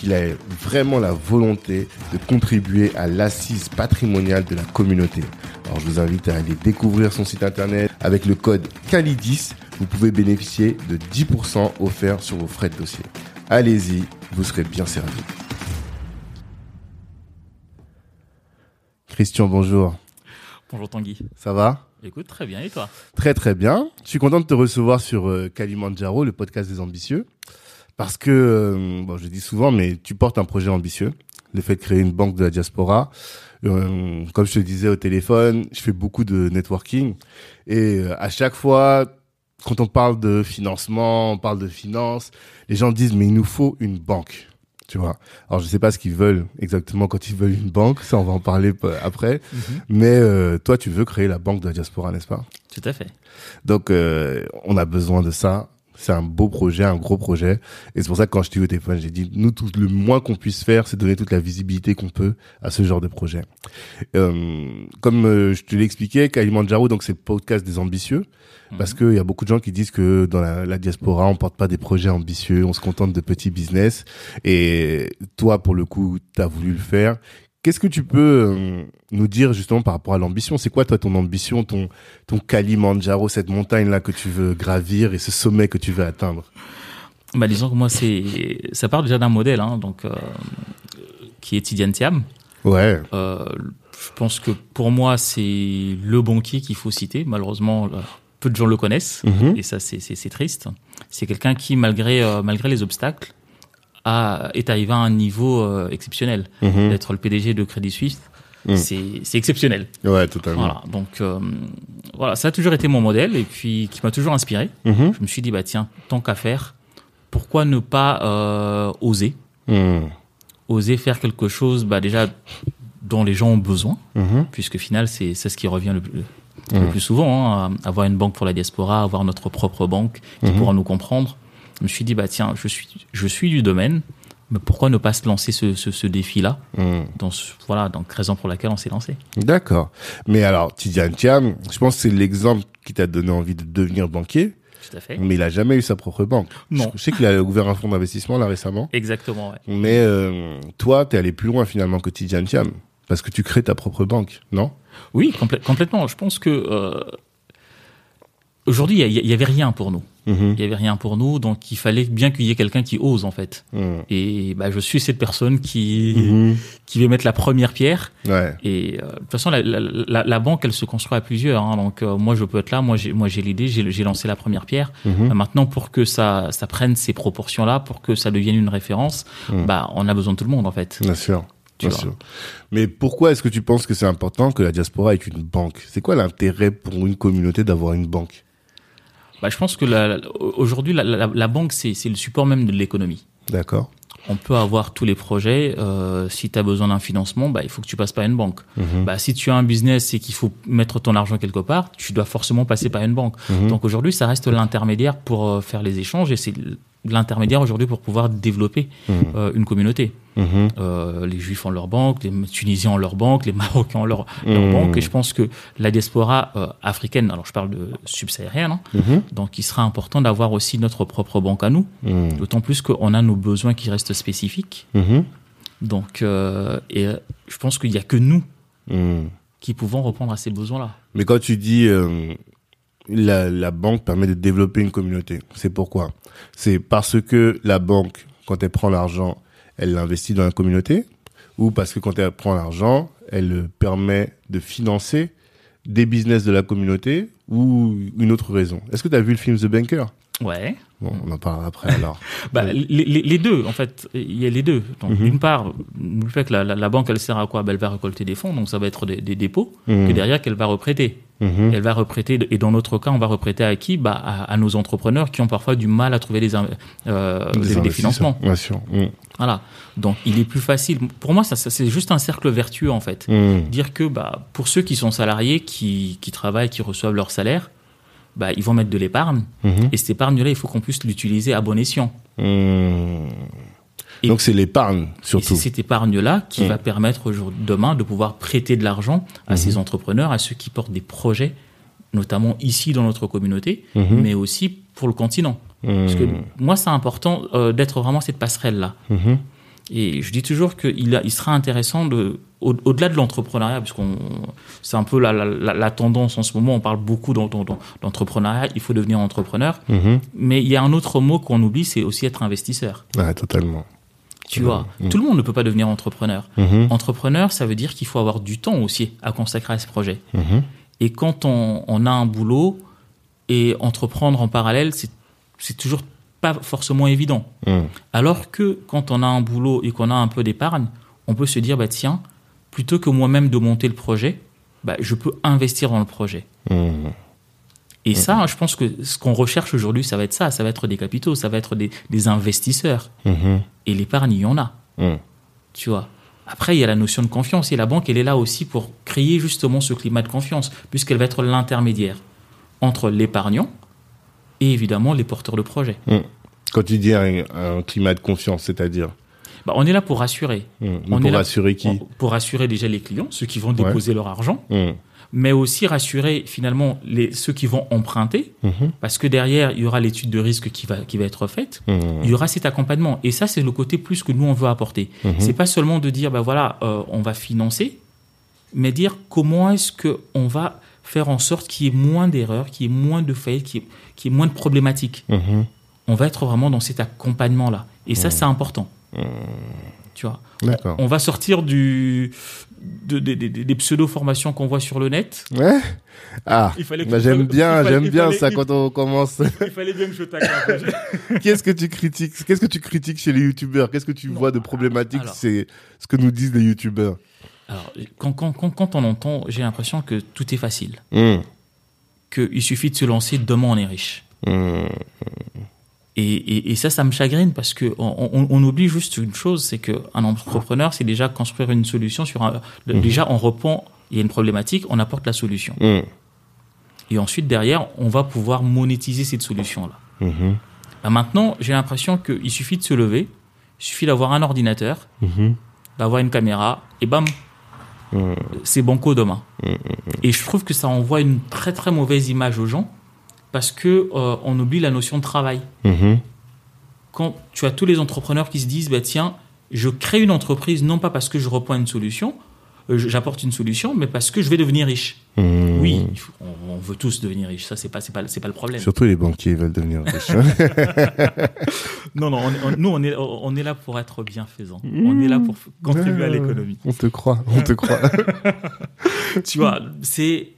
qu'il a vraiment la volonté de contribuer à l'assise patrimoniale de la communauté. Alors je vous invite à aller découvrir son site internet avec le code CALIDIS. Vous pouvez bénéficier de 10% offerts sur vos frais de dossier. Allez-y, vous serez bien servi. Christian, bonjour. Bonjour Tanguy. Ça va? Écoute, très bien. Et toi? Très très bien. Je suis content de te recevoir sur euh, Kalimandjaro, le podcast des ambitieux. Parce que, euh, bon, je dis souvent, mais tu portes un projet ambitieux. Le fait de créer une banque de la diaspora. Euh, comme je te disais au téléphone, je fais beaucoup de networking. Et euh, à chaque fois, quand on parle de financement, on parle de finances, les gens disent, mais il nous faut une banque. Tu vois. Alors je sais pas ce qu'ils veulent exactement quand ils veulent une banque, ça on va en parler après. Mais euh, toi tu veux créer la banque de la diaspora, n'est-ce pas? Tout à fait. Donc euh, on a besoin de ça. C'est un beau projet, un gros projet. Et c'est pour ça que quand je t'ai eu au téléphone, j'ai dit, nous, tout le moins qu'on puisse faire, c'est donner toute la visibilité qu'on peut à ce genre de projet. Euh, comme euh, je te l'ai expliqué, Kalimandjaro, donc c'est le podcast des ambitieux. Parce qu'il y a beaucoup de gens qui disent que dans la, la diaspora, on porte pas des projets ambitieux, on se contente de petits business. Et toi, pour le coup, tu as voulu le faire. Qu'est-ce que tu peux euh, nous dire justement par rapport à l'ambition? C'est quoi toi ton ambition, ton ton Kalimandjaro, cette montagne là que tu veux gravir et ce sommet que tu veux atteindre? Bah, disons que moi, c'est, ça part déjà d'un modèle, hein, donc, euh, qui est Tidiane Thiam. Ouais. Euh, je pense que pour moi, c'est le banquier qu'il faut citer. Malheureusement, peu de gens le connaissent. Mhm. Et ça, c'est, triste. C'est quelqu'un qui, malgré, malgré les obstacles, a, est arrivé à un niveau euh, exceptionnel. Mhm. D'être le PDG de Crédit Suisse, Mhm. c'est, exceptionnel. Ouais, totalement. Voilà. Donc, euh, voilà, ça a toujours été mon modèle et puis qui m'a toujours inspiré. Mhm. je me suis dit bah tiens tant qu'à faire pourquoi ne pas euh, oser? Oser faire quelque chose bah déjà dont les gens ont besoin puisque au final c'est ce qui revient le, plus- le plus souvent hein, avoir une banque pour la diaspora avoir notre propre banque qui pourra nous comprendre je me suis dit bah tiens je suis je suis du domaine mais pourquoi ne pas se lancer ce, ce, ce défi là dans ce- voilà donc raison pour laquelle on s'est lancé D'accord. Mais alors, Tidiane Thiam, je pense que c'est l'exemple qui t'a donné envie de devenir banquier, tout à fait mais il a jamais eu sa propre banque. Non. Je, je sais qu'il a ouvert un fonds d'investissement là récemment. exactement ouais. Mais euh, toi, t'es allé plus loin finalement que Tidiane Thiam. Parce que tu crées ta propre banque, non? Oui complè- complètement je pense que euh, aujourd'hui il y, a- il y avait rien pour nous Mhm. il y avait rien pour nous, donc il fallait bien qu'il y ait quelqu'un qui ose en fait. Mhm. Et bah, je suis cette personne qui Mhm. qui va mettre la première pierre. Ouais. Et euh, de toute façon, la, la, la, la banque, elle se construit à plusieurs. Hein, donc euh, moi, je peux être là. Moi, j'ai moi j'ai l'idée. J'ai lancé la première pierre. Mhm. Euh, maintenant, pour que ça ça prenne ces proportions là, pour que ça devienne une référence, bah on a besoin de tout le monde en fait. Bien sûr. Tu Bien vois. sûr. Mais pourquoi est-ce que tu penses que c'est important que la diaspora ait une banque? C'est quoi l'intérêt pour une communauté d'avoir une banque? Bah, je pense que aujourd'hui, la, la, la banque, c'est c'est le support même de l'économie. D'accord. On peut avoir tous les projets. Euh, si tu as besoin d'un financement, bah, il faut que tu passes par une banque. Mhm. Bah, si tu as un business et qu'il faut mettre ton argent quelque part, tu dois forcément passer par une banque. Mhm. Donc aujourd'hui, ça reste l'intermédiaire pour euh, faire les échanges et c'est l'intermédiaire aujourd'hui pour pouvoir développer Mhm. euh, une communauté. Mhm. Euh, les Juifs ont leur banque, les Tunisiens ont leur banque, les Marocains ont leur, leur Mhm. banque. Et je pense que la diaspora euh, africaine, alors je parle de subsaharienne, hein, donc il sera important d'avoir aussi notre propre banque à nous. D'autant plus qu'on a nos besoins qui restent spécifiques. Donc, et je pense qu'il n'y a que nous qui pouvons répondre à ces besoins-là. Mais quand tu dis la, banque permet de développer une communauté, c'est pourquoi. C'est parce que la banque, quand elle prend l'argent, elle l'investit dans la communauté Ou parce que quand elle prend l'argent, elle permet de financer des business de la communauté ou une autre raison. Est-ce que tu as vu le film The Banker? Ouais. Bon, on en parlera après alors. bah, les, les, les, deux, en fait, il y a les deux. Donc, Mhm. d'une part, le fait que la, la, la banque, elle sert à quoi? Bah, Elle va récolter des fonds, donc ça va être des, des dépôts, Mhm. que derrière, qu'elle va reprêter. Mhm. Elle va reprêter, et dans notre cas, on va reprêter à qui? Bah, à, à nos entrepreneurs qui ont parfois du mal à trouver des, euh, des, des investisseurs, financements. Bien sûr. Mm. Voilà. Donc, il est plus facile. Pour moi, ça, ça, c'est juste un cercle vertueux, en fait. Mm. Dire que bah, pour ceux qui sont salariés, qui, qui travaillent, qui reçoivent leur salaire, bah, ils vont mettre de l'épargne. Mhm. Et cette épargne-là, il faut qu'on puisse l'utiliser à bon escient. Mm. Et- Donc c'est l'épargne surtout. c'est cette épargne-là qui va permettre aujourd'hui- demain de pouvoir prêter de l'argent à Mhm. ces entrepreneurs, à ceux qui portent des projets, notamment ici dans notre communauté, Mhm. mais aussi pour le continent. Parce que Mm. moi, c'est important euh, d'être vraiment cette passerelle-là. Et je dis toujours qu'il il sera intéressant de, au-delà de l'entrepreneuriat, parce qu'on, c'est un peu la, la, la- la tendance en ce moment. On parle beaucoup d'en- d'en- d'entrepreneuriat. Il faut devenir entrepreneur. Mhm. Mais il y a un autre mot qu'on oublie, c'est aussi être investisseur. Ouais, totalement. Tu vois, tout le monde ne peut pas devenir entrepreneur. Mhm. Entrepreneur, ça veut dire qu'il faut avoir du temps aussi à consacrer à ce projet. Et quand on, on a un boulot et entreprendre en parallèle, c'est, c'est toujours pas forcément évident. Mm. Alors que quand on a un boulot et qu'on a un peu d'épargne, on peut se dire, bah tiens, plutôt que moi-même de monter le projet, bah, je peux investir dans le projet. Mm. Et ça, je pense que ce qu'on recherche aujourd'hui, ça va être ça, ça va être des capitaux, ça va être des, des investisseurs. Mhm. Et l'épargne, il y en a, tu vois. Après, il y a la notion de confiance et la banque, elle est là aussi pour créer justement ce climat de confiance, puisqu'elle va être l'intermédiaire entre l'épargnant et évidemment les porteurs de projet. Quand tu dis un, un climat de confiance, c'est-à-dire Bah, on est là pour rassurer. Mm. On est Pour là- rassurer qui Pour rassurer déjà les clients, ceux qui vont déposer leur argent, Mm. mais aussi rassurer finalement les, ceux qui vont emprunter, Mhm. parce que derrière, il y aura l'étude de risque qui va, qui va être faite. Il y aura cet accompagnement. Et ça, c'est le côté plus que nous, on veut apporter. C'est pas seulement de dire, ben voilà, euh, on va financer, mais dire comment est-ce qu'on va faire en sorte qu'il y ait moins d'erreurs, qu'il y ait moins de failles, qu'il y ait, qu'il y ait moins de problématiques. On va être vraiment dans cet accompagnement-là. Et ça, c'est important. Tu vois on va sortir du, de- de- de- des pseudo-formations qu'on voit sur le net. Ouais. Ah, Il que- bah, j'aime il bien, j'aime il bien fallait- ça il- quand on commence. Il fallait bien que je tacle. Qu'est-ce que tu critiques Qu'est-ce que tu critiques chez les youtubeurs? Qu'est-ce que tu Non, vois de problématique? C'est ce que nous disent les youtubeurs. Alors, quand, quand, quand, quand on entend, j'ai l'impression que tout est facile. Mm. Qu'il suffit de se lancer, demain on est riche. Mm. Et, et, et ça, ça me chagrine parce que on, on- on oublie juste une chose, c'est qu'un entrepreneur, c'est déjà construire une solution sur un. Mhm. Déjà, on répond, il y a une problématique, on apporte la solution. Mm. Et ensuite, derrière, on va pouvoir monétiser cette solution-là. Mhm. Bah, maintenant, j'ai l'impression qu'il suffit de se lever, il suffit d'avoir un ordinateur, Mhm. d'avoir une caméra, et bam, c'est banco demain. Et je trouve que ça envoie une très très mauvaise image aux gens parce que euh, on oublie la notion de travail. Mhm. Quand tu as tous les entrepreneurs qui se disent bah tiens, je crée une entreprise non pas parce que je reprends une solution, euh, j'apporte une solution, mais parce que je vais devenir riche. Mm. Oui, on, on veut tous devenir riche. Ça c'est pas c'est pas c'est pas le problème. Surtout les banquiers veulent devenir riches. Non non, on- on- nous on est on est là pour être bienfaisant. On est là pour f- contribuer à l'économie. On te croit, on te croit. tu vois, c'est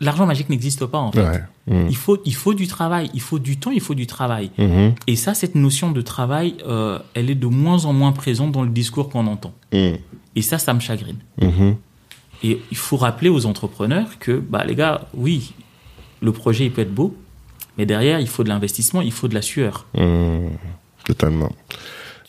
l'argent magique n'existe pas en fait. ouais. Mm. Il faut, il faut du travail, il faut du temps, il faut du travail. Mhm. Et ça, cette notion de travail, euh, elle est de moins en moins présente dans le discours qu'on entend. Mm. Et ça, ça me chagrine. Mhm. Et il faut rappeler aux entrepreneurs que, bah, les gars, oui, le projet, il peut être beau, mais derrière, il faut de l'investissement, il faut de la sueur. Mm. Totalement.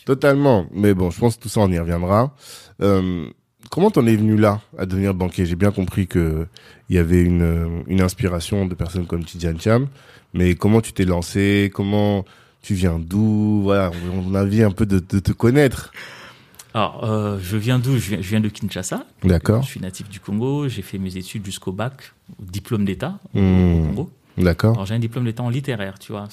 Totalement. Mais bon, je pense que tout ça, on y reviendra. Euh, comment t'en es venu là, à devenir banquier? J'ai bien compris que il y avait une, une inspiration de personnes comme Tidiane Cham. Mais comment tu t'es lancé? Comment tu viens d'où? Voilà, on a envie un peu de, de te connaître. Alors, euh, je viens d'où? Je viens, je viens de Kinshasa. D'accord. Je suis natif du Congo. J'ai fait mes études jusqu'au bac, au diplôme d'État au Hmm. Congo. D'accord. Alors, j'ai un diplôme d'État en littéraire, tu vois.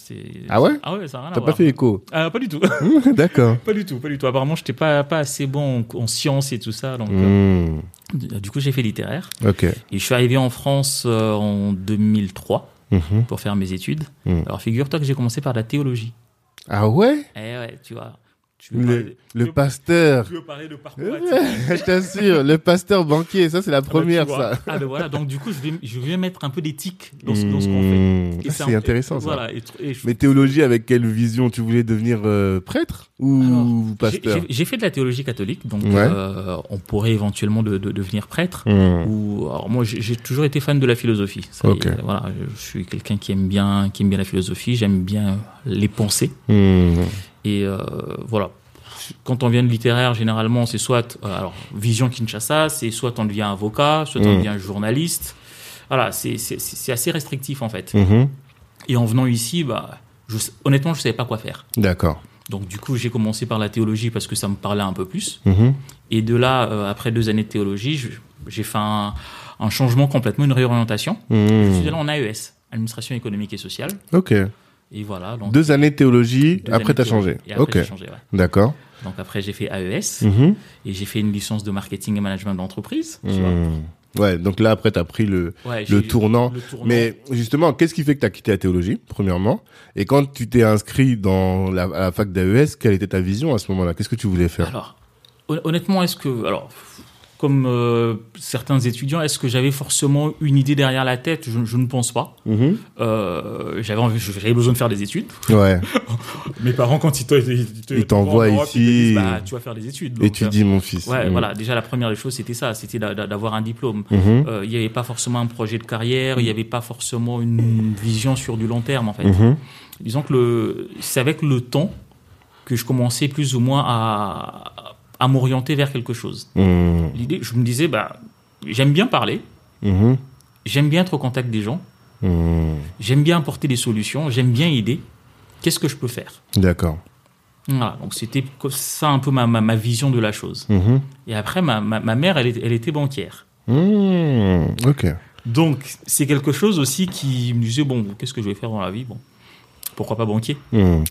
Ah ouais Ah ouais, ça n'a rien à T'as pas fait écho Ah, pas du tout. D'accord. Pas du tout, pas du tout. Apparemment, je n'étais pas, pas assez bon en, en sciences et tout ça. Donc, euh, Hmm. du coup, j'ai fait littéraire. Ok. Et je suis arrivé en France euh, en 2003 Mhm. pour faire mes études. Hmm. Alors, figure-toi que j'ai commencé par la théologie. Ah ouais? Eh ouais, tu vois. Tu veux Le, parler- le tu veux- pasteur. Tu veux parler de parcours Je t'assure, le pasteur banquier, ça c'est la première, Ah bah, vois. ça. Ah ben voilà, donc du coup, je vais, je vais mettre un peu d'éthique dans, ce- dans ce qu'on fait. Mmh. Et Ah, C'est intéressant ça. Voilà, et, et je- Mais théologie, avec quelle vision Tu voulais devenir euh, prêtre ou Alors, pasteur j'ai- fait de la théologie catholique, donc Ouais. euh, on pourrait éventuellement de, de devenir prêtre. Mmh. Ou alors moi, j'ai toujours été fan de la philosophie. Ça y est, Ok. voilà, je suis quelqu'un qui aime bien, qui aime bien la philosophie. J'aime bien les pensées. Mmh. Et euh, voilà. Quand on vient de littéraire, généralement, c'est soit euh, alors vision Kinshasa, c'est soit on devient avocat, soit on Mm. devient journaliste. Voilà, c'est assez restrictif en fait. Mmh. Et en venant ici, bah, je, honnêtement, je savais pas quoi faire. D'accord. Donc du coup, j'ai commencé par la théologie parce que ça me parlait un peu plus. Mmh. Et de là, euh, après deux années de théologie, j'ai fait un, un changement complètement, une réorientation. Je suis Mmh. allé en AES, administration économique et sociale. Ok. Et voilà. Donc, Deux années de théologie, deux après t'as de changé. Et après, Ok. changé, ouais. D'accord. Donc après, j'ai fait AES Mmh. et j'ai fait une licence de marketing et management d'entreprise. tu. Mmh. Ouais, donc là après t'as pris le, Ouais, le tournant. le tournant. Mais justement, qu'est-ce qui fait que tu as quitté la théologie, premièrement? Et quand tu t'es inscrit dans la, à la fac d'AES, quelle était ta vision à ce moment-là? Qu'est-ce que tu voulais faire? Alors, hon- honnêtement, est-ce que, alors, comme euh, certains étudiants, est-ce que j'avais forcément une idée derrière la tête? Je, je ne pense pas. Mhm. Euh, j'avais besoin de faire des études. Ouais, Mes parents, quand ils te- ils te- Ils te t'envoient ici. ils te disent, bah, tu vas faire des études. Donc, étudie mon fils. euh, Ouais, Mhm. voilà. Déjà, la première des choses, c'était ça. C'était d'a- d'a- d'avoir un diplôme. Mhm. Euh, Il n'y avait pas forcément un projet de carrière. Il n'y avait pas forcément une vision sur du long terme, en fait. Disons que c'est avec le temps que je commençais plus ou moins à, à m'orienter vers quelque chose. Mhm. L'idée, je me disais, bah, j'aime bien parler, Mhm. j'aime bien être au contact des gens, Mhm. j'aime bien apporter des solutions, j'aime bien aider. Qu'est-ce que je peux faire? D'accord. Voilà, donc c'était ça un peu ma, ma, ma vision de la chose. Et après, ma, ma, ma mère, elle, elle était banquière. Ok. Donc, c'est quelque chose aussi qui me disait, bon, qu'est-ce que je vais faire dans la vie? Bon, pourquoi pas banquier?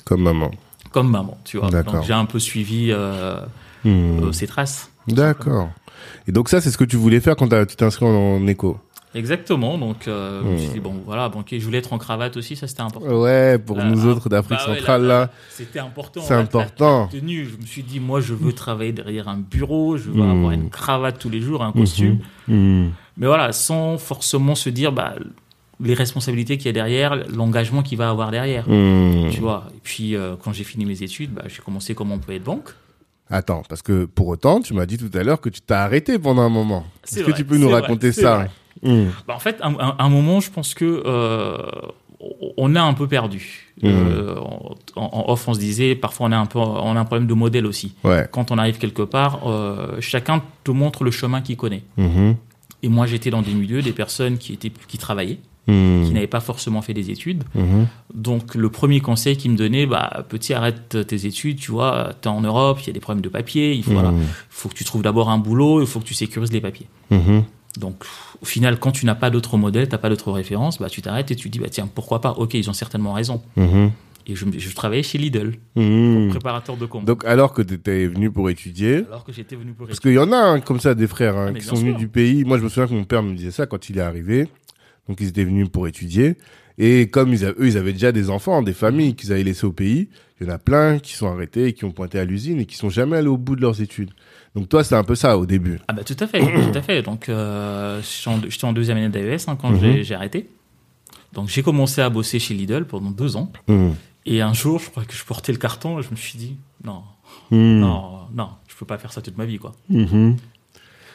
Comme maman. Comme maman, tu vois. Donc, j'ai un peu suivi euh, Mhm. euh, ses traces. D'accord. Et donc ça, c'est ce que tu voulais faire quand tu t'es inscrit en, éco? Exactement, donc euh, je me suis Hmm. dit, bon, voilà, banquier, je voulais être en cravate aussi, ça c'était important. Ouais, pour Là, nous ah, autres d'Afrique bah centrale, là, là, là, C'était important. c'est important. la tenue, je me suis dit, moi, je veux travailler derrière un bureau, je veux Hmm. avoir une cravate tous les jours, un costume. Mais voilà, sans forcément se dire, bah, les responsabilités qu'il y a derrière, l'engagement qu'il va avoir derrière. Mhm. Tu vois. Et puis, euh, quand j'ai fini mes études, bah, j'ai commencé comme employé de banque. Attends, parce que pour autant, tu m'as dit tout à l'heure que tu t'as arrêté pendant un moment. Est-ce que tu peux nous vrai, raconter ça. Bah, en fait, à un, un- un moment, je pense que euh, on a un peu perdu. Mhm. Euh, en, en off, on se disait, parfois on a un peu, on a un problème de modèle aussi. Ouais. Quand on arrive quelque part, chacun te montre le chemin qu'il connaît. Mhm. Et moi, j'étais dans des milieux, des personnes qui étaient, qui travaillaient, Mhm. qui n'avaient pas forcément fait des études. Mhm. Donc, le premier conseil qu'ils me donnait, bah, petit, arrête tes études, tu vois, t'es en Europe, il y a des problèmes de papier, il faut, voilà, faut que tu trouves d'abord un boulot, il faut que tu sécurises les papiers. Donc, au final, quand tu n'as pas d'autres modèles, t'as pas d'autres références, bah, tu t'arrêtes et tu dis, bah, tiens, pourquoi pas? Ok, ils ont certainement raison. Et je, je travaillais chez Lidl, Mhm. préparateur de comptes. Donc, alors que tu étais venu pour étudier, Alors que j'étais venu pour parce qu'il y en a hein, comme ça des frères hein, Ah, qui sont venus du pays. Moi, je me souviens que mon père me disait ça quand il est arrivé. Donc, ils étaient venus pour étudier. Et comme ils a- eux, ils avaient déjà des enfants, des familles qu'ils avaient laissées au pays, il y en a plein qui sont arrêtés qui ont pointé à l'usine et qui sont jamais allés au bout de leurs études. Donc, toi, c'est un peu ça au début. Ah bah tout à fait, tout à fait. Donc euh, j'étais en- deuxième année d'AES hein, quand Mhm. j'ai- j'ai arrêté. Donc j'ai commencé à bosser chez Lidl pendant deux ans. Mhm. Et un jour, je crois que je portais le carton et je me suis dit, non, Mhm. non, non, je peux pas faire ça toute ma vie, quoi.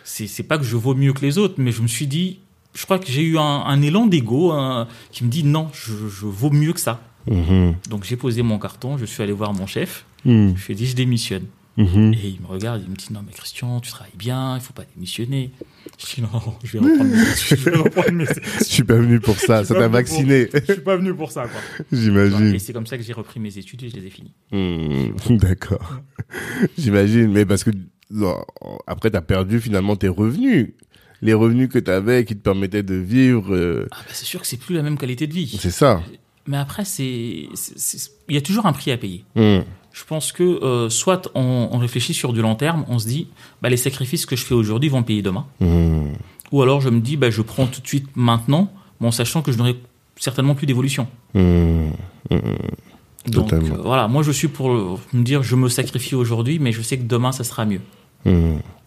C'est pas que je vaux mieux que les autres, mais je me suis dit, je crois que j'ai eu un, un élan d'ego hein, qui me dit, non, je, je vaux mieux que ça. Mhm. Donc j'ai posé mon carton, je suis allé voir mon chef, Mhm. je lui ai dit, je démissionne. Mhm. Et il me regarde, il me dit, non, mais Christian, tu travailles bien, il faut pas démissionner. Je dis, non, je vais reprendre mes études, je vais reprendre mes études. Je suis pas venu pour ça. Ça t'a vacciné. Je suis pas venu pour ça, quoi. J'imagine. Et c'est comme ça que j'ai repris mes études et je les ai finies. Hmm, D'accord. J'imagine, mais parce que après t'as perdu finalement tes revenus, les revenus que t'avais qui te permettaient de vivre, euh, Ah bah, c'est sûr que c'est plus la même qualité de vie. c'est ça. Mais après, c'est, il y a toujours un prix à payer. Hmm, Je pense que euh, soit on, on réfléchit sur du long terme, on se dit, bah, les sacrifices que je fais aujourd'hui vont payer demain. hmm, Ou alors je me dis, bah, je prends tout de suite maintenant, mais en sachant que je n'aurai certainement plus d'évolution. hmm. Donc euh, voilà, moi je suis pour me dire je me sacrifie aujourd'hui, mais je sais que demain ça sera mieux.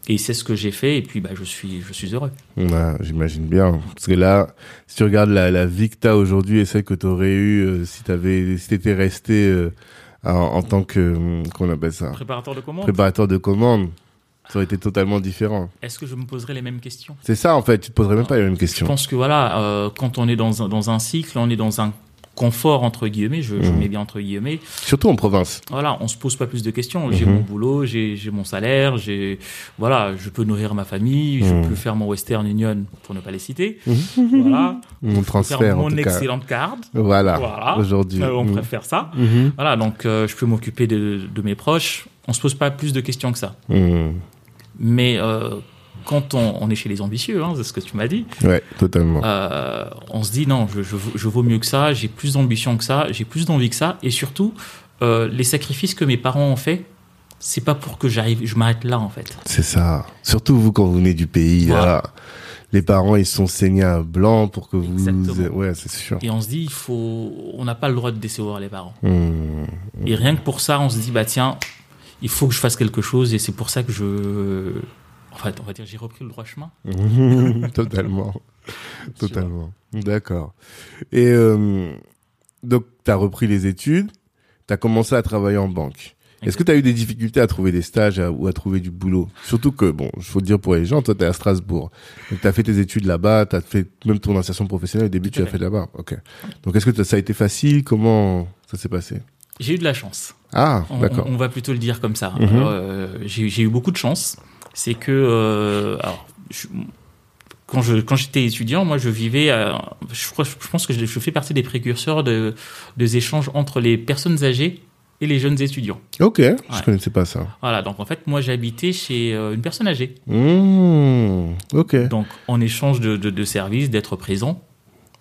Et c'est ce que j'ai fait, et puis bah, je, suis, je suis heureux. Ouais, j'imagine bien. Parce que là, si tu regardes la, la vie que t'as aujourd'hui et celle que t'aurais eue euh, si t'avais, si t'étais resté euh, en, en tant que, hum, qu'on appelle ça, Préparateur de commande, préparateur de commandes, ça aurait été totalement différent. est-ce que je me poserai les mêmes questions? C'est ça, en fait. Tu te poserais même pas les mêmes Je questions. pense que voilà, euh, quand on est dans un, dans un cycle, on est dans un confort entre guillemets, je, je Mhm. mets bien entre guillemets. Surtout en province. Voilà, on se pose pas plus de questions. J'ai Mhm. mon boulot, j'ai mon salaire, j'ai voilà, je peux nourrir ma famille, je Mhm. peux faire mon Western Union pour ne pas les citer. Voilà, Mon faire transfert, en mon cas. excellente carte. Voilà. Voilà. Aujourd'hui. Euh, on préfère ça. Voilà, donc euh, je peux m'occuper de, de mes proches. On se pose pas plus de questions que ça. Mais euh, quand on, on est chez les ambitieux, hein, c'est ce que tu m'as dit, Ouais, totalement. euh, on se dit non, je, je, je vaux mieux que ça, j'ai plus d'ambition que ça, j'ai plus d'envie que ça, et surtout, euh, les sacrifices que mes parents ont fait, c'est pas pour que j'arrive, je m'arrête là en fait. C'est ça. Surtout vous, quand vous venez du pays, Voilà. là, les parents, ils sont saignés à blanc pour que vous... Exactement. Ouais, c'est sûr. Et on se dit, il faut, on n'a pas le droit de décevoir les parents. Mhm. Et rien que pour ça, on se dit, bah tiens, il faut que je fasse quelque chose, et c'est pour ça que je, en fait, on va dire, j'ai repris le droit chemin. Totalement. Totalement. D'accord. Et euh, donc, tu as repris les études, tu as commencé à travailler en banque. Est-ce que tu as eu des difficultés à trouver des stages à- ou à trouver du boulot? Surtout que, bon, il faut le dire pour les gens, toi, tu es à Strasbourg. Donc, tu as fait tes études là-bas, tu as fait même ton insertion professionnelle au début, tu l'as fait. là-bas. Ok. Donc, est-ce que ça a été facile? Comment ça s'est passé? J'ai eu de la chance. Ah, d'accord. on va plutôt le dire comme ça. Mhm. Euh, j'ai eu beaucoup de chance. C'est que, euh, alors, je- quand je quand j'étais étudiant, moi, je vivais. je, je pense que je, je fais partie des précurseurs de des échanges entre les personnes âgées et les jeunes étudiants. Ok, je Ouais. connaissais pas ça. Voilà. Donc en fait, moi, j'habitais chez euh, une personne âgée. Mmh, ok. Donc en échange de, de, de services, d'être présent.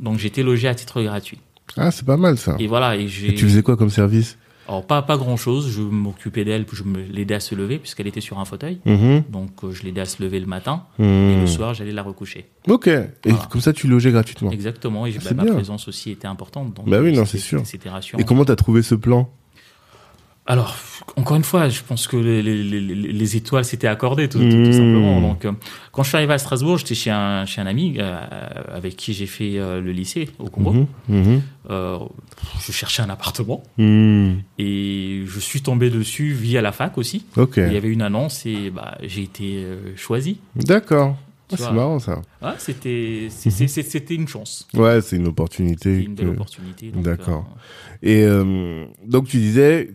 Donc j'étais logé à titre gratuit. Ah, c'est pas mal ça. Et voilà. Et Et j'ai. tu faisais quoi comme service? Alors pas pas grand chose. Je m'occupais d'elle, je me l'aidais à se lever puisqu'elle était sur un fauteuil. Mhm. Donc euh, je l'aidais à se lever le matin. Et Mmh. le soir, j'allais la recoucher. Ok. Et comme ça, tu logeais gratuitement. Exactement. Et j'ai- bah, ma présence aussi était importante. Donc, Bah oui, non, c'était- c'est sûr. C'était rassurant. Et comment t'as trouvé ce plan? Alors, encore une fois, je pense que les, les, les, les étoiles s'étaient accordées, tout, tout- tout Mmh. simplement. Donc, euh, quand je suis arrivé à Strasbourg, j'étais chez un, chez un ami euh, avec qui j'ai fait euh, le lycée au Congo. Mhm. Euh, je cherchais un appartement Mmh. et je suis tombé dessus via la fac aussi. Il y avait une annonce et bah, j'ai été choisi. D'accord. Ah, c'est marrant ça. Ah, c'était une chance. Ouais, c'est une opportunité. une belle que- opportunité. D'accord. euh, Et euh, donc tu disais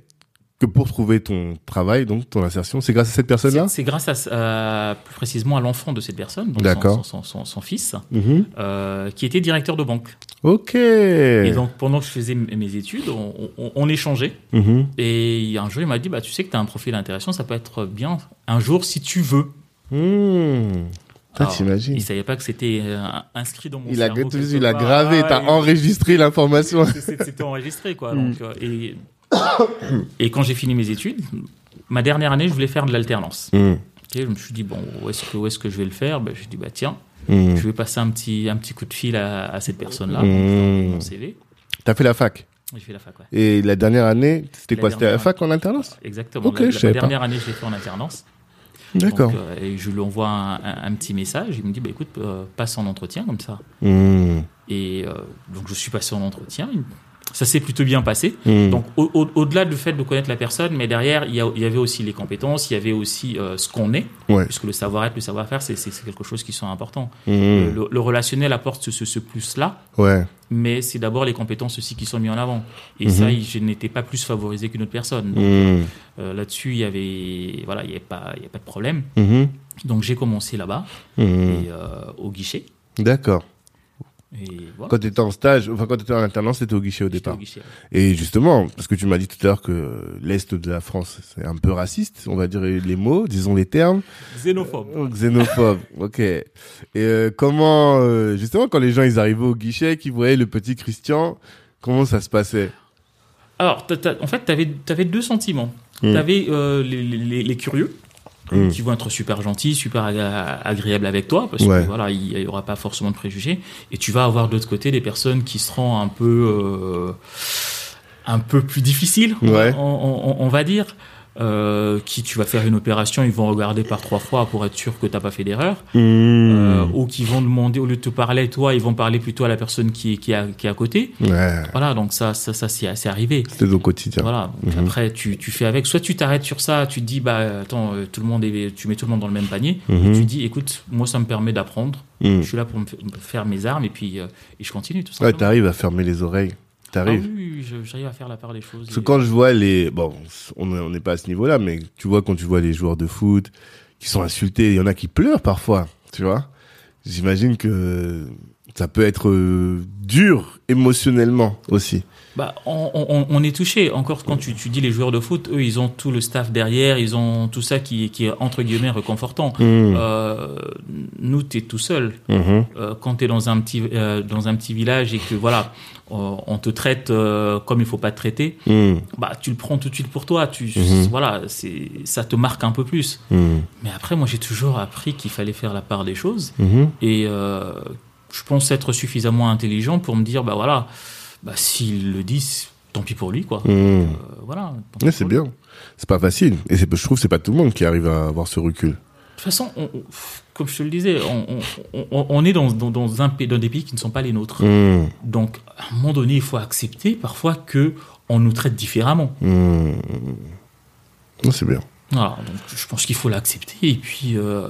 que pour trouver ton travail, donc ton insertion, c'est grâce à cette personne-là C'est grâce à, euh, plus précisément à l'enfant de cette personne, donc son- D'accord. son, son, son- son fils, Mhm. euh, qui était directeur de banque. Ok. Et donc pendant que je faisais mes études, on, on- on échangeait. Mhm. Et un jour, il m'a dit, bah, tu sais que tu as un profil intéressant, ça peut être bien un jour si tu veux. Mmh. Alors, t'imagines Il savait pas que c'était euh, inscrit dans mon Il a, cerveau. il a gravé, Ah, t'as enregistré l'information. C'était enregistré, quoi. Mm. Donc, euh, et, et quand j'ai fini mes études, ma dernière année, je voulais faire de l'alternance. Mmh. Ok, je me suis dit, bon, où est-ce que, où est-ce que je vais le faire? Ben, Je dis, bah tiens, Mmh. je vais passer un petit, un petit coup de fil à, à cette personne-là, Mmh. mon CV. T'as fait la fac? J'ai fait la fac, ouais. Et la dernière année, c'était quoi? C'était la fac en alternance? Exactement. Ok, la, la- pas. dernière année, je l'ai fait en alternance. D'accord. Euh, et je lui envoie un, un- un petit message. Il me dit, bah, écoute, euh, passe en entretien comme ça. Mmh. Et euh, donc, je suis passé en entretien. Ça s'est plutôt bien passé. Mmh. Donc, au- au- au-delà du fait de connaître la personne, mais derrière, il y, a- il y avait aussi les compétences, il y avait aussi euh, ce qu'on est, Ouais. puisque le savoir-être, le savoir-faire, c'est quelque chose qui sont importants. Mmh. Le, le relationnel apporte ce, ce- ce plus-là, Ouais. mais c'est d'abord les compétences aussi qui sont mises en avant. Et Mhm. ça, je n'étais pas plus favorisé qu'une autre personne. Mmh. euh, Là-dessus, il y avait, voilà, il y avait pas, il y avait pas de problème. Donc j'ai commencé là-bas, et, euh, au guichet. D'accord. Et voilà. Quand t'étais en stage, enfin quand t'étais en alternance, c'était au guichet au départ. au guichet. Et justement, parce que tu m'as dit tout à l'heure que l'Est de la France, c'est un peu raciste, on va dire les mots, disons les termes. Xénophobe. Oh, Xénophobe, ok. Et euh, comment, euh, justement, quand les gens ils arrivaient au guichet, qu'ils voyaient le petit Christian, comment ça se passait? Alors, en fait, tu avais, deux sentiments. Mm. Tu avais les, les- les curieux, Mm. qui vont être super gentils, super agréables avec toi, parce Ouais. que voilà, il n'y aura pas forcément de préjugés. Et tu vas avoir de l'autre côté des personnes qui seront un peu. euh, un peu plus difficiles, Ouais. on, on- on va dire. Euh, qui tu vas faire une opération, ils vont regarder par trois fois pour être sûr que t'as pas fait d'erreur. Mmh. Euh, ou qui vont demander, au lieu de te parler toi, ils vont parler plutôt à la personne qui, est- qui, est à- qui est à côté. Ouais, Voilà, donc ça, ça, ça c'est arrivé. c'était au quotidien. Voilà. Donc Mhm. Après, tu, tu fais avec. Soit tu t'arrêtes sur ça, tu te dis, bah attends, euh, tout le monde est, tu mets tout le monde dans le même panier. Mhm. Et tu dis, écoute, moi ça me permet d'apprendre. Mmh. Je suis là pour me fa- me faire mes armes et puis euh, et je continue tout Ouais, simplement. t'arrives à fermer les oreilles. Ah T'arrives. oui, oui, je- j'arrive à faire la part des choses. Parce que et- quand je vois les, bon, on n'est pas à ce niveau-là, mais tu vois quand tu vois les joueurs de foot qui sont insultés, il y en a qui pleurent parfois, tu vois. J'imagine que ça peut être euh, dur émotionnellement aussi. Bah, on, on- on est touché. Encore quand tu, tu dis les joueurs de foot, eux, ils ont tout le staff derrière, ils ont tout ça qui, qui est entre guillemets réconfortant. Mmh. Euh, nous, t'es tout seul. Mhm. Euh, quand t'es dans un petit euh, dans un petit village et que voilà, on te traite comme il faut pas te traiter, Mmh. bah tu le prends tout de suite pour toi. Tu Mhm. voilà, c'est ça te marque un peu plus. Mmh. Mais après, moi, j'ai toujours appris qu'il fallait faire la part des choses. Mhm. Et je pense être suffisamment intelligent pour me dire, bah voilà, bah s'il le dit, tant pis pour lui, quoi. Mmh. Euh, voilà. Ouais, c'est bien. C'est pas facile. Et je trouve que c'est pas tout le monde qui arrive à avoir ce recul. De toute façon, on- on- comme je te le disais, on, on- est dans, dans, dans un dans des pays qui ne sont pas les nôtres. Mmh. Donc, à un moment donné, il faut accepter parfois que on nous traite différemment. Mmh. Ouais, c'est bien. Voilà, donc je pense qu'il faut l'accepter et puis euh,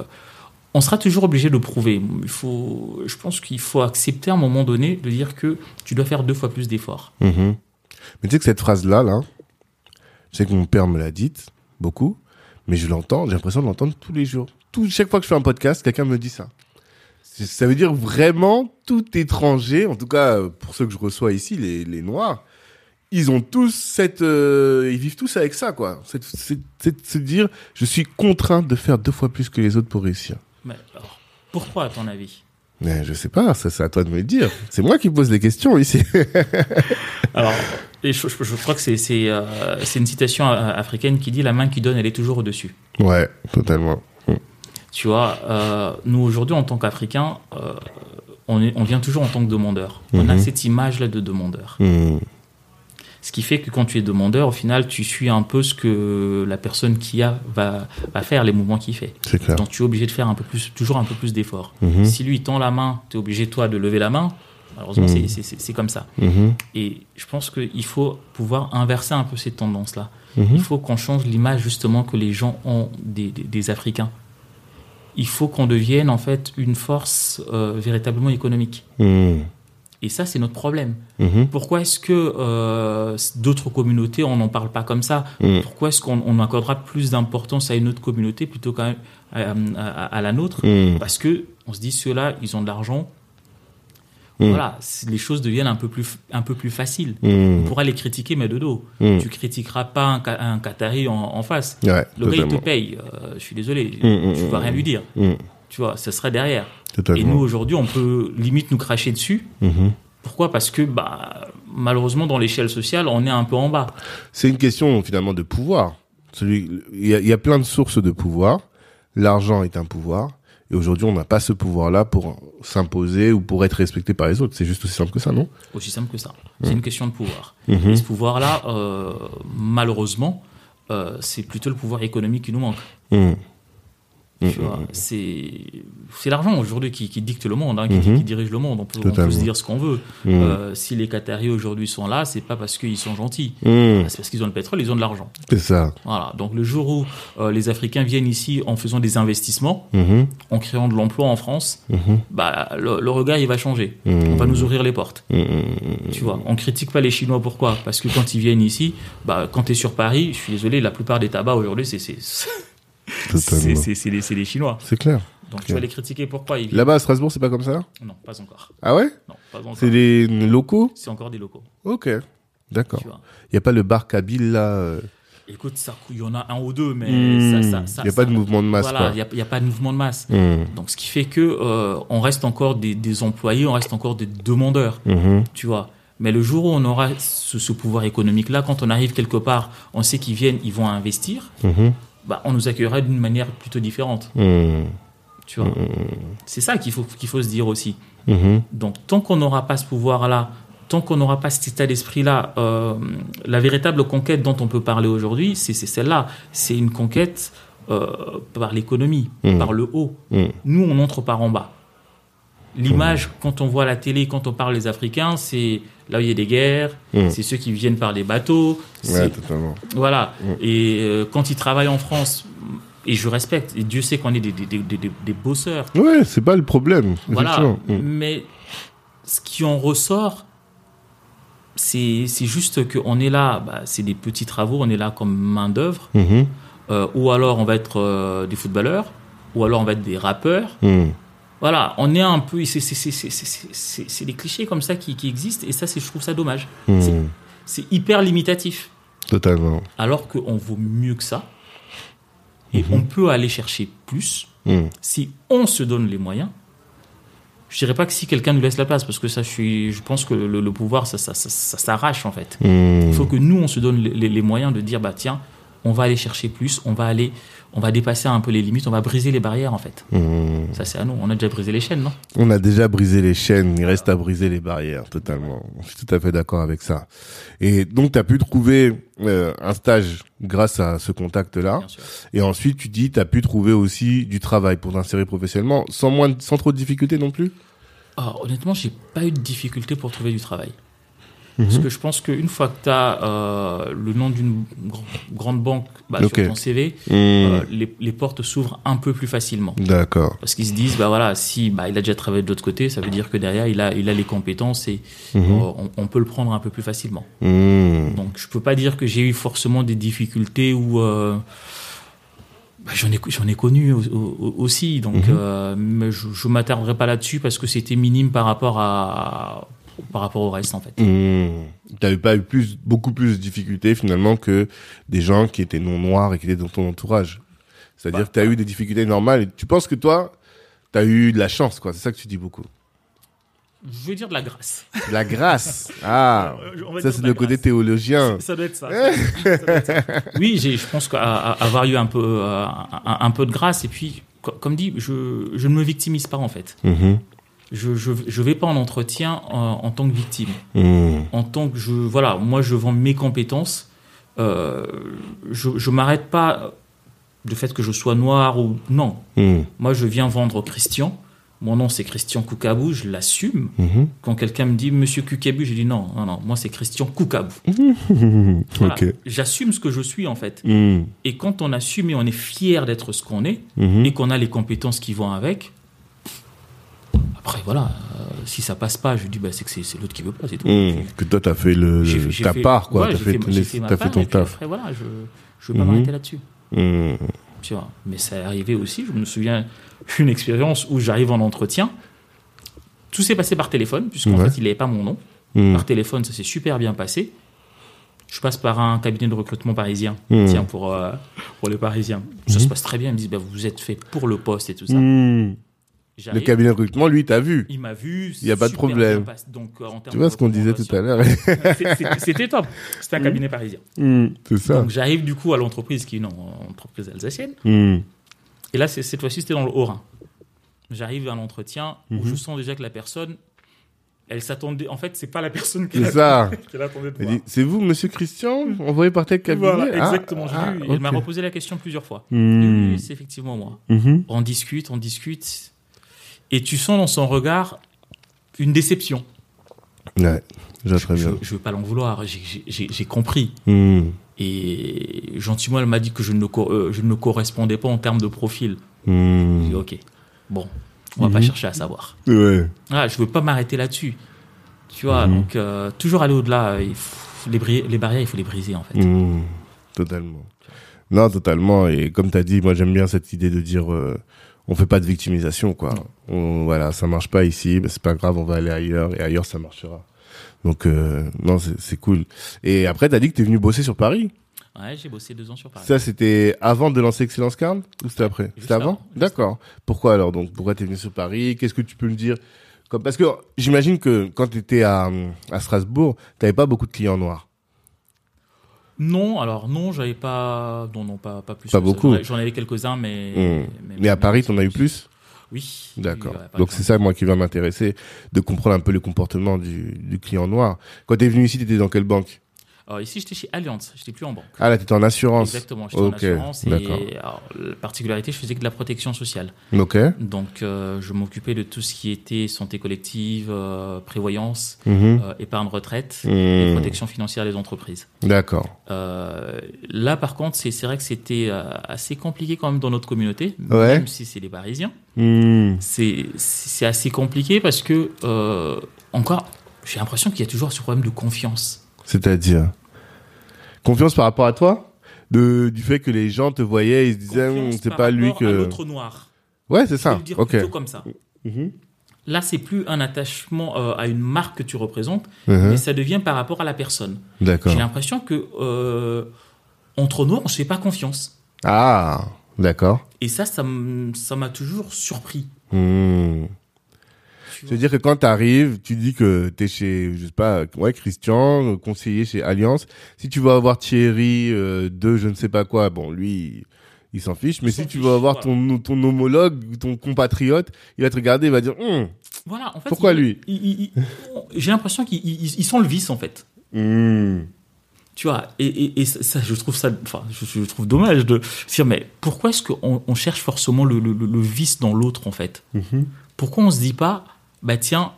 on sera toujours obligé de prouver. Il faut, je pense qu'il faut accepter à un moment donné de dire que tu dois faire deux fois plus d'efforts. Mhm. Mais tu sais que cette phrase-là, là, je sais que mon père me l'a dite beaucoup, mais je l'entends, j'ai l'impression de l'entendre tous les jours. Chaque fois que je fais un podcast, quelqu'un me dit ça. Ça veut dire vraiment tout étranger, en tout cas pour ceux que je reçois ici, les, noirs, ils ont tous cette, euh, ils vivent tous avec ça, quoi. C'est de se dire, je suis contraint de faire deux fois plus que les autres pour réussir. Mais alors, pourquoi à ton avis? Mais je sais pas, ça c'est à toi de me le dire. C'est moi qui pose les questions ici. Alors, je, je- je crois que c'est euh, une citation euh, africaine qui dit la main qui donne, elle est toujours au-dessus. ouais, totalement. Tu vois, euh, nous aujourd'hui en tant qu'Africains, euh, on, vient toujours en tant que demandeur. On a Mhm. cette image-là de demandeur. Mhm. Ce qui fait que quand tu es demandeur, au final, tu suis un peu ce que la personne qui a va, va faire, les mouvements qu'il fait. C'est clair. Donc tu es obligé de faire un peu plus, toujours un peu plus d'efforts. Mhm. Si lui tend la main, tu es obligé toi de lever la main. Malheureusement, Mhm. c'est- comme ça. Mhm. Et je pense qu'il faut pouvoir inverser un peu cette tendance-là. Mhm. Il faut qu'on change l'image justement que les gens ont des, des- des Africains. Il faut qu'on devienne en fait une force euh, véritablement économique. Et ça, c'est notre problème. Mhm. Pourquoi est-ce que euh, d'autres communautés, on n'en parle pas comme ça Mhm. Pourquoi est-ce qu'on on accordera plus d'importance à une autre communauté plutôt qu'à à, à- à la nôtre Mhm. Parce que on se dit ceux-là, ils ont de l'argent. Voilà, les choses deviennent un peu plus un peu plus faciles. On pourra les critiquer mais de dos. Tu critiqueras pas un, un Qatari en, en face. Ouais, Le gars il te paye. euh, je suis désolé, tu vas rien lui dire. Tu vois, ça serait derrière. Et nous aujourd'hui, on peut limite nous cracher dessus. Mhm. Pourquoi? Parce que bah malheureusement dans l'échelle sociale, on est un peu en bas. C'est une question finalement de pouvoir. Il y, a, il y a plein de sources de pouvoir. L'argent est un pouvoir. Et aujourd'hui, on n'a pas ce pouvoir-là pour s'imposer ou pour être respecté par les autres. C'est juste aussi simple que ça, non? Aussi simple que ça. C'est une question de pouvoir. Mhm. Et ce pouvoir-là, euh, malheureusement, euh, c'est plutôt le pouvoir économique qui nous manque. Mhm. Vois, c'est c'est l'argent aujourd'hui qui, qui dicte le monde, hein, qui, Mhm. qui dirige le monde. On peut, on peut se dire ce qu'on veut. Mhm. Euh, si les Qataris aujourd'hui sont là, c'est pas parce qu'ils sont gentils. Mhm. C'est parce qu'ils ont le pétrole, ils ont de l'argent. C'est ça. Voilà. Donc le jour où euh, les Africains viennent ici en faisant des investissements, Mhm. en créant de l'emploi en France, Mhm. bah le, le regard il va changer. On va nous ouvrir les portes. Tu vois, on critique pas les Chinois. Pourquoi? Parce que quand ils viennent ici, bah, quand tu es sur Paris, je suis désolé, la plupart des tabacs aujourd'hui, c'est c'est les, Chinois. C'est clair. Donc tu vas les critiquer. Pourquoi ils Là-bas à Strasbourg, c'est pas comme ça? Non, pas encore. Ah ouais? Non, pas encore. C'est des locaux? C'est encore des locaux. Ok. D'accord. Il n'y a pas le bar Kabyle là euh, Écoute, il y en a un ou deux, mais hmm, ça, Il n'y a pas de mouvement de masse, Voilà, il n'y a, pas de mouvement de masse. Donc ce qui fait que euh, on reste encore des, des employés, on reste encore des demandeurs. Mhm. tu vois. Mais le jour où on aura ce, ce pouvoir économique-là, quand on arrive quelque part, on sait qu'ils viennent, ils vont investir, Mhm. Bah, on nous accueillera d'une manière plutôt différente, Mhm. tu vois. C'est ça qu'il faut, qu'il faut se dire aussi. Mhm. Donc, tant qu'on n'aura pas ce pouvoir-là tant qu'on n'aura pas cet état d'esprit-là, euh, la véritable conquête dont on peut parler aujourd'hui, c'est celle-là. C'est une conquête euh, par l'économie, par le haut. Nous, on entre par en bas. L'image, quand on voit la télé, quand on parle des Africains, c'est là où il y a des guerres, Mm. c'est ceux qui viennent par les bateaux. Ouais, totalement. voilà. Mm. Et euh, quand ils travaillent en France, et je respecte, et Dieu sait qu'on est des, des, des, des- des bosseurs, Ouais, c'est pas le problème. voilà. effectivement. Mm. Mais ce qui en ressort, c'est juste qu'on est là, bah, c'est des petits travaux, on est là comme main-d'œuvre, euh, ou alors on va être euh, des footballeurs, ou alors on va être des rappeurs. Voilà, on est un peu. c'est- des clichés comme ça qui, qui existent, et ça, c'est- je trouve ça dommage. Mm. C'est- hyper limitatif. Totalement. Alors qu'on vaut mieux que ça. Et Mhm. on peut aller chercher plus Mm. si on se donne les moyens. Je dirais pas que si quelqu'un nous laisse la place, parce que ça, je, suis, je pense que le, le pouvoir, ça, ça, ça, ça s'arrache en fait. Mm. Il faut que nous, on se donne les, les- les moyens de dire, bah tiens, on va aller chercher plus, on va aller, on va dépasser un peu les limites, on va briser les barrières en fait. Mm. Ça, c'est à nous. On a déjà brisé les chaînes, non? On a déjà brisé les chaînes, il reste à briser les barrières, totalement. Je suis tout à fait d'accord avec ça. Et donc, tu as pu trouver euh, un stage grâce à ce contact-là. Et ensuite, tu dis, tu as pu trouver aussi du travail pour t'insérer professionnellement, sans, moins, sans trop de difficultés non plus? Alors, honnêtement, j'ai pas eu de difficulté pour trouver du travail. Mhm. Parce que je pense qu'une fois que tu as le nom d'une gr- grande banque bah, sur ton CV, euh, les, les portes s'ouvrent un peu plus facilement. D'accord. Parce qu'ils se disent, bah voilà, si bah, il a déjà travaillé de l'autre côté, ça veut dire que derrière, il a, il a les compétences et Mhm. euh, on, on peut le prendre un peu plus facilement. Mm. Donc, je peux pas dire que j'ai eu forcément des difficultés ou. euh, bah, j'en ai, j'en ai connu au- au- aussi, donc Mhm. euh, mais je, je m'attarderai pas là-dessus parce que c'était minime par rapport à par rapport au reste en fait. Mmh. T'avais pas eu plus, beaucoup plus de difficultés finalement que des gens qui étaient non noirs et qui étaient dans ton entourage. C'est-à-dire Bah, que t'as eu des difficultés normales et tu penses que toi, t'as eu de la chance, quoi. C'est ça que tu dis beaucoup. Je veux dire de la grâce. De La grâce. Ah. Ça, c'est le côté grâce. théologien. Ça doit être ça. Ça doit être ça. oui, j'ai, je pense qu'avoir eu un peu, euh, un, un peu de grâce et puis, co- comme dit, je, je ne me victimise pas en fait. Mhm. Je, je, je vais pas en entretien en, en tant que victime. Mmh. En tant que je, voilà, moi je vends mes compétences. Euh, je, je m'arrête pas du fait que je sois noir ou non. Mmh. Moi, je viens vendre Christian. Mon nom, c'est Christian Koukabou, je l'assume. Mhm. Quand quelqu'un me dit Monsieur Koukabou, je dis non, non, non, moi, c'est Christian Koukabou. Voilà. J'assume ce que je suis, en fait. Et quand on assume et on est fier d'être ce qu'on est, et qu'on a les compétences qui vont avec, après, voilà, euh, si ça passe pas, je dis, bah, c'est que c'est c'est l'autre qui veut pas, c'est tout. Mmh. Que toi, t'as fait le, fait- ta fait- part, quoi. ouais, t'as fait, fait- fait ton taf. Après, voilà, je je vais pas Mhm. m'arrêter là-dessus. Mmh. Tu vois. Mais ça est arrivé aussi, je me souviens une expérience où j'arrive en entretien. Tout s'est passé par téléphone, puisqu'en Ouais. fait, il n'avait pas mon nom. Mmh. Par téléphone, ça s'est super bien passé. Je passe par un cabinet de recrutement parisien, tiens, pour, euh, pour les Parisiens. Ça se passe très bien. Ils me disent, bah, vous êtes fait pour le poste et tout ça. Le cabinet de recrutement, lui, t'as vu. Il m'a vu. Il y a pas de problème. Donc, euh, en termes Tu vois ce qu'on disait tout à l'heure. C'était top. C'était un cabinet parisien. Mmh. C'est ça. Donc, j'arrive du coup à l'entreprise qui est une entreprise alsacienne. Mmh. Et là, cette fois-ci, c'était dans le Haut-Rhin. J'arrive à l'entretien où Mhm. je sens déjà que la personne, elle s'attendait. En fait, c'est pas la personne qu'elle attendait de voir. dit, c'est vous, monsieur Christian, envoyé par tel cabinet? Voilà, Ah, exactement. ah, m'a reposé la question plusieurs fois. Mmh. C'est effectivement moi. Mhm. On discute, on discute. Et tu sens dans son regard une déception. Ouais, je Je, bien. je veux pas l'en vouloir. J'ai- j'ai- J'ai j'ai compris. Mmh. Et gentiment, elle m'a dit que je ne, euh, je ne correspondais pas en termes de profil. J'ai Mmh. dit, ok, bon, on va pas Mhm. chercher à savoir. Ouais. Ah, je veux pas m'arrêter là-dessus. Tu vois, Mhm. donc euh, toujours aller au-delà. Les, barrières, il faut les briser en fait. Totalement. Non, totalement. Et comme tu as dit, moi j'aime bien cette idée de dire euh, on fait pas de victimisation, quoi. On, voilà, ça marche pas ici, mais c'est pas grave, on va aller ailleurs et ailleurs ça marchera. Donc euh, non, c'est cool. Et après, tu as dit que tu es venu bosser sur Paris. Ouais, j'ai bossé deux ans sur Paris. Ça, c'était avant de lancer Excellence Card ou c'était après? C'était avant, D'accord. Pourquoi alors donc Pourquoi tu es venu sur Paris? Qu'est-ce que tu peux me dire? Comme, Parce que j'imagine que quand tu étais à, à Strasbourg, tu pas beaucoup de clients noirs. Non, alors non, j'avais pas. Non, non, pas, pas plus. Pas beaucoup. J'en ai- J'en avais quelques-uns, mais, Mmh. Mais à Paris, tu en as eu plus Oui. D'accord. Oui, ouais, par Donc c'est ça, moi, qui va m'intéresser, de comprendre un peu le comportement du, du client noir. Quand t'es venu ici, t'étais dans quelle banque? Alors ici, j'étais chez Allianz, j'étais plus en banque. Ah là, t'étais en assurance. Exactement, j'étais Ok, en assurance et alors, la particularité, je faisais que de la protection sociale. Ok. Donc, euh, je m'occupais de tout ce qui était santé collective, euh, prévoyance, Mhm. euh, épargne retraite et Mhm. protection financière des entreprises. D'accord. Là, par contre, c'est vrai que c'était assez compliqué quand même dans notre communauté, Ouais. même si c'est les Parisiens. Mhm. C'est assez compliqué parce que, encore, j'ai l'impression qu'il y a toujours ce problème de confiance. C'est-à-dire? Confiance par rapport à toi de, Du fait que les gens te voyaient, ils se disaient, Hum, c'est pas lui que... l'autre noir. Ouais, c'est Je vais ça. le dire Ok. plutôt comme ça. Mhm. Là, c'est plus un attachement euh, à une marque que tu représentes, Mhm. mais ça devient par rapport à la personne. D'accord. J'ai l'impression que euh, entre nous, on se fait pas confiance. Ah, d'accord. Et ça, ça ça m'a toujours surpris. Hmm. C'est-à-dire que quand tu arrives, tu dis que tu es chez, je sais pas, ouais, Christian, conseiller chez Alliance. Si tu vas avoir Thierry euh, de je ne sais pas quoi, bon, lui, il s'en fiche. Mais si tu vas avoir ton, ton homologue, ton compatriote, il va te regarder, il va dire, Hum, Voilà, en fait, Pourquoi il- lui? il- il- il- J'ai l'impression qu'ils ils- ils sont le vice, en fait. hum. Tu vois, et, et, et ça, je trouve ça, enfin, je, je trouve dommage de dire, mais pourquoi est-ce qu'on on cherche forcément le, le, le- le vice dans l'autre, en fait? Mhm. Pourquoi on se dit pas, bah tiens,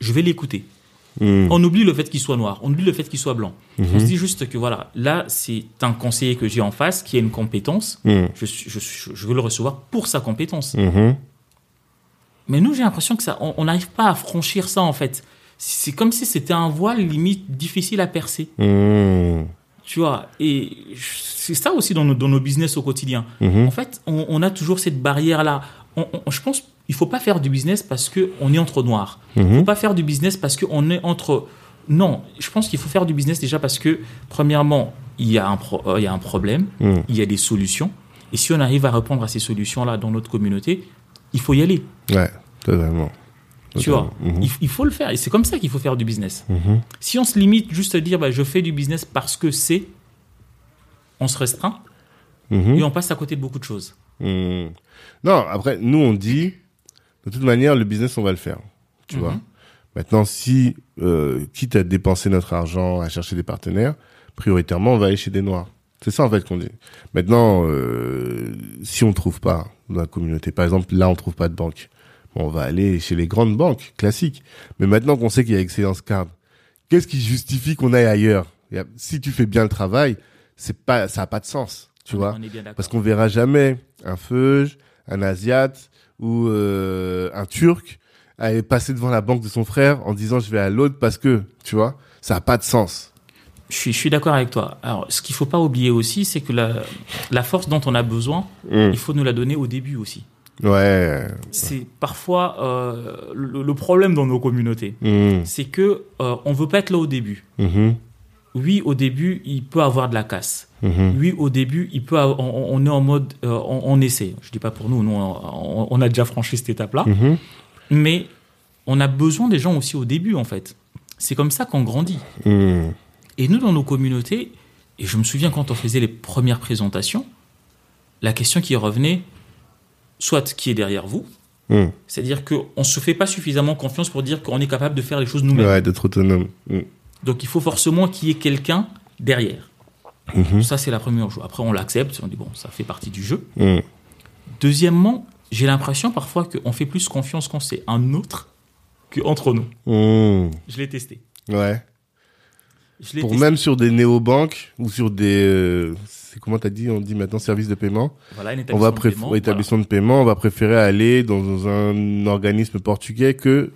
je vais l'écouter Hum. On oublie le fait qu'il soit noir, on oublie le fait qu'il soit blanc. Mhm. On se dit juste que voilà, là, c'est un conseiller que j'ai en face qui a une compétence. Hum. Je, je, veux le recevoir pour sa compétence. Mais nous, j'ai l'impression que ça, on n'arrive pas à franchir ça en fait. C'est comme si c'était un voile limite difficile à percer. Tu vois, et c'est ça aussi dans nos, dans nos business au quotidien. En fait, on, on a toujours cette barrière-là. On- on- je pense il faut pas faire du business parce que on est entre noirs. Il Mhm. faut pas faire du business parce qu'on est entre... Non, je pense qu'il faut faire du business déjà parce que, premièrement, il y a un, pro- euh, il y a un problème, Hum. il y a des solutions. Et si on arrive à répondre à ces solutions-là dans notre communauté, il faut y aller. Ouais, totalement. Tu vois. Mhm. il, il faut le faire. Et c'est comme ça qu'il faut faire du business. Mhm. Si on se limite juste à dire bah, je fais du business parce que c'est, on se restreint Mhm. et on passe à côté de beaucoup de choses. Non, après, nous, on dit, de toute manière, le business, on va le faire. Tu Mhm. vois. Maintenant, si, euh, quitte à dépenser notre argent, à chercher des partenaires, prioritairement, on va aller chez des noirs. C'est ça, en fait, qu'on dit. Maintenant, euh, si on trouve pas dans la communauté, par exemple, là, on trouve pas de banque, bon, on va aller chez les grandes banques, classiques. Mais maintenant qu'on sait qu'il y a Excellence Card, qu'est-ce qui justifie qu'on aille ailleurs? Si tu fais bien le travail, c'est pas, ça a pas de sens. Tu On- vois? Parce qu'on verra jamais un Feuge, un Asiate ou euh, un Turc aller passer devant la banque de son frère en disant je vais à l'autre parce que, tu vois, ça a pas de sens. Je suis, je suis d'accord avec toi. Alors, ce qu'il faut pas oublier aussi, c'est que la, la force dont on a besoin, Mm. il faut nous la donner au début aussi. Ouais. C'est parfois euh, le, le problème dans nos communautés. Mm. C'est que euh, on veut pas être là au début. Mhm. Oui, au début, il peut avoir de la casse. Mhm. Oui, au début, il peut, avoir- on, on est en mode, euh, on, on essaie. Je dis pas pour nous, nous, on, on a déjà franchi cette étape-là. Mhm. Mais on a besoin des gens aussi au début, en fait. C'est comme ça qu'on grandit. Mm. Et nous, dans nos communautés, et je me souviens quand on faisait les premières présentations, la question qui revenait, soit qui est derrière vous, c'est-à-dire qu'on ne se fait pas suffisamment confiance pour dire qu'on est capable de faire les choses nous-mêmes. Ouais, d'être autonome. Donc il faut forcément qu'il y ait quelqu'un derrière. Mhm. Ça, c'est la première chose. Après, on l'accepte, on dit, bon, ça fait partie du jeu. Mm. Deuxièmement, j'ai l'impression parfois qu'on fait plus confiance quand c'est un autre qu'entre nous. Mm. Je l'ai testé. Ouais. Je Pour testé. même sur des néobanques ou sur des, euh, c'est comment t'as dit, on dit maintenant services de paiement. Voilà, un On établissement va de préférer paiement, établissement de paiement, on va préférer aller dans un organisme portugais que,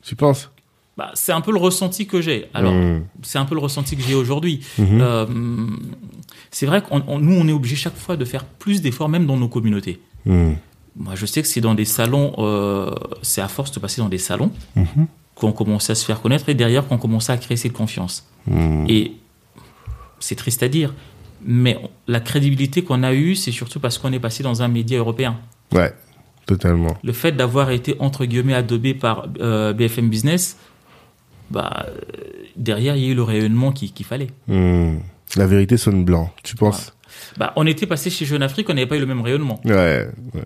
tu penses? Bah, c'est un peu le ressenti que j'ai. Alors, Mm. c'est un peu le ressenti que j'ai aujourd'hui. Mhm. Euh, c'est vrai que nous, on est obligé chaque fois de faire plus d'efforts, même dans nos communautés. Mm. Moi, je sais que c'est dans des salons, euh, c'est à force de passer dans des salons qu'on commence à se faire connaître et derrière qu'on commence à créer cette confiance. Et c'est triste à dire, mais on- la crédibilité qu'on a eue, c'est surtout parce qu'on est passé dans un média européen. Ouais, totalement. Le fait d'avoir été entre guillemets adobé par euh, BFM Business, bah, derrière, il y a eu le rayonnement qu'il qu'il fallait. Hmm. La vérité sonne blanc, tu penses Bah, on était passé chez Jeune Afrique, on n'avait pas eu le même rayonnement. ouais. ouais.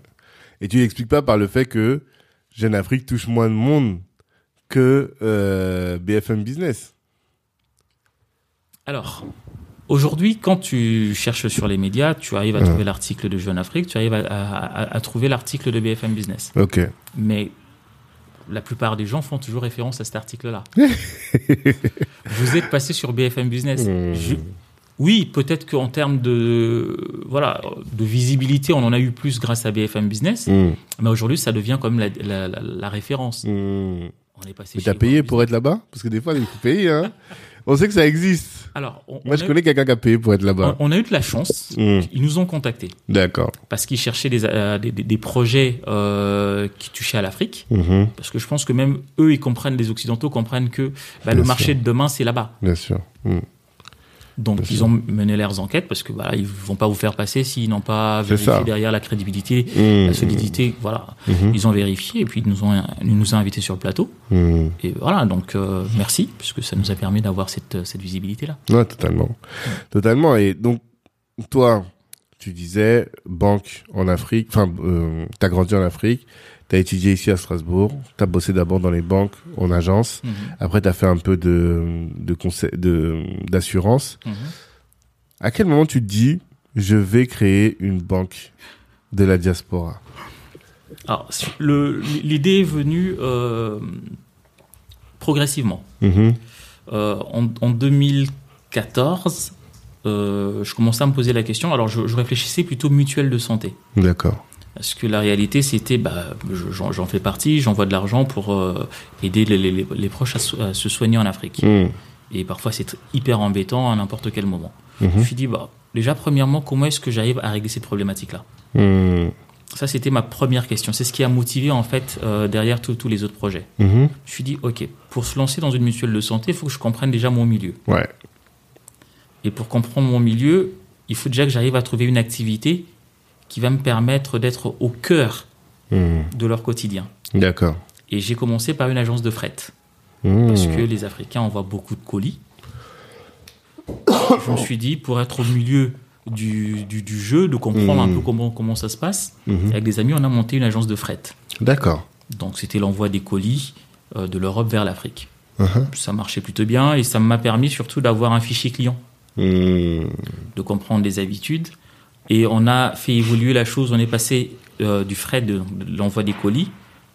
Et tu l'expliques pas par le fait que Jeune Afrique touche moins de monde que euh, BFM Business. Alors, aujourd'hui, quand tu cherches sur les médias, tu arrives à Ouais. trouver l'article de Jeune Afrique, tu arrives à, à- à- à trouver l'article de BFM Business. Ok. Mais la plupart des gens font toujours référence à cet article-là. Vous êtes passé sur BFM Business. Mmh. Je- Oui, peut-être qu'en termes de voilà de visibilité, on en a eu plus grâce à BFM Business. Mmh. Mais aujourd'hui, ça devient comme la, la, la- la référence. Mmh. On est passé. Mais t'as payé pour être là-bas? Parce que des fois, il faut payer. Hein. On sait que ça existe. Alors, on, Moi, on je connais quelqu'un qui a payé pour être là-bas. on- on a eu de la chance. Mmh. Ils nous ont contactés D'accord. parce qu'ils cherchaient des, euh, des, des- des projets euh, qui touchaient à l'Afrique. Mhm. Parce que je pense que même eux, ils comprennent, les Occidentaux comprennent que bah, le marché sûr. de demain, c'est là-bas. Bien sûr. Mmh. Donc, ils ont mené leurs enquêtes parce que voilà, ils vont pas vous faire passer s'ils n'ont pas vérifié derrière la crédibilité, Mmh. la solidité. Voilà, Mhm. ils ont vérifié et puis ils nous ont, ils nous ont invités sur le plateau. Mmh. Et voilà, donc euh, merci puisque ça nous a permis d'avoir cette, cette visibilité-là. Ouais, totalement. Totalement. Et donc, toi, tu disais banque en Afrique, enfin, euh, t'as grandi en Afrique, t'as étudié ici à Strasbourg, t'as bossé d'abord dans les banques, en agence, Mhm. après t'as fait un peu de, de d'assurance. Mhm. À quel moment tu te dis, je vais créer une banque de la diaspora? Alors, le- l'idée est venue euh, progressivement. Mhm. Euh, en, en 2014, euh, je commençais à me poser la question. Alors, je, je réfléchissais plutôt mutuelle de santé. D'accord. Parce que la réalité, c'était, bah, je- j'en fais partie, j'envoie de l'argent pour euh, aider les, les- les proches à, so- à se soigner en Afrique. Mhm. Et parfois, c'est hyper embêtant à n'importe quel moment. Mhm. Je me suis dit, bah, déjà, premièrement, comment est-ce que j'arrive à régler cette problématique-là Mhm. Ça, c'était ma première question. C'est ce qui a motivé, en fait, euh, derrière tous les autres projets. Mhm. Je me suis dit, OK, pour se lancer dans une mutuelle de santé, il faut que je comprenne déjà mon milieu. Ouais. Et pour comprendre mon milieu, il faut déjà que j'arrive à trouver une activité qui va me permettre d'être au cœur Mhm. de leur quotidien. D'accord. Et j'ai commencé par une agence de fret. Mhm. Parce que les Africains envoient beaucoup de colis. Je me suis dit, pour être au milieu du, du, du jeu, de comprendre un Mhm. peu comment, comment ça se passe, avec des amis, on a monté une agence de fret. D'accord. Donc c'était l'envoi des colis euh, de l'Europe vers l'Afrique. Mhm. Ça marchait plutôt bien et ça m'a permis surtout d'avoir un fichier client. De comprendre les habitudes. Et on a fait évoluer la chose. On est passé euh, du frais de, de l'envoi des colis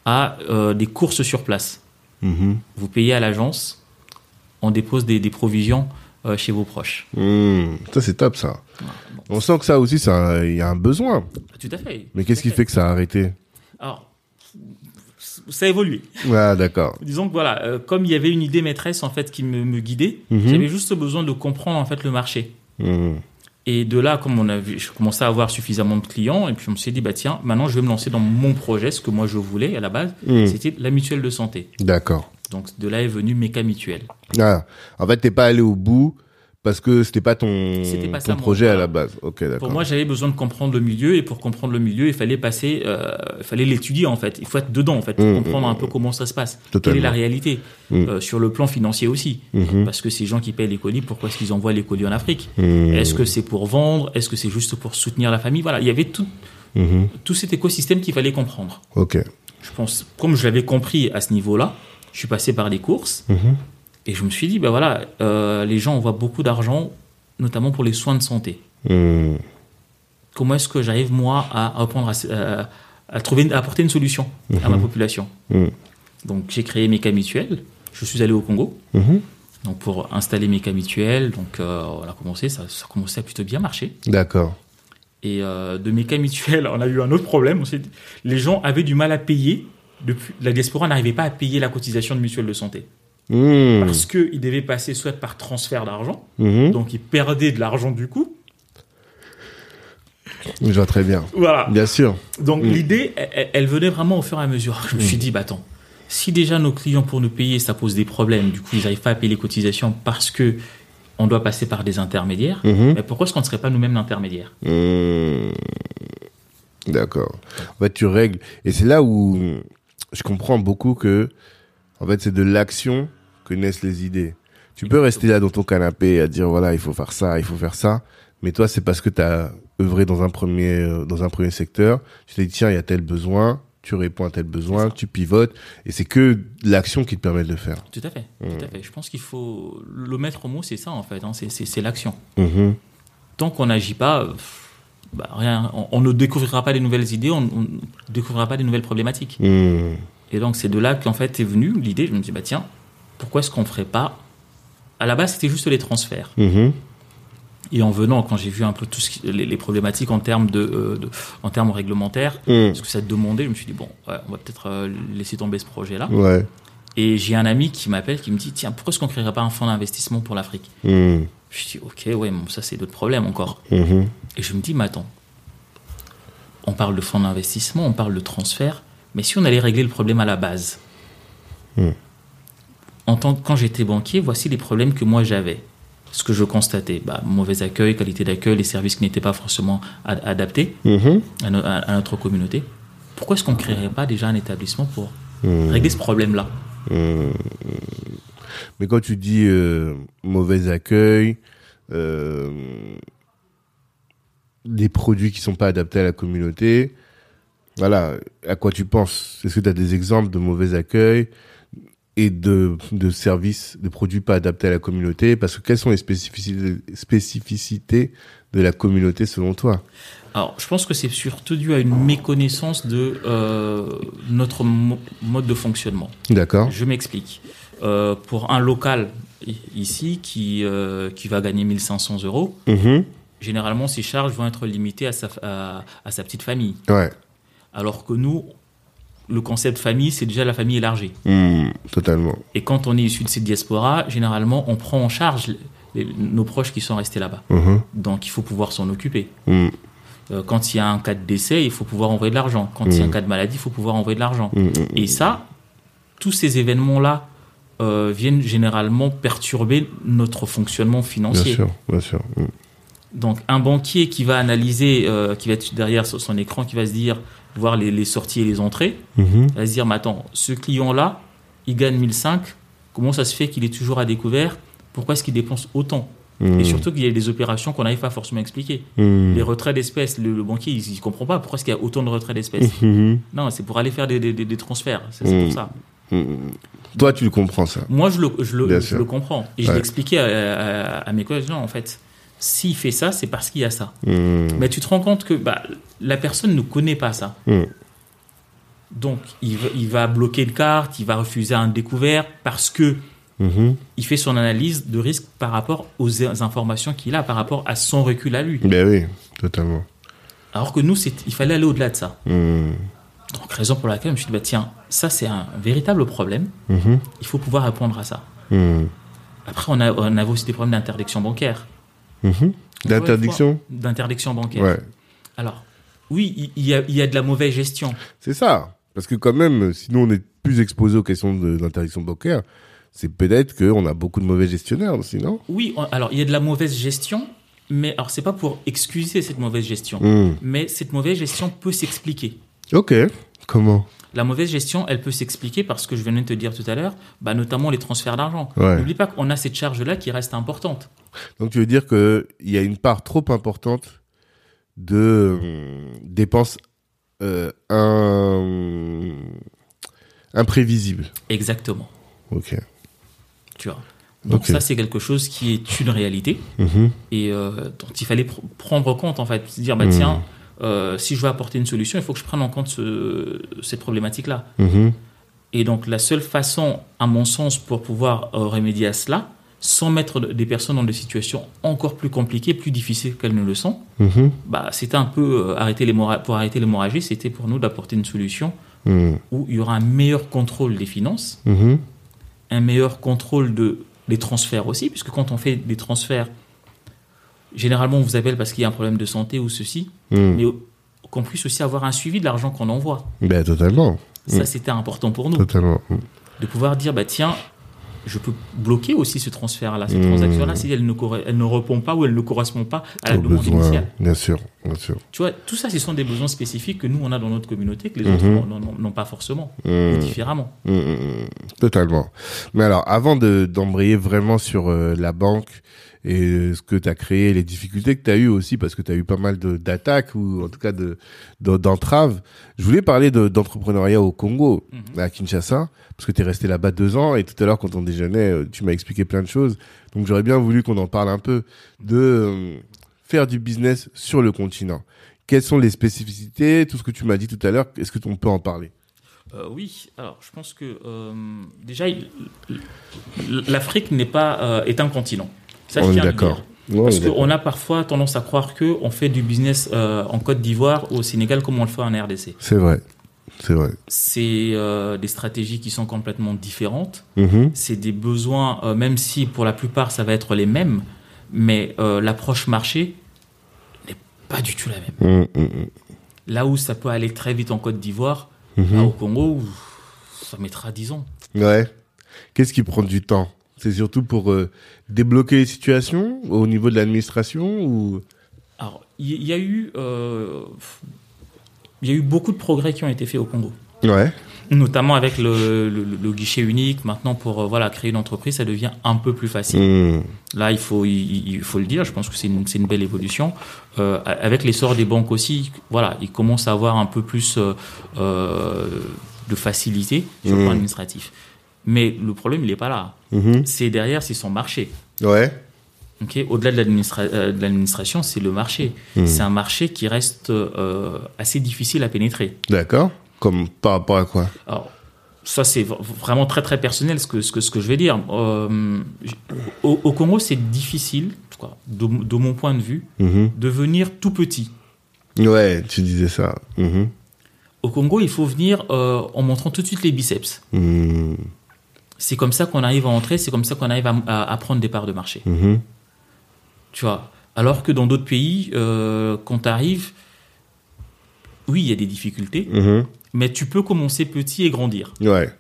à euh, des courses sur place. Mhm. Vous payez à l'agence, on dépose des, des provisions euh, chez vos proches. Mhm. Ça, c'est top, ça. On sent que ça aussi, ça, il y a un besoin. Tout à fait. Mais qu'est-ce qui fait que ça a arrêté Alors, ça a évolué. Ah, d'accord. Disons que voilà, euh, comme il y avait une idée maîtresse en fait qui me, me guidait, Mhm. j'avais juste besoin de comprendre en fait le marché. Mhm. Et de là, comme on a vu, je commençais à avoir suffisamment de clients, et puis on me s'est dit, bah tiens, maintenant je vais me lancer dans mon projet, ce que moi je voulais à la base, Mhm. c'était la mutuelle de santé. D'accord. Donc de là est venu Méca Mutuelle. Ah, en fait, t'es pas allé au bout parce que c'était pas ton, pas ton ça, projet à la base. Ok, d'accord. Pour moi, j'avais besoin de comprendre le milieu, et pour comprendre le milieu, il fallait passer, euh, il fallait l'étudier en fait. Il faut être dedans en fait, pour Mhm. comprendre un peu comment ça se passe. Totalement. Quelle est la réalité. Euh, sur le plan financier aussi. Parce que ces gens qui payent les colis, pourquoi est-ce qu'ils envoient les colis en Afrique. Est-ce que c'est pour vendre Est-ce que c'est juste pour soutenir la famille Voilà, il y avait tout, tout cet écosystème qu'il fallait comprendre. Ok. Je pense, comme je l'avais compris à ce niveau-là, je suis passé par des courses. Et je me suis dit, ben voilà, euh, les gens envoient beaucoup d'argent, notamment pour les soins de santé. Mhm. Comment est-ce que j'arrive moi à répondre à, ce- à- à trouver, à apporter une solution à ma population Mhm. Donc j'ai créé mes cas mutuels. Je suis allé au Congo. Mhm. Donc pour installer mes cas mutuels, donc euh, on a commencé, ça, commencé à plutôt bien marcher. D'accord. Et euh, de mes cas mutuels, on a eu un autre problème. Les gens avaient du mal à payer. Depuis, la diaspora n'arrivait pas à payer la cotisation de mutuelle de santé. Mhm. Parce qu'ils devaient passer soit par transfert d'argent, Mhm. donc ils perdaient de l'argent du coup. Je vois très bien. Voilà. Bien sûr. Donc Mm. l'idée, elle, venait vraiment au fur et à mesure. Je me suis dit, bah attends, si déjà nos clients pour nous payer, ça pose des problèmes, du coup ils n'arrivent pas à payer les cotisations parce que on doit passer par des intermédiaires, mais pourquoi est-ce qu'on ne serait pas nous-mêmes l'intermédiaire? D'accord. En fait, tu règles. Et c'est là où je comprends beaucoup que, en fait, c'est de l'action que naissent les idées. Tu peux rester là dans ton canapé à dire, voilà, il faut faire ça, il faut faire ça. Mais toi, c'est parce que t'as, œuvré dans un premier euh, dans un premier secteur, tu t'es dit tiens il y a tel besoin, tu réponds à tel besoin, tu pivotes et c'est que l'action qui te permet de le faire. Tout à fait, tout à fait. Je pense qu'il faut le maître mot, c'est ça en fait, hein, c'est- l'action. Mhm. Tant qu'on n'agit pas, bah, rien, on, on ne découvrira pas des nouvelles idées, on ne découvrira pas des nouvelles problématiques. Mhm. Et donc c'est de là qu'en fait est venue l'idée. Je me dis bah tiens, pourquoi est-ce qu'on ferait pas? À la base c'était juste les transferts. Mhm. Et en venant, quand j'ai vu un peu tout ce qui- les, les problématiques en termes de, euh, de- en termes réglementaires, Mhm. ce que ça demandait, je me suis dit bon, ouais, on va peut-être euh, laisser tomber ce projet-là. Ouais. Et j'ai un ami qui m'appelle, qui me dit tiens, pourquoi est-ce qu'on créerait pas un fonds d'investissement pour l'Afrique? Mhm. Je dis ok, ouais, bon, ça c'est d'autres problèmes encore. Mhm. Et je me dis mais attends, on parle de fonds d'investissement, on parle de transfert, mais si on allait régler le problème à la base, Hmm. en tant que quand j'étais banquier, voici les problèmes que moi j'avais. Ce que je constatais, bah, mauvais accueil, qualité d'accueil, les services qui n'étaient pas forcément ad- adaptés Mhm. à, no- à- à notre communauté. Pourquoi est-ce qu'on ne créerait pas déjà un établissement pour Mhm. régler ce problème-là? Mhm. Mais quand tu dis euh, mauvais accueil, euh, des produits qui sont pas adaptés à la communauté, voilà, à quoi tu penses? Est-ce que tu as des exemples de mauvais accueil et de, de services, de produits pas adaptés à la communauté? Parce que quelles sont les spécificités, spécificités de la communauté selon toi? Alors, je pense que c'est surtout dû à une méconnaissance de euh, notre mo- mode de fonctionnement. D'accord Je m'explique. Euh, pour un local ici qui, euh, qui va gagner 1500 euros, Mhm. généralement ses charges vont être limitées à sa, à, à sa petite famille. Ouais, Alors que nous, le concept famille, c'est déjà la famille élargie. Mhm. totalement. Et quand on est issu de cette diaspora, généralement, on prend en charge les- les- nos proches qui sont restés là-bas. Mhm. Donc, il faut pouvoir s'en occuper. Mhm. Euh, quand il y a un cas de décès, il faut pouvoir envoyer de l'argent. Quand il y a un cas de maladie, il faut pouvoir envoyer de l'argent. Et ça, tous ces événements-là euh, viennent généralement perturber notre fonctionnement Bien financier. sûr, bien sûr. Donc, un banquier qui va analyser, euh, qui va être derrière son écran, qui va se dire, voir les, les sorties et les entrées, Mhm. va se dire, mais attends, ce client-là, il gagne 1005, comment ça se fait qu'il est toujours à découvert? Pourquoi est-ce qu'il dépense autant? Mhm. Et surtout qu'il y a des opérations qu'on n'arrive pas forcément à expliquer. Mhm. Les retraits d'espèces, le, le banquier, il ne comprend pas pourquoi est-ce qu'il y a autant de retraits d'espèces. Mhm. non, c'est pour aller faire des, des- des- des transferts, c'est pour ça. Toi, tu le comprends ça. Moi, je le, je le, je le comprends. Et je l'expliquais à, à- à mes collègues, non, en fait, s'il fait ça, c'est parce qu'il y a ça. Mhm. Mais tu te rends compte que bah, la personne ne connaît pas ça. Mm. Donc, il va, il va bloquer une carte, il va refuser un découvert parce que Mhm. il fait son analyse de risque par rapport aux informations qu'il a, par rapport à son recul à lui. Ben oui, totalement. Alors que nous, il fallait aller au-delà de ça. Mhm. Donc, raison pour laquelle je me suis dit, bah, tiens, ça, c'est un véritable problème. Mhm. Il faut pouvoir répondre à ça. Après, on, a, on avait aussi des problèmes d'interdiction bancaire. Mhm. D'interdiction D'interdiction bancaire. Ouais. Alors, oui, il y, y a de la mauvaise gestion. C'est ça. Parce que quand même, sinon on est plus exposé aux questions d'interdiction bancaire, c'est peut-être qu'on a beaucoup de mauvais gestionnaires aussi, non? Oui, on- alors, il y a de la mauvaise gestion, mais alors, c'est pas pour excuser cette mauvaise gestion. Mhm. Mais cette mauvaise gestion peut s'expliquer. Ok. Comment? La mauvaise gestion, elle peut s'expliquer parce que je venais de te dire tout à l'heure, bah, notamment les transferts d'argent. Ouais. N'oublie pas qu'on a cette charge-là qui reste importante. Donc tu veux dire qu'il y a une part trop importante de euh, dépenses euh, imprévisibles. Exactement. Ok. Tu vois. Donc ça, c'est quelque chose qui est une réalité Mhm. et euh, dont il fallait pr- prendre compte en fait, se dire bah tiens, euh, si je veux apporter une solution, il faut que je prenne en compte ce- cette problématique-là. Mhm. Et donc la seule façon, à mon sens, pour pouvoir euh, remédier à cela, sans mettre des personnes dans des situations encore plus compliquées, plus difficiles qu'elles ne le sont, Mhm. bah, c'était un peu euh, arrêter l'hémorra- pour arrêter l'hémorragie, c'était pour nous d'apporter une solution Mhm. où il y aura un meilleur contrôle des finances, Mhm. un meilleur contrôle de, des transferts aussi, puisque quand on fait des transferts, généralement on vous appelle parce qu'il y a un problème de santé ou ceci, Mhm. mais au- qu'on puisse aussi avoir un suivi de l'argent qu'on envoie. Ben totalement. Ça, Mm. c'était important pour nous, Totalement. Mhm. de pouvoir dire, bah tiens, je peux bloquer aussi ce transfert-là, cette transaction-là, si elle ne, elle ne répond pas ou elle ne correspond pas à la Aux demande initiale. bien sûr. bien sûr. Tu vois, tout ça, ce sont des besoins spécifiques que nous, on a dans notre communauté, que les autres n'ont- pas forcément, ou différemment. Mm, mm, mm. Totalement. Mais alors, avant de d'embrayer vraiment sur euh, la banque et ce que tu as créé, les difficultés que tu as eues aussi, parce que tu as eu pas mal de- d'attaques ou en tout cas de de- d'entraves, je voulais parler de- d'entrepreneuriat au Congo, Mhm. à Kinshasa, parce que tu es resté là-bas deux ans et tout à l'heure quand on déjeunait, euh, tu m'as expliqué plein de choses. Donc j'aurais bien voulu qu'on en parle un peu de euh, faire du business sur le continent. Quelles sont les spécificités, tout ce que tu m'as dit tout à l'heure, est-ce que on peut en parler? Euh, oui, alors je pense que euh, déjà, l'Afrique n'est pas euh, est un continent. Ça, je On est tiens d'accord. Ouais, Parce qu'on a parfois tendance à croire que on fait du business euh, en Côte d'Ivoire ou au Sénégal comme on le fait en RDC. C'est vrai. C'est vrai. C'est euh, des stratégies qui sont complètement différentes. Mhm. C'est des besoins, euh, même si pour la plupart ça va être les mêmes, mais l'approche marché n'est pas du tout la même. Mm, mm, mm. Là où ça peut aller très vite en Côte d'Ivoire, là, au Congo, ça mettra 10 ans. Ouais. Qu'est-ce qui prend du temps? C'est surtout pour euh, débloquer les situations au niveau de l'administration ou? Alors, il y, a eu, euh, il y a eu beaucoup de progrès qui ont été faits au Congo, Ouais. notamment avec le, le- le guichet unique. Maintenant, pour euh, voilà créer une entreprise, ça devient un peu plus facile. Mm. Là, il faut, il, il faut le dire. Je pense que c'est une, c'est une belle évolution. Avec l'essor des banques aussi, voilà, ils commencent à avoir un peu plus de facilité sur le plan administratif. Mais le problème, il n'est pas là. Mhm. C'est derrière, c'est son marché. Ouais. Ok, Au-delà de euh, l'administration, c'est le marché. Mhm. C'est un marché qui reste euh, assez difficile à pénétrer. D'accord. Comme par rapport à quoi? Alors, ça, c'est vraiment très très personnel ce que, ce que, ce que je vais dire. Euh, au, au Congo, c'est difficile, quoi, de, de mon point de vue, Mhm. de venir tout petit. Ouais, tu disais ça. Au Congo, il faut venir en montrant tout de suite les biceps. C'est comme ça qu'on arrive à entrer, c'est comme ça qu'on arrive à, à- à prendre des parts de marché. Mhm. Tu vois. Alors que dans d'autres pays, euh, quand tu arrives, oui, il y a des difficultés, Mhm. Mais tu peux commencer petit et grandir. Ouais.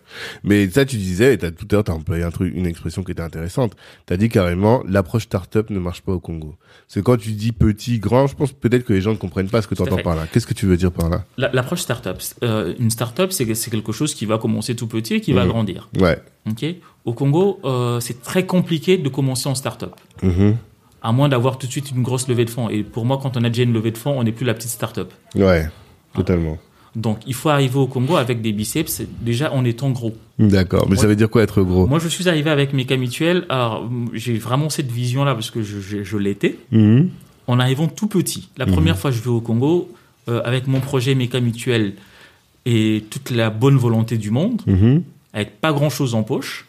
Mais ça, tu disais, et t'as, tout à l'heure, t'as employé un truc, une expression qui était intéressante. T'as dit carrément, l'approche start-up ne marche pas au Congo. C'est quand tu dis petit, grand, je pense peut-être que les gens ne comprennent pas ce que tu entends par là. Qu'est-ce que tu veux dire par là? La- L'approche startup, euh, une startup, c'est c'est quelque chose qui va commencer tout petit et qui va Mhm. grandir. Ouais. Ok? Au Congo, euh, c'est très compliqué de commencer en startup, Mhm. à moins d'avoir tout de suite une grosse levée de fonds. Et pour moi, quand on a déjà une levée de fonds, on n'est plus la petite startup. Ouais. Totalement. Donc, il faut arriver au Congo avec des biceps, déjà en étant gros. D'accord. Mais ça veut dire quoi être gros? Moi, je suis arrivé avec Méca Mutuel. Alors, j'ai vraiment cette vision-là parce que je, je- je l'étais. Mhm. En arrivant tout petit. La Mhm. première fois que je vais au Congo, euh, avec mon projet Méca Mutuel et toute la bonne volonté du monde, Mhm. avec pas grand-chose en poche,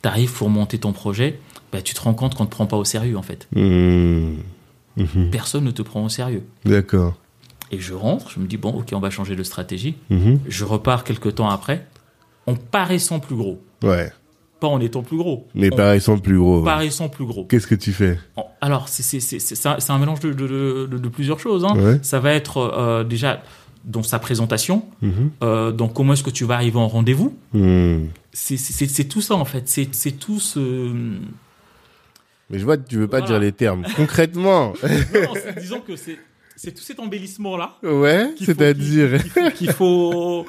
t'arrives pour monter ton projet, bah, tu te rends compte qu'on ne te prend pas au sérieux, en fait. Mhm. Mhm. Personne ne te prend au sérieux. D'accord. Et je rentre, je me dis, bon, ok, on va changer de stratégie. Mhm. Je repars quelques temps après, en paraissant plus gros. Ouais. Pas en étant plus gros. Mais en paraissant plus gros. paraissant plus gros. Qu'est-ce que tu fais? Alors, c'est un, mélange de, de- de- de plusieurs choses. hein. Ouais. Ça va être euh, déjà dans sa présentation, Mhm. euh, dans comment est-ce que tu vas arriver en rendez-vous. Mhm. C'est- tout ça, en fait. C'est tout ce... Mais je vois que tu veux pas Voilà. dire les termes. Concrètement. Non, disons que c'est c'est tout cet embellissement-là ouais. qu'il faut- C'est-à-dire. qu'il faut-.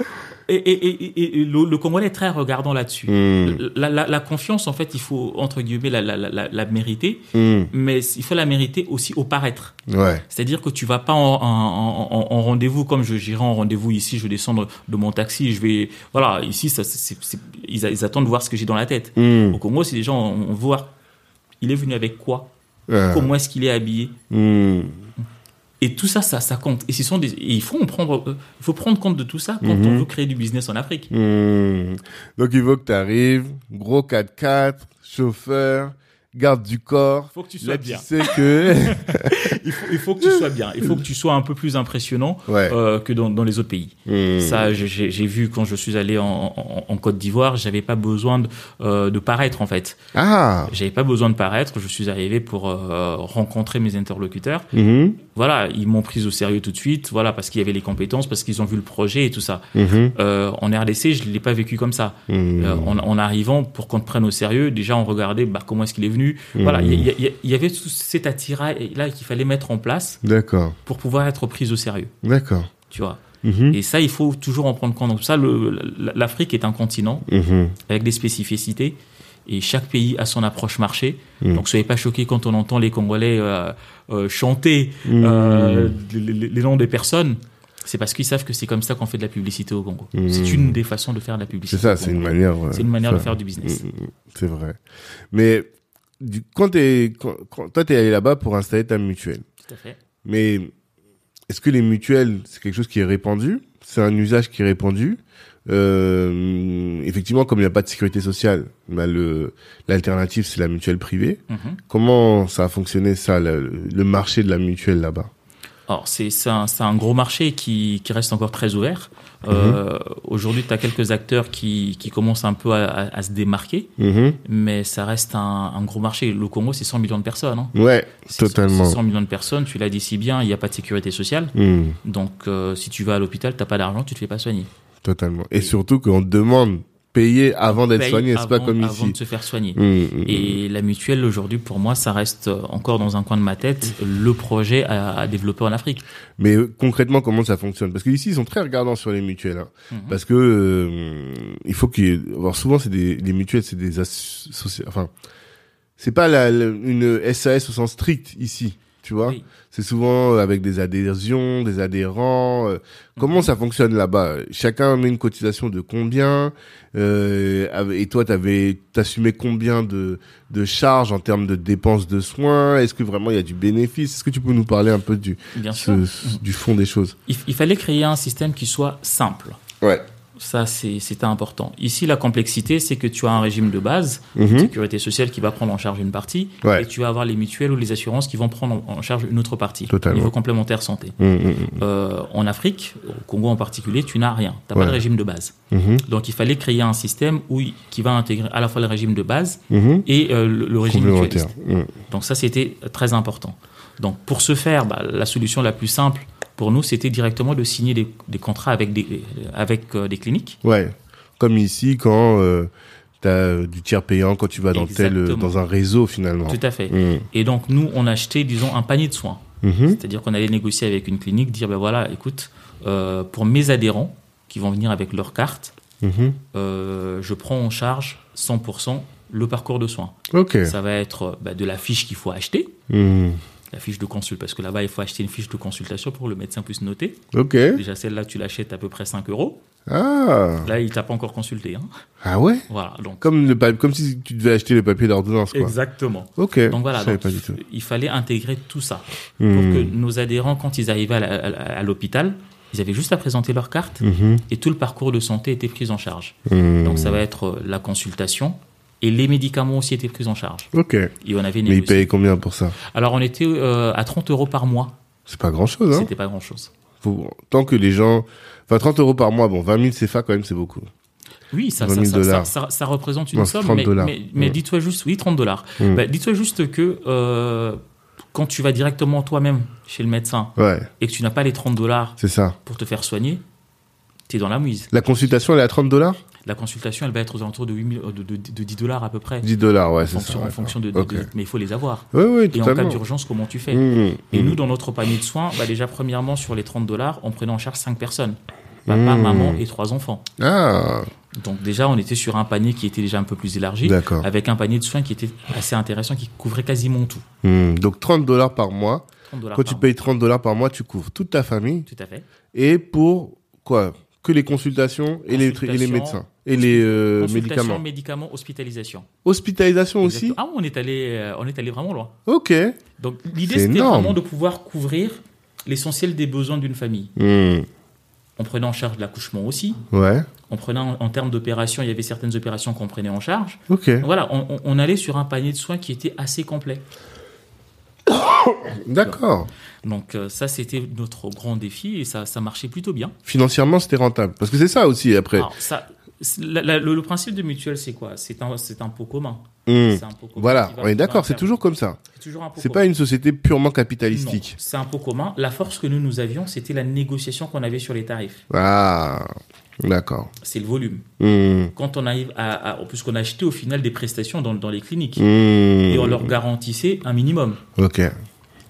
Et, et, et, et le, le Congolais est très regardant là-dessus. Mhm. La, la, la confiance, en fait, il faut, entre guillemets, la, la, la, la mériter, Mhm. mais il faut la mériter aussi au paraître. Ouais. C'est-à-dire que tu vas pas en, en, en- en rendez-vous comme je j'irai en rendez-vous ici, je vais descendre de mon taxi, je vais voilà ici ça, ils, ils attendent de voir ce que j'ai dans la tête. Mhm. Au Congo, c'est des gens on, on voir il est venu avec quoi, comment est-ce qu'il est habillé, Mhm. Et tout ça, ça, ça compte. Et ce sont des, et il faut en prendre, euh, il faut prendre compte de tout ça quand Mhm. on veut créer du business en Afrique. Hmm. Donc il faut que tu arrives, gros 4x4, chauffeur, garde du corps. Il faut que tu sois Là, bien. tu sais que... Il faut, il faut que tu sois bien. Il faut que tu sois un peu plus impressionnant ouais. euh, que dans, dans les autres pays. Hmm. Ça, j'ai- vu quand je suis allé en, en, en Côte d'Ivoire, j'avais pas besoin de, euh, de paraître en fait. Ah. J'avais pas besoin de paraître. Je suis arrivé pour euh, rencontrer mes interlocuteurs. Mhm. Voilà, ils m'ont pris au sérieux tout de suite, voilà, parce qu'il y avait les compétences, parce qu'ils ont vu le projet et tout ça. Mhm. Euh, en RDC, je l'ai pas vécu comme ça. Mhm. Euh, en, en arrivant, pour qu'on te prenne au sérieux, déjà on regardait bah, comment est-ce qu'il est venu. Voilà, il y, y avait tout cet attirail là qu'il fallait mettre en place D'accord, pour pouvoir être pris au sérieux, d'accord. tu vois. Mhm. Et ça, il faut toujours en prendre compte. Donc ça, l'Afrique est un continent Mhm. avec des spécificités et chaque pays a son approche marché. Mm. Donc soyez pas choqués quand on entend les Congolais euh, euh, chanter Mm. euh, les, noms des personnes. C'est parce qu'ils savent que c'est comme ça qu'on fait de la publicité au Congo. Mm. C'est une des façons de faire de la C'est publicité. ça, au c'est une manière. C'est une manière de ça. faire du business. Mm, C'est vrai. Mais du, quand quand- toi, t'es allé là-bas pour installer ta mutuelle. Tout à fait. Mais est-ce que les mutuelles, c'est quelque chose qui est répandu? C'est un usage qui est répandu? Euh, Effectivement, comme il n'y a pas de sécurité sociale, bah le l'alternative c'est la mutuelle privée. Mhm. Comment ça a fonctionné ça, le, le marché de la mutuelle là-bas? Alors, c'est un, un gros marché qui, qui reste encore très ouvert. Euh, Aujourd'hui, tu as quelques acteurs qui, qui commencent un peu à, à- à se démarquer, Mhm. mais ça reste un, un gros marché. Le Congo, c'est 100 millions de personnes. hein. Ouais, totalement. c'est 100 millions de personnes, tu l'as dit si bien, il n'y a pas de sécurité sociale. Donc, euh, si tu vas à l'hôpital, t'as pas d'argent, tu te fais pas soigner. Totalement. Et surtout qu'on demande payer avant d'être soigné, c'est pas avant- comme Avant ici. de se faire soigner. Mm, mm, Et la mutuelle, aujourd'hui, pour moi, ça reste euh, encore dans un coin de ma tête le projet à, à développer en Afrique. Mais euh, concrètement, comment ça fonctionne? Parce que ici, ils sont très regardants sur les mutuelles. hein. Mhm. Parce que euh, il faut qu'il alors souvent, c'est des les mutuelles, c'est des associations. Enfin, c'est pas la, la- une SAS au sens strict ici. Tu vois, Oui. c'est souvent avec des adhésions, des adhérents. euh, Comment ça fonctionne là-bas? Chacun met une cotisation de combien? Euh, Et toi, t'avais t'assumais combien de de charges en termes de dépenses de soins? Est-ce que vraiment il y a du bénéfice? Est-ce que tu peux nous parler un peu du Bien ce- du fond des choses? Il, il fallait créer un système qui soit simple. Ouais. Ça, c'est- important. Ici, la complexité, c'est que tu as un régime de base, Mhm. sécurité sociale qui va prendre en charge une partie, Ouais. et tu vas avoir les mutuelles ou les assurances qui vont prendre en charge une autre partie. Totalement. Niveau complémentaire santé. Mhm, mhm, Euh, en Afrique, au Congo en particulier, tu n'as rien. Tu n'as Ouais. pas de régime de base. mhm, Donc, il fallait créer un système où, qui va intégrer à la fois le régime de base mhm. et euh, le, le régime mutualiste. Mhm. Donc ça, c'était très important. Donc pour ce faire, bah, la solution la plus simple pour nous, c'était directement de signer des, des contrats avec des, avec, euh, des cliniques. Ouais. Comme ici, quand euh, tu as du tiers payant, quand tu vas dans tel euh, dans un réseau finalement. Tout à fait. Mhm. Et donc nous, on achetait, disons, un panier de soins. Mhm. C'est-à-dire qu'on allait négocier avec une clinique, dire, ben voilà, écoute, euh, pour mes adhérents qui vont venir avec leur carte, Mhm. euh, je prends en charge 100% le parcours de soins. Ok. Ça va être euh, bah, de la fiche qu'il faut acheter, Mhm. La fiche de consul, parce que là-bas, il faut acheter une fiche de consultation pour que le médecin puisse noter. Ok. Déjà, celle-là, tu l'achètes à peu près 5 euros. Ah. Là, il t'a pas encore consulté. Hein. Ah ouais? Voilà, donc. Comme le pa- comme si tu devais acheter le papier d'ordonnance quoi. Exactement. Ok. Donc voilà, donc, pas il fallait intégrer tout ça pour Mhm. que nos adhérents, quand ils arrivaient à, la- à- à l'hôpital, ils avaient juste à présenter leur carte Mhm. et tout le parcours de santé était pris en charge. Mhm. Donc ça va être euh, la consultation et les médicaments aussi étaient pris en charge. Ok. Et on avait Mais ils négocié. payaient combien pour ça? Alors on était euh, à 30 euros par mois. C'est pas grand chose hein? C'était pas grand chose. Faut- Tant que les gens, enfin 30 euros par mois, bon 20 000 CFA quand même c'est beaucoup. Oui, ça, 20 ça, 000 ça, dollars. ça, ça- ça représente une Non, somme, 30 mais, dollars. mais, mais Ouais. dis-toi juste, oui, 30 dollars. Mm. Bah, dis-toi juste que euh, quand tu vas directement toi-même chez le médecin Ouais, et que tu n'as pas les 30 dollars pour te faire soigner, tu es dans la mouise. La consultation elle est à 30 dollars? La consultation, elle va être aux alentours de, 8 000 de, de, de 10 dollars à peu près. 10 dollars, ouais, c'est ça. en ouais. fonction de, Mais il faut les avoir. Ouais, ouais, Et en cas d'urgence, comment tu fais Mmh, Et mmh. nous, dans notre panier de soins, bah déjà, premièrement, sur les 30 dollars, on prenait en charge 5 personnes. Papa, Mmh. maman et 3 enfants. Ah, Donc déjà, on était sur un panier qui était déjà un peu plus élargi, d'accord. avec un panier de soins qui était assez intéressant, qui couvrait quasiment tout. Mmh. Donc 30 dollars par mois. 30 dollars Quand par tu payes 30 dollars par mois, tu couvres toute ta famille. Tout à fait. Et pour quoi? Que les consultations et les, et les médecins. Et les euh, médicaments. médicaments, hospitalisation. Hospitalisation aussi. Ah, on est allé, euh, on est allé vraiment loin. Ok. Donc l'idée, c'était vraiment de pouvoir couvrir l'essentiel des besoins d'une famille. Mmh. On prenait en charge l'accouchement aussi. Ouais. On prenait en, en termes d'opérations, il y avait certaines opérations qu'on prenait en charge. Ok. Voilà, on allait sur un panier de soins qui était assez complet. D'accord. Donc euh, ça, c'était notre grand défi et ça, ça marchait plutôt bien. Financièrement, c'était rentable. Parce que c'est ça aussi, après. Alors ça, C'est- la- la- le, le principe de mutuelle, c'est quoi? C'est un, un pot commun. Hmm. Un pot commun Voilà, on est d'accord, c'est toujours comme ça. c'est un pas une société purement capitalistique. c'est un pot commun. La force que nous, nous avions, c'était la négociation qu'on avait sur les tarifs. Ah, d'accord. C'est le volume. Hmm. Quand on arrive à, à puisqu'on a acheté au final des prestations dans, dans les cliniques Hmm. et on leur garantissait un minimum. Ok.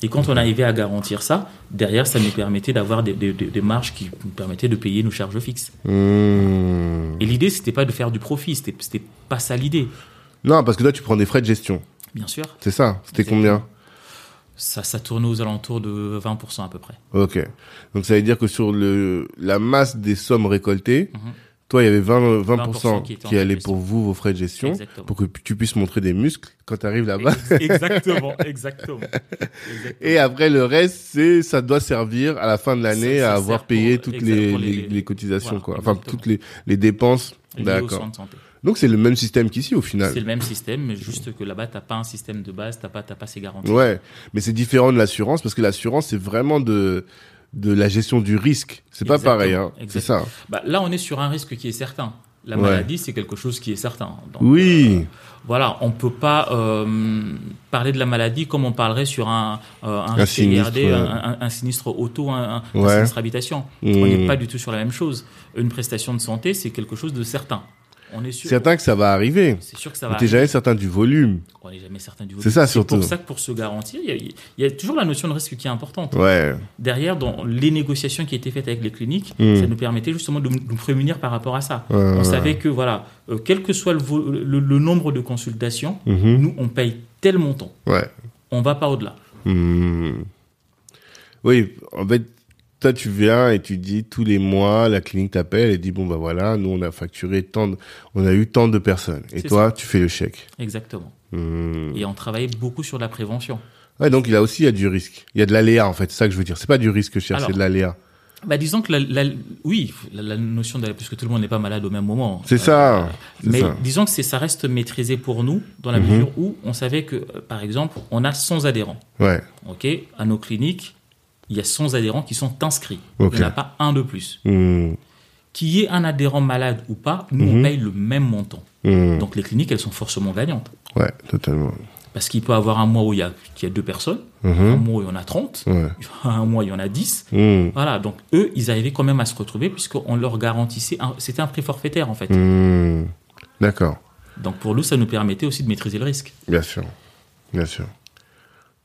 Et quand on arrivait à garantir ça, derrière, ça nous permettait d'avoir des, des- des- marges qui nous permettaient de payer nos charges fixes. Hmm. Et l'idée, c'était pas de faire du profit, c'était c'était pas ça l'idée. Non, parce que toi, tu prends des frais de gestion. Bien sûr, C'est ça C'était combien? Ça, ça tournait aux alentours de 20% à peu près. Ok. Donc ça veut dire que sur le la masse des sommes récoltées, Mhm. toi, il y avait 20, 20%, 20% qui, qui gestion. pour vous, vos frais de gestion, Exactement. pour que tu puisses montrer des muscles quand tu arrives là-bas. Exactement, exactement. Exactement. Et après, le reste, c'est ça doit servir à la fin de l'année à avoir payé pour- toutes les, cotisations, voilà, quoi. Enfin, toutes les, les dépenses. D'accord. Donc c'est le même système qu'ici au final. C'est le même système, mais juste que là-bas, t'as pas un système de base, t'as pas, t'as pas ces garanties. Ouais, mais c'est différent de l'assurance parce que l'assurance c'est vraiment de de la gestion du risque. C'est pas pareil, hein. C'est ça. Bah, là, on est sur un risque qui est certain. La Ouais. maladie, c'est quelque chose qui est certain. Donc, Oui. euh, voilà, on peut pas euh, parler de la maladie comme on parlerait sur un, euh, un, sinistre, ouais. un, sinistre auto, un, Ouais. sinistre habitation. On Mmh. n'est pas du tout sur la même chose. Une prestation de santé, c'est quelque chose de certain. On est sûr. Certain que ça va arriver. C'est sûr que ça va. t'es jamais certain du volume. On n'est jamais certain du volume. C'est ça, C'est surtout. pour ça que pour se garantir, il y, a, il y a toujours la notion de risque qui est importante. Ouais. Derrière, dans les négociations qui étaient faites avec les cliniques, Mm. ça nous permettait justement de nous prémunir par rapport à ça. Ouais, on ouais. savait que, voilà, euh, quel que soit le, vo- le- le nombre de consultations, Mhm. nous, on paye tel montant. Ouais. On va pas au-delà. Hmm. Oui, en fait, toi tu viens et tu dis tous les mois, la clinique t'appelle et dit bon bah voilà, nous on a facturé tant, de- on a eu tant de personnes. Et toi, tu fais le chèque. Exactement. Hmm. Et on travaillait beaucoup sur la prévention. Ouais, donc il a aussi il y a du risque. Il y a de l'aléa en fait, c'est ça que je veux dire. C'est pas du risque que je cherche, Alors, c'est de l'aléa. Bah, disons que la, la- oui, la, la notion de puisque tout le monde n'est pas malade au même moment. C'est ça. c'est Mais ça. disons que ça reste maîtrisé pour nous dans la Mhm. mesure où on savait que, euh, par exemple, on a 100 adhérents. Ouais. Ok, à nos cliniques, il y a 100 adhérents qui sont inscrits. Il n'y en a pas un de plus. Hmm. Qu'il y ait un adhérent malade ou pas, nous, Mhm. on paye le même montant. Hmm. Donc les cliniques, elles sont forcément gagnantes. Ouais, totalement. Parce qu'il peut y avoir un mois où il y a, il y a deux personnes, un Mhm. mois où il y en a 30, Ouais. un mois il y en a 10. Hmm. Voilà, donc eux, ils arrivaient quand même à se retrouver puisqu'on leur garantissait, un- c'était un prix forfaitaire en fait. Hmm. D'accord. Donc pour nous, ça nous permettait aussi de maîtriser le risque. Bien sûr. Bien sûr.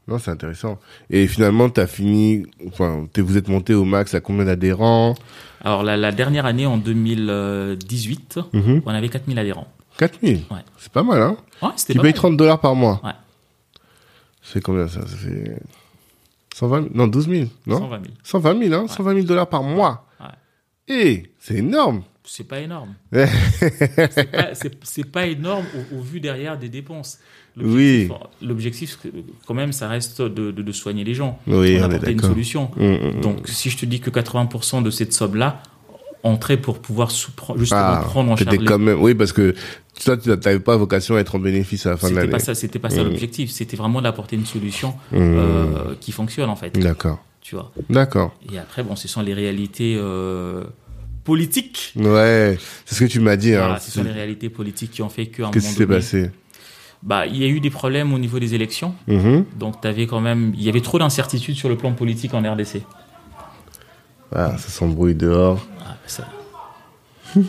Non, c'est intéressant. Et finalement, t'as fini, enfin, t'es- vous êtes monté au max à combien d'adhérents? Alors la, la dernière année, en 2018, Mhm. on avait 4000 adhérents. 4000 Ouais. C'est pas mal, hein? Ouais, c'était Tu payes mal. 30 dollars par mois Ouais. C'est combien ça? Ça fait 120 000 Non, 12 000, non? 120 000. 120 000, hein? 120 000 dollars par mois. Ouais. Eh, c'est énorme. C'est pas énorme. C'est pas, pas énorme au, au vu derrière des dépenses. Oui. L'objectif, quand même, ça reste de, de, de soigner les gens. Oui, on apporter une solution. Hum, hum. Donc, si je te dis que 80% de cette somme-là entrait pour pouvoir justement ah, prendre en charge quand même, oui, parce que toi, tu n'avais pas vocation à être en bénéfice à la fin de C'était l'année. pas ça, c'était pas ça Mm. l'objectif. C'était vraiment d'apporter une solution Mmh. euh, qui fonctionne en fait. D'accord. Tu vois. D'accord. Et après, bon, ce sont les réalités euh, politiques. Ouais, c'est ce que tu m'as dit. Voilà, hein. ce sont les réalités politiques qui ont fait un Qu'est-ce qui s'est passé? Bah, il y a eu des problèmes au niveau des élections. Mhm. Donc, t'avais quand même, il y avait trop d'incertitudes sur le plan politique en RDC. Ah, ça s'embrouille dehors. Ah, ça-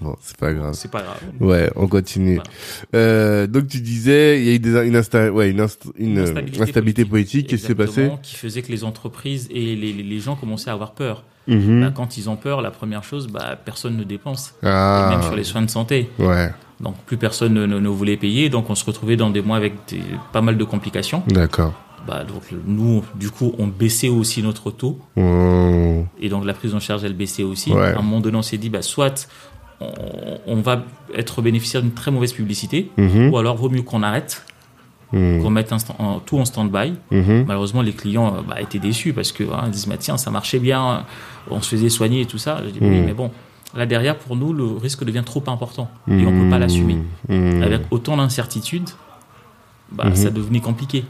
Bon, c'est pas grave. c'est pas grave. Ouais, on continue. Voilà. Euh, donc tu disais, il y a eu des, une, insta, ouais, une, inst- une, instabilité, politique. Qu'est-ce qui s'est passé Qui faisait que les entreprises et les, les- les gens commençaient à avoir peur. Mhm. Bah, quand ils ont peur, la première chose, bah, personne ne dépense. Et Ah, même sur les soins de santé. ouais, Donc plus personne ne, ne- ne voulait payer, donc on se retrouvait dans des mois avec des- pas mal de complications. d'accord. Bah, donc nous, du coup, on baissait aussi notre taux, Mmh. et donc la prise en charge, elle baissait aussi. Ouais. À un moment donné, on s'est dit, bah, soit on, on va être bénéficiaire d'une très mauvaise publicité, Mhm. ou alors vaut mieux qu'on arrête, Mhm. qu'on mette en- tout en stand-by. Mhm. Malheureusement, les clients euh, bah, étaient déçus parce que hein, ils disent, bah, tiens, ça marchait bien, on se faisait soigner et tout ça. Je dis, oui, mais bon, là derrière, pour nous, le risque devient trop important, et on peut pas l'assumer. Avec autant d'incertitudes, bah, ça devenait compliqué.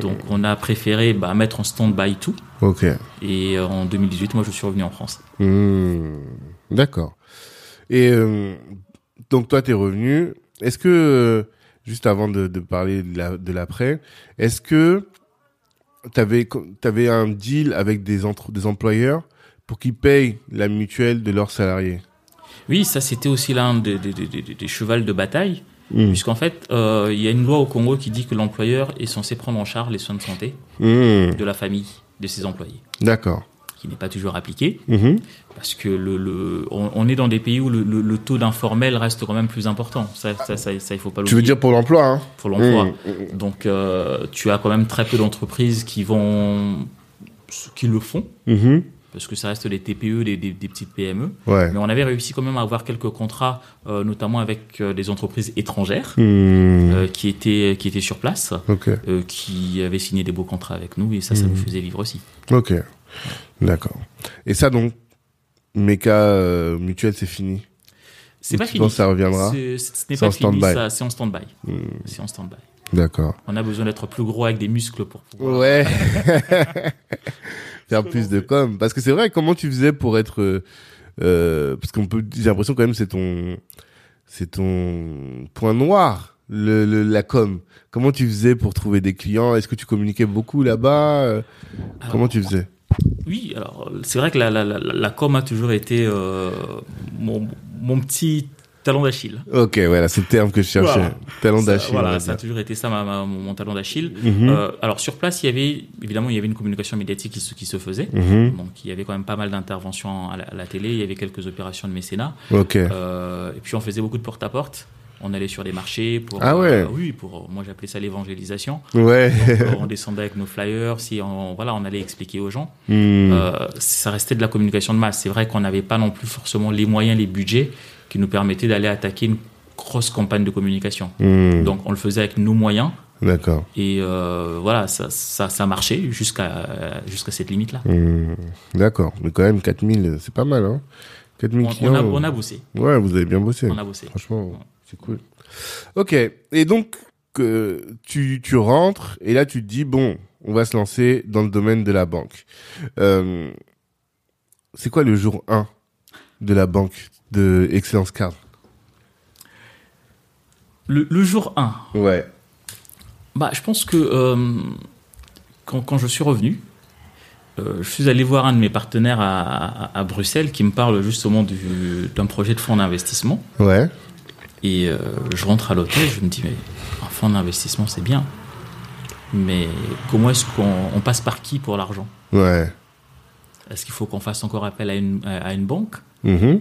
Donc on a préféré bah, mettre en stand-by tout. Et euh, en 2018, moi je suis revenu en France. D'accord. Et euh, donc toi, t'es revenu. Est-ce que euh, juste avant de, de parler de la- de l'après, est-ce que t'avais t'avais un deal avec des entre, des employeurs pour qu'ils payent la mutuelle de leurs salariés? Oui, ça c'était aussi l'un des, des, des, des- des chevals de bataille. Hmm. Puisqu'en fait, euh, il y a une loi au Congo qui dit que l'employeur est censé prendre en charge les soins de santé Hmm, de la famille de ses employés, D'accord. Qui n'est pas toujours appliqué, Mhm. parce que le, le, on, on est dans des pays où le, le, le taux d'informel reste quand même plus important. Ça, ça, ça, ça, il faut pas Tu veux dire pour l'emploi hein pour l'emploi. Hmm, hmm, Donc, euh, tu as quand même très peu d'entreprises qui vont, qui le font, mhm. parce que ça reste des TPE, des, des, des petites PME. Ouais. Mais on avait réussi quand même à avoir quelques contrats, euh, notamment avec euh, des entreprises étrangères euh, qui étaient qui étaient sur place, qui avaient signé des beaux contrats avec nous et ça, ça Mhm. nous faisait vivre aussi. Ok. D'accord. Et ça donc, méca euh, mutuelle, c'est fini. C'est pas tu fini. penses que ça reviendra Ce n'est pas fini, c'est en stand-by. Hmm, C'est en stand-by. D'accord. On a besoin d'être plus gros avec des muscles pour pouvoir. Ouais. Faire plus de com. Parce que c'est vrai, comment tu faisais pour être, euh, euh, parce qu'on peut, j'ai l'impression quand même c'est ton, c'est ton point noir, le, le, la com. Comment tu faisais pour trouver des clients? Est-ce que tu communiquais beaucoup là-bas? Euh, Comment tu faisais? Oui, alors c'est vrai que la, la, la, la com a toujours été euh, mon, mon petit talon d'Achille. Ok, voilà, c'est le terme que je cherchais. Voilà. Talent d'Achille. Voilà, ça a toujours été ça ma, ma- mon, talon d'Achille. Mhm. Euh, alors sur place, il y avait évidemment il y avait une communication médiatique qui se, qui se faisait. Mhm. Donc il y avait quand même pas mal d'interventions à la, à la télé, il y avait quelques opérations de mécénat. Ok. Euh, et puis on faisait beaucoup de porte-à-porte. On allait sur des marchés pour Ah ouais. euh, oui pour moi j'appelais ça l'évangélisation. Ouais. Euh, on descendait avec nos flyers, si on voilà on allait expliquer aux gens. Hmm. Euh, ça restait de la communication de masse. C'est vrai qu'on n'avait pas non plus forcément les moyens, les budgets qui nous permettaient d'aller attaquer une grosse campagne de communication. Hmm. Donc on le faisait avec nos moyens D'accord. et euh, voilà ça, ça, ça marchait jusqu'à jusqu'à cette limite là. Hmm. D'accord. Mais quand même, 4000, c'est pas mal, hein. 4000 On, clients. on a, on a bossé, Ouais, vous avez bien bossé. on a bossé. Franchement, c'est cool. Ok. Et donc, tu, tu rentres et là, tu te dis, bon, on va se lancer dans le domaine de la banque. Euh, c'est quoi le jour 1 de la banque de Excellence Card? Le, le jour 1, Ouais. bah, je pense que euh, quand, quand je suis revenu, euh, je suis allé voir un de mes partenaires à, à- à Bruxelles qui me parle justement du- d'un projet de fonds d'investissement. Ouais. Et euh, je rentre à l'hôtel, je me dis, mais un fonds d'investissement, c'est bien. Mais comment est-ce qu'on on passe par qui pour l'argent? Ouais. Est-ce qu'il faut qu'on fasse encore appel à une, à une banque? Mhm.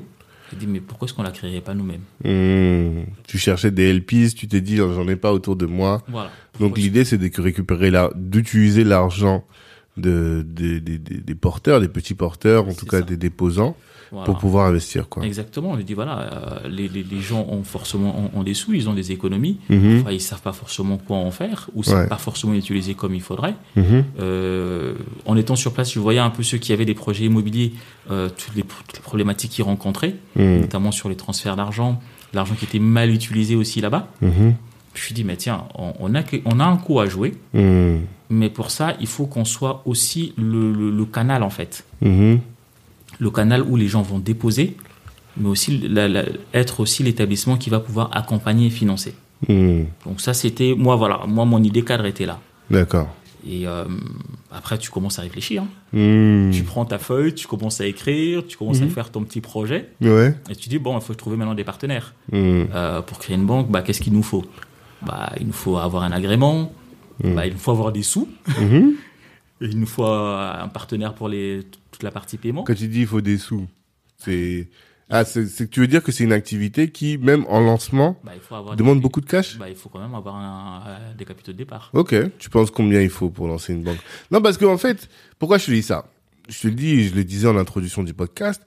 Je dis, mais pourquoi est-ce qu'on la créerait pas nous-mêmes? Hmm. Tu cherchais des LPs, tu t'es dit, j'en ai pas autour de moi. Voilà. Donc l'idée, c'est de récupérer la, d'utiliser l'argent de, des porteurs, des petits porteurs, en tout cas des déposants, Voilà. pour pouvoir investir, quoi. Exactement. On lui dit, voilà, euh, les, les, les gens ont forcément ont, ont des sous, ils ont des économies. Mhm. Enfin, ils savent pas forcément quoi en faire, ou c'est Ouais. pas forcément utilisé comme il faudrait. Mhm. Euh, en étant sur place, je voyais un peu ceux qui avaient des projets immobiliers, euh, toutes, les, toutes les problématiques qu'ils rencontraient, Mhm. notamment sur les transferts d'argent, l'argent qui était mal utilisé aussi là-bas. Mhm. Je me suis dit, mais tiens, on, on a, on a un coup à jouer, mais pour ça, il faut qu'on soit aussi le, le- le canal, en fait. Le canal où les gens vont déposer, mais aussi la- la- être aussi l'établissement qui va pouvoir accompagner et financer. Mhm. Donc ça, c'était, moi, voilà, moi, mon idée cadre était là. D'accord. Et euh, après, tu commences à réfléchir. hein. Mhm. Tu prends ta feuille, tu commences à écrire, tu commences à faire ton petit projet, Ouais. et tu dis, bon, il faut trouver maintenant des partenaires. Euh, pour créer une banque, bah, qu'est-ce qu'il nous faut? Bah, Il nous faut avoir un agrément, bah, il nous faut avoir des sous, Mhm. il nous faut euh, un partenaire pour les, toute la partie paiement. Quand tu dis il faut des sous, c'est ah c'est tu veux dire que c'est une activité qui même en lancement Bah, il faut avoir demande des- beaucoup de cash? bah, il faut quand même avoir un- euh, des capitaux de départ. Ok, tu penses combien il faut pour lancer une banque? Non, parce que en fait, pourquoi je te dis ça? Je te le dis, je le disais en introduction du podcast,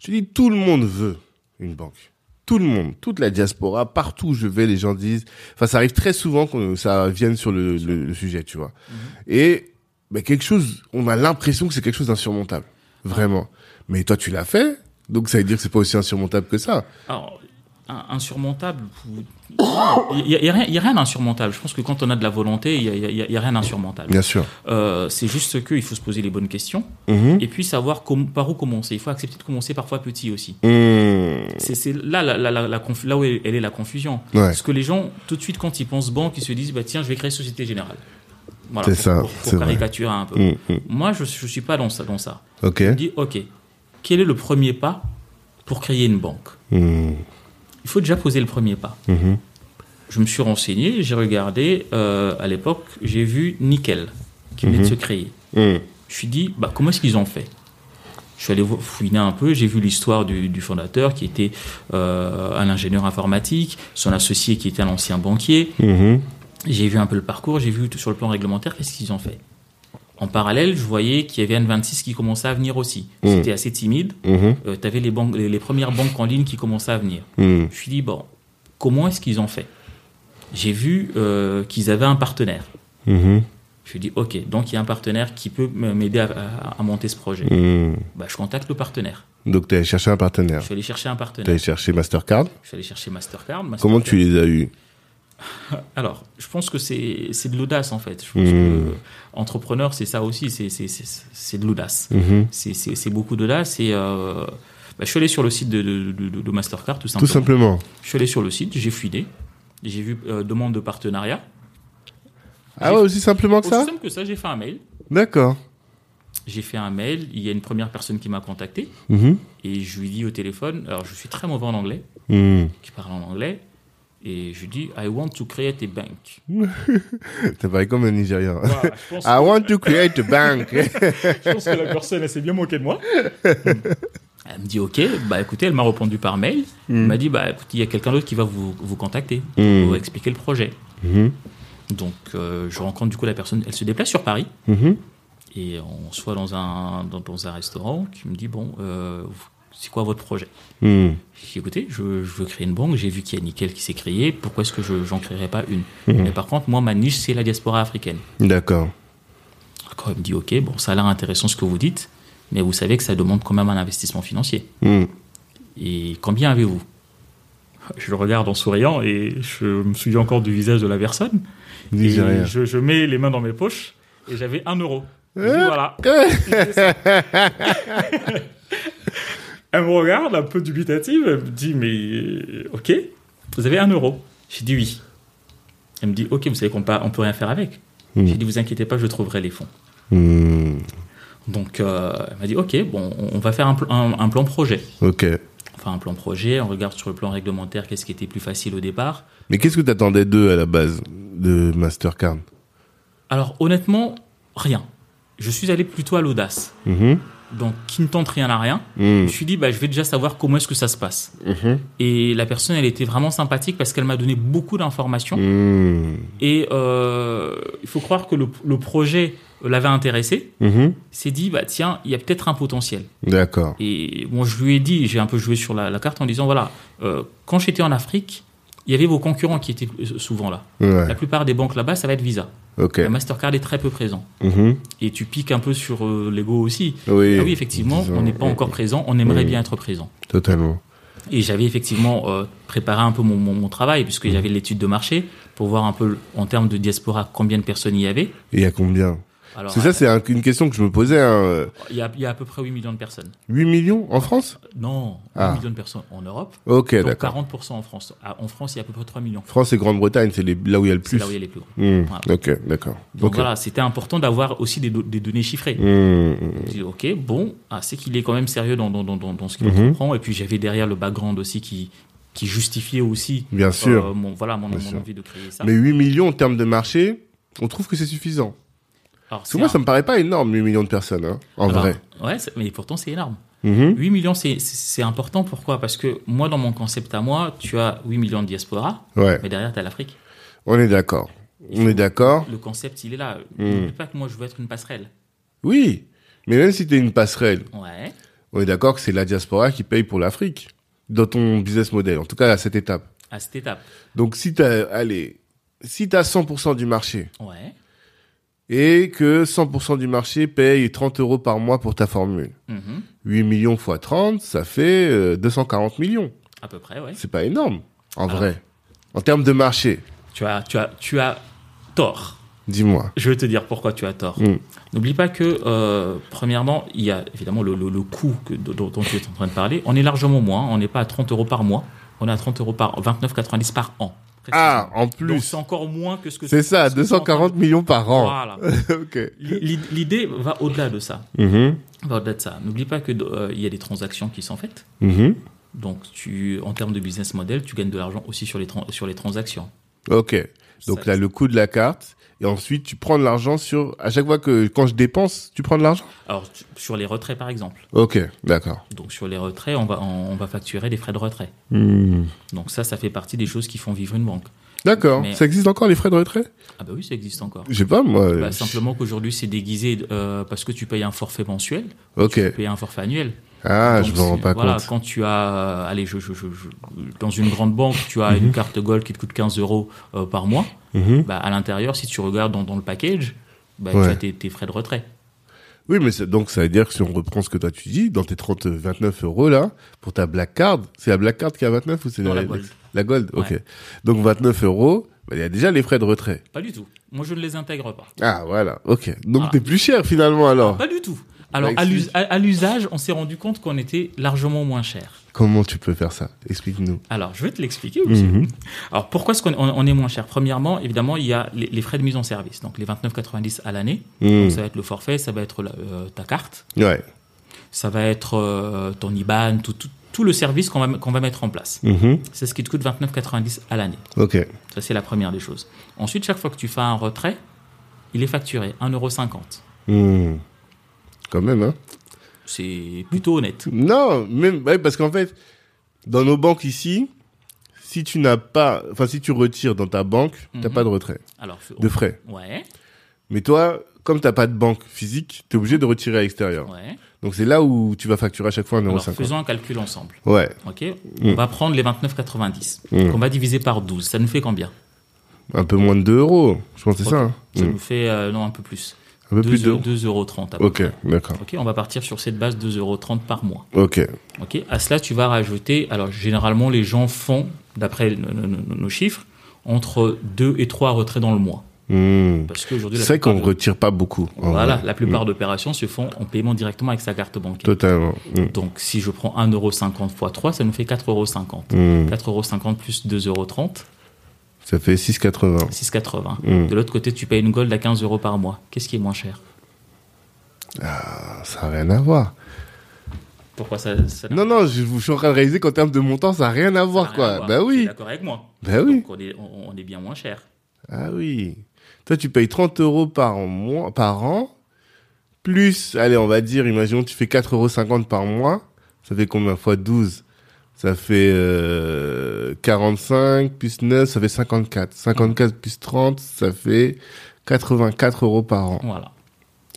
je te dis tout le monde veut une banque. Tout le monde, toute la diaspora, partout où je vais, les gens disent. Enfin, ça arrive très souvent que ça vienne sur le, le- le sujet, tu vois. Et quelque chose, on a l'impression que c'est quelque chose d'insurmontable, vraiment. Mais toi, tu l'as fait, donc ça veut dire que c'est pas aussi insurmontable que ça. Alors, insurmontable. Il y a, rien, a d'insurmontable. Je pense que quand on a de la volonté, il y a, rien d'insurmontable. Bien sûr. Euh, c'est juste qu'il faut se poser les bonnes questions Mhm. et puis savoir com- par où commencer. Il faut accepter de commencer parfois petit aussi. Mhm. C'est c'est là, la, la, la, la conf- là où elle elle est la confusion. Ouais. Parce que les gens, tout de suite, quand ils pensent banque, ils se disent bah, tiens, je vais créer Société Générale. Voilà, C'est ça, c'est vrai. caricaturer un peu. Mhm. Mhm. Moi, je ne suis pas dans ça. Dans ça. Ok. Je me dis ok, quel est le premier pas pour créer une banque Mhm. Il faut déjà poser le premier pas. Mhm. Je me suis renseigné, j'ai regardé. euh, à l'époque, j'ai vu Nickel qui venait de se créer. Je me suis dit, bah, comment est-ce qu'ils ont fait? Je suis allé fouiner un peu, j'ai vu l'histoire du, du fondateur qui était euh, un ingénieur informatique, son associé qui était un ancien banquier. J'ai vu un peu le parcours, j'ai vu sur le plan réglementaire qu'est-ce qu'ils ont fait. En parallèle, je voyais qu'il y avait N26 qui commençait à venir aussi. Mm. C'était assez timide. Mhm. tu avais les, banques, les, les premières banques en ligne qui commençaient à venir. Mhm. Je me suis dit, bon, comment est-ce qu'ils ont fait? J'ai vu euh, qu'ils avaient un partenaire. Mhm. Je me suis dit, ok, donc il y a un partenaire qui peut m'aider à, à- à monter ce projet. Bah, je contacte le partenaire. Donc, tu allé chercher un Je partenaire. suis allé chercher un Tu partenaire. allé chercher Mastercard. Je suis allé chercher Mastercard. Mastercard. Comment tu les as eus? Alors, je pense que c'est c'est de l'audace en fait. Je pense que entrepreneur, c'est ça aussi, c'est- c'est c'est- c'est de l'audace. Mhm. C'est- beaucoup d'audace et euh, bah, je suis allé sur le site de, de- de- de Mastercard tout Tout simplement. simplement. Je suis allé sur le site, j'ai fouiné, j'ai vu euh, demande de partenariat. Ah ouais, aussi simplement que Aussi ça simple que ça, j'ai fait un mail. D'accord. J'ai fait un mail, il y a une première personne qui m'a contacté Mhm. et je lui dis au téléphone, alors je suis très mauvais en anglais, Mhm. qui parle en anglais, et je lui dis I want to create a bank. T'as parlé comme un Nigérian. Voilà, I want to create a bank. je pense que la personne elle s'est bien moquée de moi. Elle me dit ok, bah écoutez, elle m'a répondu par mail. Elle m'a dit bah écoutez, il y a quelqu'un d'autre qui va vous, vous contacter Mm. pour vous expliquer le projet. Mhm. Donc euh, je rencontre du coup la personne, elle se déplace sur Paris Mhm. et on se voit dans un, dans, dans un restaurant qui me dit bon, euh, c'est quoi votre projet Mhm. J'ai dit, écoutez, je, je veux créer une banque, j'ai vu qu'il y a Nickel qui s'est créé, pourquoi est-ce que je n'en créerais pas une Mhm. Mais par contre, moi, ma niche, c'est la diaspora africaine. D'accord. D'accord, il me dit, ok, bon, ça a l'air intéressant ce que vous dites, mais vous savez que ça demande quand même un investissement financier. Mhm. Et combien avez-vous Je le regarde en souriant et je me souviens encore du visage de la personne. Et je, je mets les mains dans mes poches et j'avais un euro. Dis, Euh. voilà. Elle me regarde un peu dubitative, elle me dit mais euh, ok, vous avez un euro. J'ai dit oui. Elle me dit ok, vous savez qu'on on peut rien faire avec. Hmm. J'ai dit vous inquiétez pas, je trouverai les fonds. Mhm. Donc euh, elle m'a dit ok, bon, on va faire un, pl- un- un plan projet. Ok. Enfin un plan projet, on regarde sur le plan réglementaire qu'est-ce qui était plus facile au départ. Mais qu'est-ce que t'attendais d'eux à la base de Mastercard? Alors honnêtement, rien. Je suis allé plutôt à l'audace. Mhm. Donc qui ne tente rien à rien. Je Mhm. me suis dit, bah, je vais déjà savoir comment est-ce que ça se passe. Mhm. Et la personne, elle était vraiment sympathique parce qu'elle m'a donné beaucoup d'informations. Mhm. Et euh, il faut croire que le, le projet l'avait intéressé. Mhm. S'est dit, bah, tiens, il y a peut-être un potentiel. D'accord. Et moi, je lui ai dit, j'ai un peu joué sur la, la carte en disant, voilà, euh, quand j'étais en Afrique, il y avait vos concurrents qui étaient souvent là. Ouais. La plupart des banques là-bas, ça va être Visa. La Mastercard est très peu présent. Mhm. Et tu piques un peu sur euh, l'ego aussi. Oui. Ah oui, effectivement, Disons, on n'est pas encore présent, on aimerait bien être présent. Totalement. Et j'avais effectivement euh, préparé un peu mon, mon, mon travail, puisque Mm. j'avais l'étude de marché, pour voir un peu, en termes de diaspora, combien de personnes il y avait. Et il y a combien? Alors, C'est ça, c'est un- une question que je me posais. Hein. euh, il, y a, il y a à peu près 8 millions de personnes. 8 millions en France? Non, 8 Ah. millions de personnes en Europe, Ok, donc d'accord. 40% en France. Ah, En France, il y a à peu près 3 millions. France et Grande-Bretagne, c'est les- là où il y a le C'est plus. là où il y a les plus grands. Hmm, Voilà. Ok, d'accord. Donc Ok. voilà, c'était important d'avoir aussi des, do- des données chiffrées. Hmm, Je dis, ok, bon, ah, c'est qu'il est quand même sérieux dans, dans, dans, dans, dans ce qu'il Mhm. comprend. Et puis j'avais derrière le background aussi qui, qui justifiait aussi Bien sûr. euh, mon, voilà, mon, Bien mon sûr. envie de créer ça. Mais 8 millions en termes de marché, on trouve que c'est suffisant. Alors, Parce que moi, un- ça me paraît pas énorme, 8 millions de personnes, hein, en alors, vrai. Ouais, mais pourtant c'est énorme. Mhm. 8 millions, c'est- important. Pourquoi? Parce que moi, dans mon concept à moi, tu as 8 millions de diaspora, Ouais, mais derrière, tu as l'Afrique. on est d'accord. On est d'accord. Le concept, il est là. Mm. N'oublie pas que moi, je veux être une passerelle. Oui, mais même si tu es une passerelle, Ouais. on est d'accord que c'est la diaspora qui paye pour l'Afrique dans ton business model, en tout cas à cette étape. À cette étape. Donc si tu as, allez, si tu as 100% du marché Ouais. Et que 100% du marché paye 30 euros par mois pour ta formule, Mhm. 8 millions fois 30, ça fait euh, 240 millions. À peu près, ouais. C'est pas énorme, en Alors. vrai. En termes de marché, Tu as, tu as, tu as tort. dis-moi. Je vais te dire pourquoi tu as tort. Mm. N'oublie pas que, euh, premièrement, il y a évidemment le, le, le coût que, dont, dont tu es en train de parler. On est largement moins. On n'est pas à 30 euros par mois. On est à 30 euros par 29,90 par an. Ah, en plus. c'est encore moins que ce que C'est ça, ce que tu es en train 240 millions par an. Voilà. ok. L'i- L'idée va au-delà de ça. Va au-delà de ça. N'oublie pas que euh, y a des transactions qui sont faites. Mhm. Donc, tu, en termes de business model, tu gagnes de l'argent aussi sur les, sur les transactions. Ok. Donc Ça- là, le coût de la carte. Et ensuite, tu prends de l'argent sur... À chaque fois que... Quand je dépense, tu prends de l'argent? Alors, tu- sur les retraits, par exemple. Ok, d'accord. Donc, sur les retraits, on va, on, on va facturer des frais de retrait. Hmm. Donc, ça, ça fait partie des choses qui font vivre une banque. D'accord. Mais- Ça existe encore, les frais de retrait? Ah, bah oui, ça existe encore. Je sais pas, moi. Bah, simplement qu'aujourd'hui, c'est déguisé euh, parce que tu payes un forfait mensuel, Ok. tu payes un forfait annuel. Ah, Donc, je me rends pas voilà, compte. quand tu as, euh, allez, je, je, je, je- dans une grande banque, tu as Mhm. une carte Gold qui te coûte 15 euros euh, par mois. Mhm. Bah, à l'intérieur, si tu regardes dans, dans le package, bah, Ouais. tu as tes, tes frais de retrait. Oui, mais donc ça veut dire que si on reprend ce que toi tu dis, dans tes 30, 29 euros là, pour ta Black Card, c'est la Black Card qui a 29 ou c'est la, la Gold. La Gold, ok. Ouais. Donc 29 euros, bah, il y a déjà les frais de retrait. Pas du tout. Moi, je ne les intègre pas. Ah, voilà, ok. Donc Voilà. t'es plus cher finalement alors. Pas du tout. Alors, Bah, à l'usage, on s'est rendu compte qu'on était largement moins cher. Comment tu peux faire ça? Explique-nous. Alors, je vais te l'expliquer aussi. Mhm. Alors, pourquoi est-ce qu'on on- on est moins cher? Premièrement, évidemment, il y a les, les frais de mise en service. Donc, les 29,90 à l'année. Mhm. Ça va être le forfait, ça va être la- euh, ta carte, Ouais. ça va être euh, ton IBAN, tout, tout, tout le service qu'on va, mettre en place. Mhm. C'est ce qui te coûte 29,90 à l'année. Ok. Ça, c'est la première des choses. Ensuite, chaque fois que tu fais un retrait, il est facturé 1,50€. Hmm. Quand même, hein. C'est plutôt honnête. Non, même ouais, parce qu'en fait, dans nos banques ici, si tu n'as pas, enfin si tu retires dans ta banque, t'as Mhm. pas de retrait, Alors, de frais. ouais, Mais toi, comme t'as pas de banque physique, t'es obligé de retirer à l'extérieur. ouais. Donc c'est là où tu vas facturer à chaque fois Alors, 1,50€. faisons un calcul ensemble. Ouais. Ok, Mm. on va prendre les 29,90 Mm. qu'on va diviser par 12. Ça nous fait combien? Un peu moins de 2 euros. Je pense que c'est Ok. ça. hein. Ça Mm. nous fait euh, non un peu plus. Un peu plus de 2,30 euros. à peu Ok, d'accord. Ok, on va partir sur cette base 2,30 euros par mois. Ok. Ok, à cela tu vas rajouter. Alors généralement les gens font, d'après nos, chiffres, entre 2 et 3 retraits dans le mois. Hmm. Parce qu'aujourd'hui C'est qu'on de- retire pas beaucoup. Voilà, vrai. la plupart Hmm. d'opérations se font en paiement directement avec sa carte bancaire. Totalement. Hmm. Donc si je prends 1,50€ x 3, ça nous fait 4,50€. Hmm. 4,50€ plus 2,30€, Ça fait 6,80. 6,80. Hmm. De l'autre côté, tu payes une gold à 15 euros par mois. Qu'est-ce qui est moins cher? Ah, ça n'a rien à voir. Pourquoi ça, Non, non, je, je suis en train de réaliser qu'en termes de montant, ça n'a rien à voir, rien quoi. à voir. Bah Tu es oui. d'accord avec moi Bah oui. Donc on est, on, on est bien moins cher. Ah oui. Toi, tu payes 30 euros par mois, par an, plus, allez, on va dire, imaginons, tu fais 4,50 euros par mois. Ça fait combien fois 12 Ça fait euh, 45 plus 9, ça fait 54. 54 plus 30, ça fait 84 euros par an. Voilà.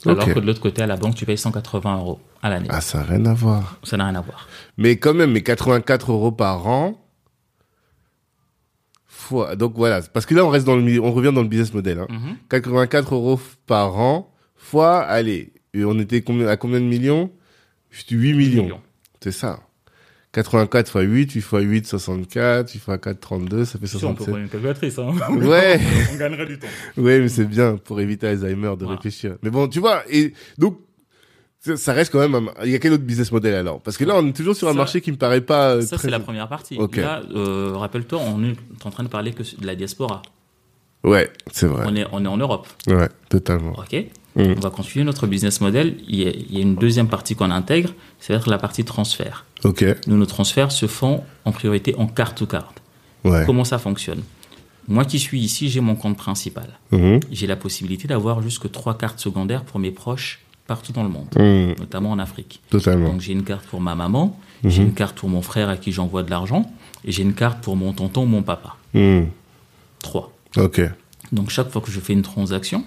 Alors que de l'autre côté, à la banque, tu payes 180 euros à l'année. Ah, ça n'a rien à voir. Ça n'a rien à voir. Mais quand même, mais 84 euros par an. Fois, donc voilà, parce que là on reste dans le, on revient dans le business model. Hein. Mhm. 84 euros par an fois, allez, et on était à combien de millions? Juste 8 millions. Millions. C'est ça. 84 fois 8, 8 fois 8, 64, 8 fois 4, 32, ça fait Si, on peut 67. prendre une calculatrice. Hein. Ouais, on gagnerait du temps. ouais, mais c'est bien pour éviter Alzheimer de Voilà. réfléchir. Mais bon, tu vois, et donc, ça reste quand même, un- il y a quel autre business model alors? Parce que là, on est toujours sur un Ça- marché qui me paraît pas euh, Ça, très... c'est la première partie. Ok. Là, euh, rappelle-toi, on est en train de parler que de la diaspora. Ouais, c'est vrai. On, est, on est en Europe. Ouais, totalement. OK Mm. On va continuer notre business model. Il y a, il y a une deuxième partie qu'on intègre, c'est la partie transfert. Ok, Nous, nos transferts se font en priorité en carte to carte. ouais. Comment ça fonctionne? Moi qui suis ici, j'ai mon compte principal. Mhm. J'ai la possibilité d'avoir jusque trois cartes secondaires pour mes proches partout dans le monde, Mhm. notamment en Afrique. Totalement. Donc j'ai une carte pour ma maman, j'ai une carte pour mon frère à qui j'envoie de l'argent, et j'ai une carte pour mon tonton ou mon papa. Mhm. Trois. Ok. Donc chaque fois que je fais une transaction,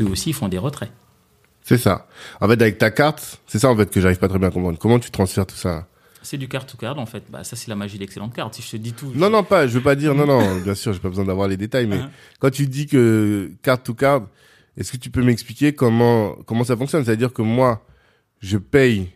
eux aussi ils font des retraits. C'est ça. En fait, avec ta carte, c'est ça en fait que j'arrive pas très bien à comprendre. Comment tu transfères tout ça C'est du carte to card en fait. Bah, ça c'est la magie de l'excellente carte. Si je te dis tout. Non, non, pas. Je veux pas dire. Non, non. Bien sûr, j'ai pas besoin d'avoir les détails. Mais Hein. quand tu dis que carte to card, est-ce que tu peux m'expliquer comment comment ça fonctionne? C'est-à-dire que moi, je paye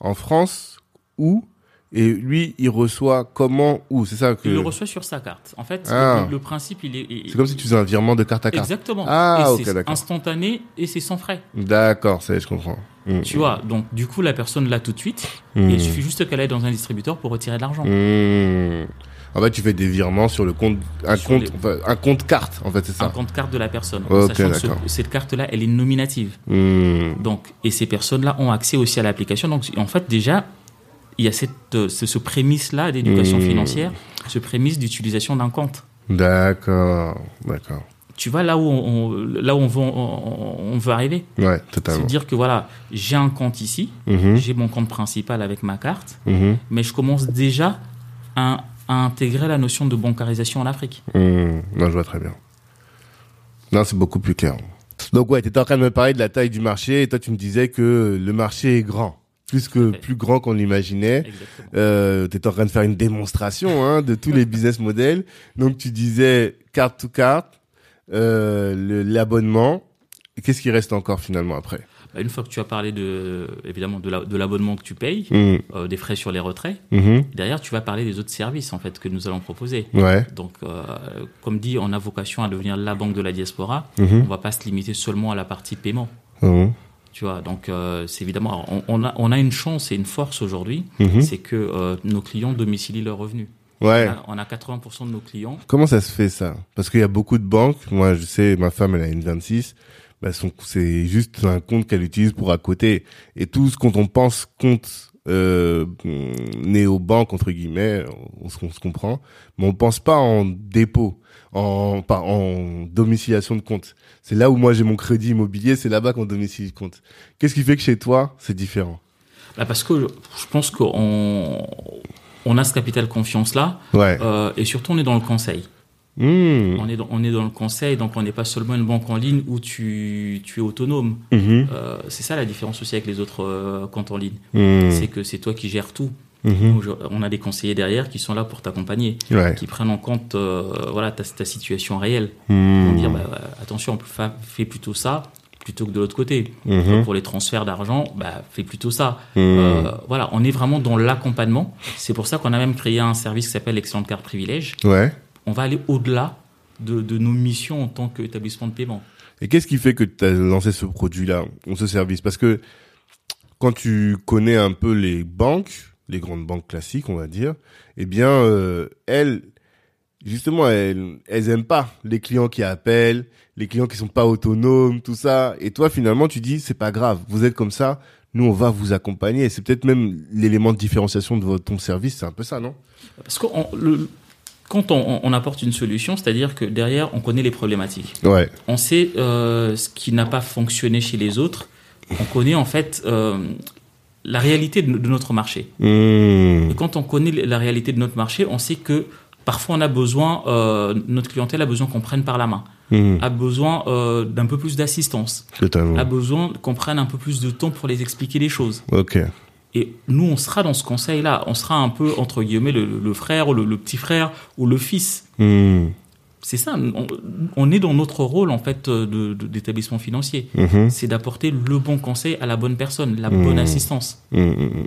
en France ou Et lui, il reçoit comment Où? C'est ça que. Il le reçoit sur sa carte. En fait, Ah. le, le principe, il est. C'est comme si tu faisais un virement de carte à carte. Exactement. Ah, et ok, c'est d'accord. instantané et c'est sans frais. D'accord, ça y est, je comprends. Mm. Tu vois, donc du coup, la personne l'a tout de suite. Mm. Et il suffit juste qu'elle aille dans un distributeur pour retirer de l'argent. Mm. En fait, tu fais des virements sur le compte, un Sur compte, les- enfin, un compte carte, en fait, c'est Un ça. compte carte de la personne. Ok, sachant que ce- cette carte-là, elle est nominative. Mm. Donc, et ces personnes-là ont accès aussi à l'application. Donc, en fait, déjà, il y a cette, euh, ce, ce prémisse-là d'éducation Mmh. financière, ce prémisse d'utilisation d'un compte. D'accord, d'accord. Tu vois là où on, là où on veut, on, on veut arriver. Ouais, totalement. dire que voilà, j'ai un compte ici, Mhm, j'ai mon compte principal avec ma carte, mhm, mais je commence déjà à, à intégrer la notion de bancarisation en Afrique. mm. Non, je vois très bien. Non, c'est beaucoup plus clair. Donc ouais, tu étais en train de me parler de la taille du marché et toi tu me disais que le marché est grand, plus que plus grand qu'on l'imaginait. Euh, tu étais en train de faire une démonstration hein, de tous les business models. Donc tu disais carte to carte, euh, l'abonnement. Qu'est-ce qui reste encore finalement après? Bah, Une fois que tu as parlé de, évidemment de la- de l'abonnement que tu payes, Mm, euh, des frais sur les retraits, mhm, derrière tu vas parler des autres services en fait que nous allons proposer. Ouais. Donc, euh, comme dit, on a vocation à devenir la banque de la diaspora. mhm, On va pas se limiter seulement à la partie paiement. Tu vois, donc euh, c'est évidemment, on, on a, on a une chance et une force aujourd'hui, mhm. c'est que euh, nos clients domicilient leurs revenus. Ouais. On, a, on a 80% de nos clients. Comment ça se fait ça? Parce qu'il y a beaucoup de banques. Moi, je sais, ma femme, elle a une 26. Bah, c'est juste un compte qu'elle utilise pour à côté. Et tout ce qu'on on pense compte euh, néo-banque entre guillemets, on, se- on se comprend. Mais on pense pas en dépôt, en en domiciliation de compte. C'est là où moi j'ai mon crédit immobilier. C'est là-bas qu'on domicilie le compte. Qu'est-ce qui fait que chez toi c'est différent? Bah, parce que je, pense qu'on on a ce capital confiance là, Ouais. euh, et surtout on est dans le conseil. Mmh. On est dans, on est dans le conseil, donc on n'est pas seulement une banque en ligne où tu, tu es autonome. Mhm. Euh, c'est ça la différence aussi avec les autres euh, comptes en ligne. Mmh. C'est que c'est toi qui gères tout. Mhm. On a des conseillers derrière qui sont là pour t'accompagner, Ouais. qui prennent en compte euh, voilà, ta, ta situation réelle. Mmh. Pour dire, bah, bah, attention, fa- fais plutôt ça plutôt que de l'autre côté. Mhm. Pour les transferts d'argent, bah, fais plutôt ça. Mmh. Euh, voilà, on est vraiment dans l'accompagnement. C'est pour ça qu'on a même créé un service qui s'appelle Excellente Carte Privilège. Ouais. On va aller au-delà de, de nos missions en tant qu'établissement de paiement. Et qu'est-ce qui fait que tu as lancé ce produit-là, ce service? Parce que quand tu connais un peu les banques, les grandes banques classiques, on va dire, eh bien, euh, elles, justement, elles, elles aiment pas les clients qui appellent, les clients qui sont pas autonomes, tout ça. Et toi, finalement, tu dis, c'est pas grave, vous êtes comme ça, nous, on va vous accompagner. Et c'est peut-être même l'élément de différenciation de votre, ton service, c'est un peu ça, non? Parce que on- le- quand on, on apporte une solution, c'est-à-dire que derrière, on connaît les problématiques. Ouais. On sait euh, ce qui n'a pas fonctionné chez les autres. On connaît en fait euh, la réalité de, de notre marché. Mmh. Et quand on connaît la réalité de notre marché, on sait que parfois on a besoin, euh, notre clientèle a besoin qu'on prenne par la main, Mmh. a besoin euh, d'un peu plus d'assistance, a besoin qu'on prenne un peu plus de temps pour les expliquer les choses. Ok. Et nous, on sera dans ce conseil-là. On sera un peu, entre guillemets, le, le frère, ou le, le petit frère ou le fils. Mmh. C'est ça. On, on est dans notre rôle, en fait, de- de- d'établissement financier. Mhm. C'est d'apporter le bon conseil à la bonne personne, la Mmh. bonne assistance. Mmh, mmh, mmh.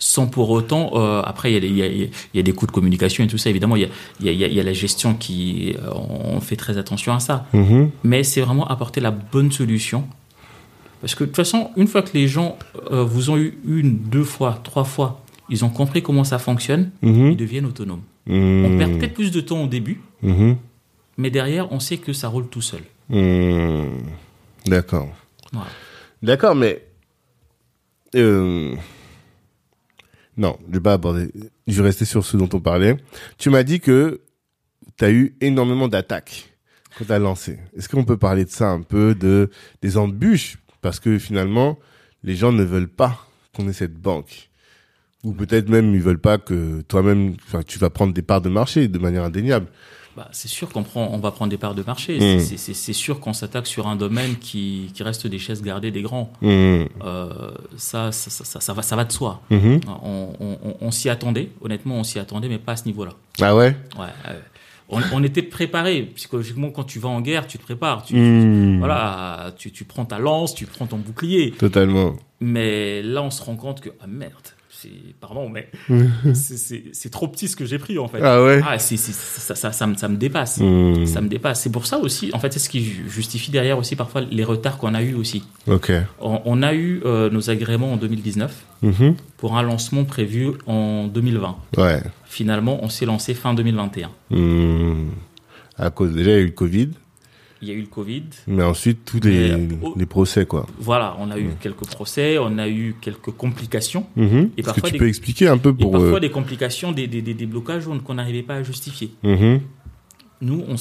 Sans pour autant, euh, après, il y, a des- il y, a, il y a des coûts de communication et tout ça. Évidemment, il y a, y la gestion qui, euh, on fait très attention à ça. Mhm. Mais c'est vraiment apporter la bonne solution. Parce que de toute façon, une fois que les gens euh, vous ont eu une, deux fois, trois fois, ils ont compris comment ça fonctionne, Mhm. ils deviennent autonomes. On perd peut-être plus de temps au début, Mhm. Mais derrière, on sait que ça roule tout seul. Mmh. D'accord. Voilà. D'accord, mais euh... non, je vais pas aborder. Je vais rester sur ce dont on parlait. Tu m'as dit que tu as eu énormément d'attaques quand tu as lancé. Est-ce qu'on peut parler de ça un peu, de des embûches, parce que finalement, les gens ne veulent pas qu'on ait cette banque. Ou peut-être même ils veulent pas que toi-même, enfin, tu vas prendre des parts de marché de manière indéniable. Bah, c'est sûr qu'on prend, on va prendre des parts de marché. Mm. C'est- sûr qu'on s'attaque sur un domaine qui, qui reste des chaises gardées des grands. Mmh. Euh, ça, ça, ça, ça, ça va, ça va de soi. Mhm. On, on- on- on s'y attendait, honnêtement, on s'y attendait, mais pas à ce niveau-là. Ah ouais? On, on était préparé psychologiquement quand tu vas en guerre, tu te prépares. Tu, Mmh. Voilà, tu, tu prends ta lance, tu prends ton bouclier. Totalement. Mais là, on se rend compte que ah merde, c'est- pardon, mais c'est- trop petit ce que j'ai pris en fait. Ah ouais? Ah, c'est, c'est- ça, ça, ça, me, ça me dépasse. Hmm. Ça me dépasse. C'est pour ça aussi, en fait, c'est ce qui ju- justifie derrière aussi parfois les retards qu'on a eu aussi. Ok. On, on a eu euh, nos agréments en 2019 Mhm. pour un lancement prévu en 2020. Ouais. Finalement, on s'est lancé fin 2021. Hmm. À cause, déjà, il y a eu le Covid, Il y a eu le Covid. mais ensuite, tous les, Mais, oh. les procès, quoi. Voilà, on a eu quelques procès, on a eu quelques complications. Mhm. Et Est-ce que tu des- peux expliquer un peu Et pour... parfois euh, des complications, des, des, des- des blocages qu'on n'arrivait pas à justifier. mhm. Nous, on,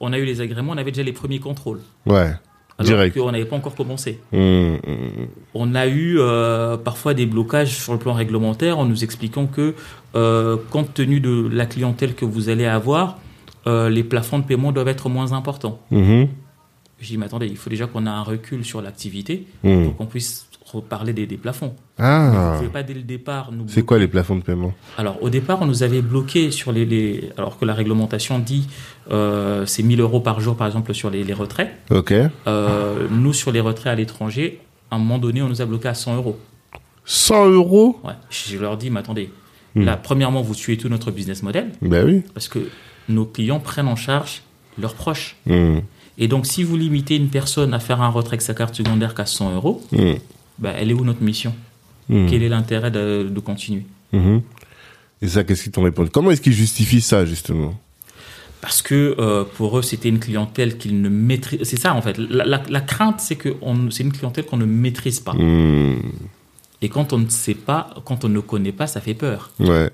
on a eu les agréments, on avait déjà les premiers contrôles. Ouais. Alors Direct. qu'on n'avait pas encore commencé. Hmm, hmm. On a eu euh, parfois des blocages sur le plan réglementaire en nous expliquant que, euh, compte tenu de la clientèle que vous allez avoir, euh, les plafonds de paiement doivent être moins importants. Mhm. Je dis, mais attendez, il faut déjà qu'on ait un recul sur l'activité Hmm. pour qu'on puisse reparler des, des plafonds. Vous Ah. pouvez pas dès le départ nous C'est quoi les plafonds de paiement? Alors, au départ, on nous avait bloqué sur les, les- alors que la réglementation dit euh, c'est 1000 euros par jour, par exemple, sur les, les retraits. Ok. Euh, nous, sur les retraits à l'étranger, à un moment donné, on nous a bloqué à 100 euros. 100 euros? Ouais. Je leur dis, mais attendez, Hmm. là, premièrement, vous tuez tout notre business model Ben oui. parce que nos clients prennent en charge leurs proches. Hmm. Et donc, si vous limitez une personne à faire un retrait avec sa carte secondaire qu'à 100 euros, Hmm. bah, elle est où notre mission? Hmm. Quel est l'intérêt de, de continuer? Et ça, qu'est-ce qu'ils t'ont répondu? Comment est-ce qu'ils justifient ça, justement? Parce que euh, pour eux, c'était une clientèle qu'ils ne maîtrisent. C'est ça, en fait. La, la- la crainte, c'est que c'est une clientèle qu'on ne maîtrise pas. Hmm. Et quand on ne sait pas, quand on ne connaît pas, ça fait peur. Ouais.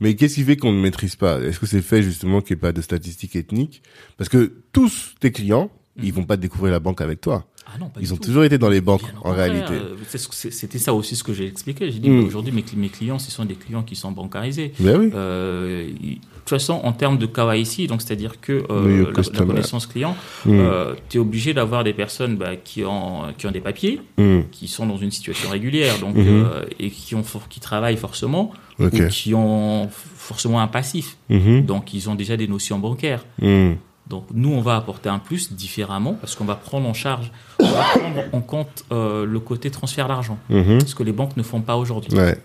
Mais qu'est-ce qui fait qu'on ne maîtrise pas? Est-ce que c'est fait justement qu'il n'y ait pas de statistiques ethniques? Parce que tous tes clients, ils vont pas découvrir la banque avec toi. Ah non, pas Ils ont tout. toujours été dans les banques, Bien en réalité. euh, C'était ça aussi ce que j'ai expliqué. J'ai dit, Mm. mais aujourd'hui, mes, cli- mes clients, ce sont des clients qui sont bancarisés. Ben oui. Euh, de toute façon, en termes de KYC, donc c'est-à-dire que euh, la- connaissance client, Mm. tu es obligé d'avoir des personnes bah, qui, ont, qui ont des papiers, Hmm. qui sont dans une situation régulière donc, euh, et qui, ont, qui travaillent forcément, ou qui ont forcément un passif. Mhm. Donc, ils ont déjà des notions bancaires. Donc, nous, on va apporter un plus différemment parce qu'on va prendre en charge, on va prendre en compte euh, le côté transfert d'argent, Mhm. ce que les banques ne font pas aujourd'hui. Ouais.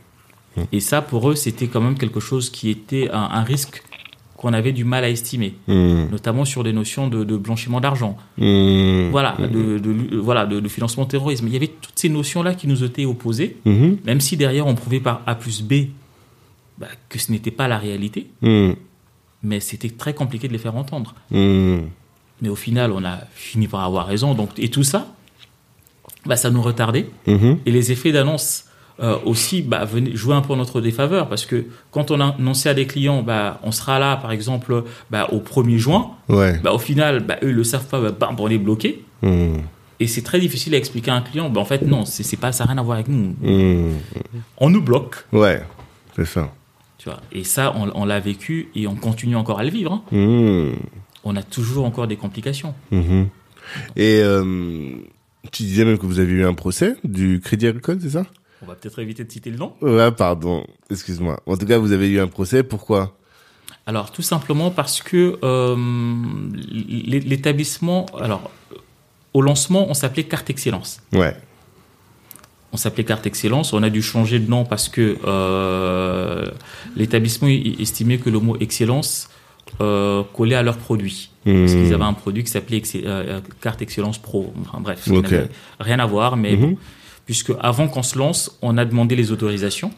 Et ça, pour eux, c'était quand même quelque chose qui était un, un risque qu'on avait du mal à estimer, Hmm. notamment sur des notions de, de blanchiment d'argent, Hmm. voilà, de, de- voilà, de, financement terrorisme. Il y avait toutes ces notions-là qui nous étaient opposées, Mhm. même si derrière on prouvait par A plus B bah, que ce n'était pas la réalité. Mais c'était très compliqué de les faire entendre. Hmm. Mais au final, on a fini par avoir raison. Donc, et tout ça, bah, ça nous retardait. Mhm. Et les effets d'annonce euh, aussi bah, jouer un peu en notre défaveur. Parce que quand on a annoncé à des clients, bah, on sera là, par exemple, bah, au 1er juin, Ouais. bah, au final, bah, eux, ils le savent pas, bah, bam, on est bloqué. Hmm. Et c'est très difficile à expliquer à un client. Bah, en fait, non, c'est c'est pas, ça n'a rien à voir avec nous. Hmm. On nous bloque. Ouais. C'est ça. Tu vois. Et ça, on, on l'a vécu et on continue encore à le vivre. hein. Hmm. On a toujours encore des complications. Mhm. Et euh, tu disais même que vous avez eu un procès du Crédit Agricole, c'est ça? On va peut-être éviter de citer le nom. Ouais, pardon. Excuse-moi. En tout cas, vous avez eu un procès. Pourquoi? Alors, tout simplement parce que euh, l'é- l'établissement, alors, au lancement, on s'appelait Carte Excellence. Ouais. On s'appelait Carte Excellence. On a dû changer de nom parce que euh, l'établissement estimait que le mot Excellence euh, collait à leurs produits. Parce qu'ils avaient un produit qui s'appelait euh, Carte Excellence Pro. Enfin, bref, ça rien à voir. Mais bon, puisque avant qu'on se lance, on a demandé les autorisations,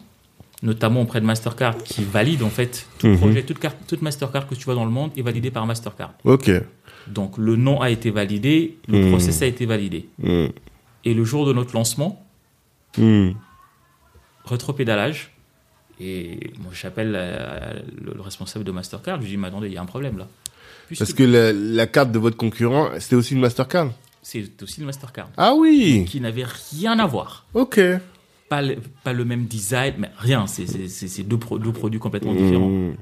notamment auprès de Mastercard, qui valide en fait tout Mhm. projet, toute, carte, toute Mastercard que tu vois dans le monde est validée par Mastercard. Ok. Donc le nom a été validé, le process a été validé. Hmm. Et le jour de notre lancement, Hmm. rétropédalage. Et moi, j'appelle euh, le, le responsable de Mastercard, je lui dis, mais attendez, il y a un problème là. Puisque Parce que la, la carte de votre concurrent, c'était aussi une Mastercard. c'est aussi le Mastercard, Ah oui. qui n'avait rien à voir. Ok. Pas le, pas le même design, mais rien. C'est- deux, pro- deux produits complètement différents. Hmm.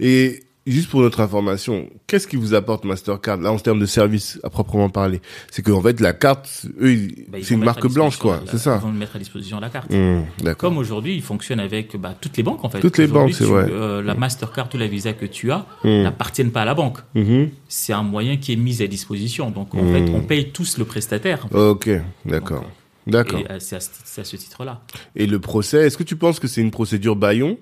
Et juste pour notre information, qu'est-ce qui vous apporte Mastercard là en termes de service à proprement parler? C'est qu'en fait la carte, eux, Bah, c'est une marque blanche quoi, c'est ça. Ils vont mettre à disposition la carte. D'accord. Comme aujourd'hui, ils fonctionnent avec bah, toutes les banques en fait. Toutes les banques, c'est vrai. euh, la Mastercard ou la Visa que tu as Hmm. n'appartiennent pas à la banque. Mhm. C'est un moyen qui est mis à disposition. Donc en fait, on paye tous le prestataire. Ok, d'accord. D'accord. Et euh, c'est à, à ce titre-là. Et le procès, est-ce que tu penses que c'est une procédure baillon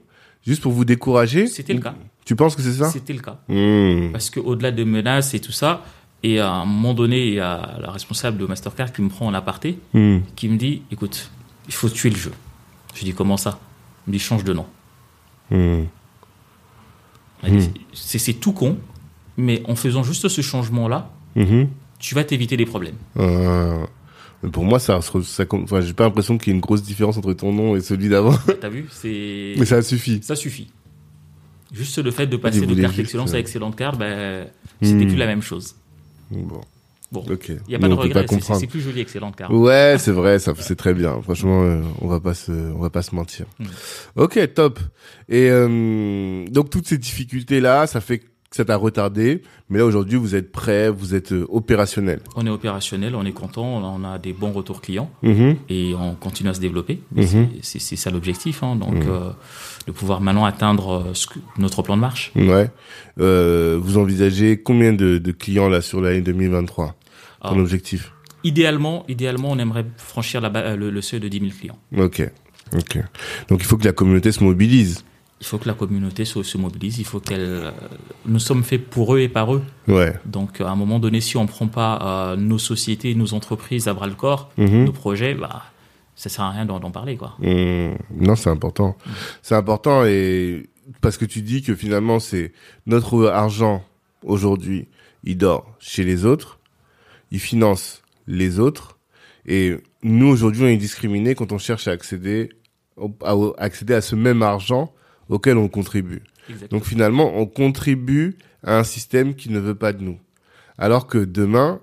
juste pour vous décourager C'était le cas. Tu penses que c'est ça? C'était le cas. Hmm. Parce qu'au-delà de menaces et tout ça, et à un moment donné, il y a la responsable de Mastercard qui me prend en aparté, Hmm. qui me dit écoute, il faut tuer le jeu. Je dis comment ça? Il me dit change de nom. Hmm. Dit, C'est tout con, mais en faisant juste ce changement-là, tu vas t'éviter des problèmes. Euh, mais pour moi, ça, ça, com- enfin, j'ai pas l'impression qu'il y ait une grosse différence entre ton nom et celui d'avant. T'as vu C'est mais ça suffit. ça suffit. Juste le fait de passer de carte excellence à excellente carte, ben, c'était Hmm. plus la même chose. Bon, Bon, il n'y a pas Mais de regret, c'est- plus joli excellente carte. Ouais, c'est vrai, ça c'est très bien. Franchement, euh, on va pas se, on va pas se mentir. Mm. Ok, top. Et euh, donc toutes ces difficultés là, ça fait que ça t'a retardé, mais là aujourd'hui vous êtes prêt, vous êtes euh, opérationnel. On est opérationnel, on est content, on a des bons retours clients Mhm. et on continue à se développer. Mhm. C'est- ça l'objectif, hein, donc euh, de pouvoir maintenant atteindre euh, ce que- notre plan de marche. Ouais. Euh, vous envisagez combien de, de clients là sur l'année 2023 Ton Alors, objectif? Idéalement, idéalement, on aimerait franchir la euh, le, le seuil de 10 000 clients. Ok. Ok. Donc il faut que la communauté se mobilise. Il faut que la communauté se, se mobilise, il faut qu'elle. euh, nous sommes faits pour eux et par eux. Ouais. Donc, à un moment donné, si on ne prend pas euh, nos sociétés, nos entreprises à bras le corps, Mhm. nos projets, bah, ça sert à rien d'en parler, quoi. Mmh. Non, c'est important. C'est important et parce que tu dis que finalement c'est notre argent aujourd'hui, il dort chez les autres, il finance les autres et nous aujourd'hui on est discriminés quand on cherche à accéder à, accéder à ce même argent auquel on contribue. Exactement. Donc finalement, on contribue à un système qui ne veut pas de nous. Alors que demain,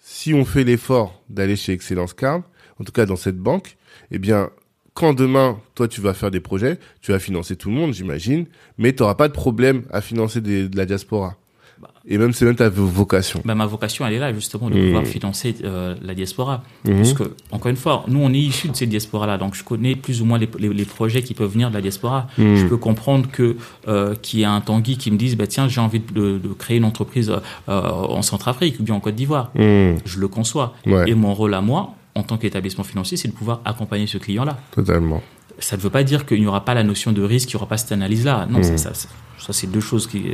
si on fait l'effort d'aller chez Excellence Card, en tout cas dans cette banque, eh bien, quand demain, toi, tu vas faire des projets, tu vas financer tout le monde, j'imagine, mais tu n'auras pas de problème à financer des- de la diaspora. Et même, c'est même ta vocation. Bah, ma vocation, elle est là, justement, de Mmh. pouvoir financer euh, la diaspora. Mhm. Parce que, encore une fois, nous, on est issus de cette diaspora-là, donc je connais plus ou moins les, les, les projets qui peuvent venir de la diaspora. Mhm. Je peux comprendre que euh, qu'il y a un Tanguy qui me dise, bah, tiens, j'ai envie de, de créer une entreprise euh, en Centrafrique ou bien en Côte d'Ivoire. Mmh. Je le conçois. Ouais, Et mon rôle à moi, en tant qu'établissement financier, c'est de pouvoir accompagner ce client-là. totalement. Ça ne veut pas dire qu'il n'y aura pas la notion de risque, qu'il n'y aura pas cette analyse-là. Non, Mhm. ça, ça, ça, ça, c'est deux choses qui,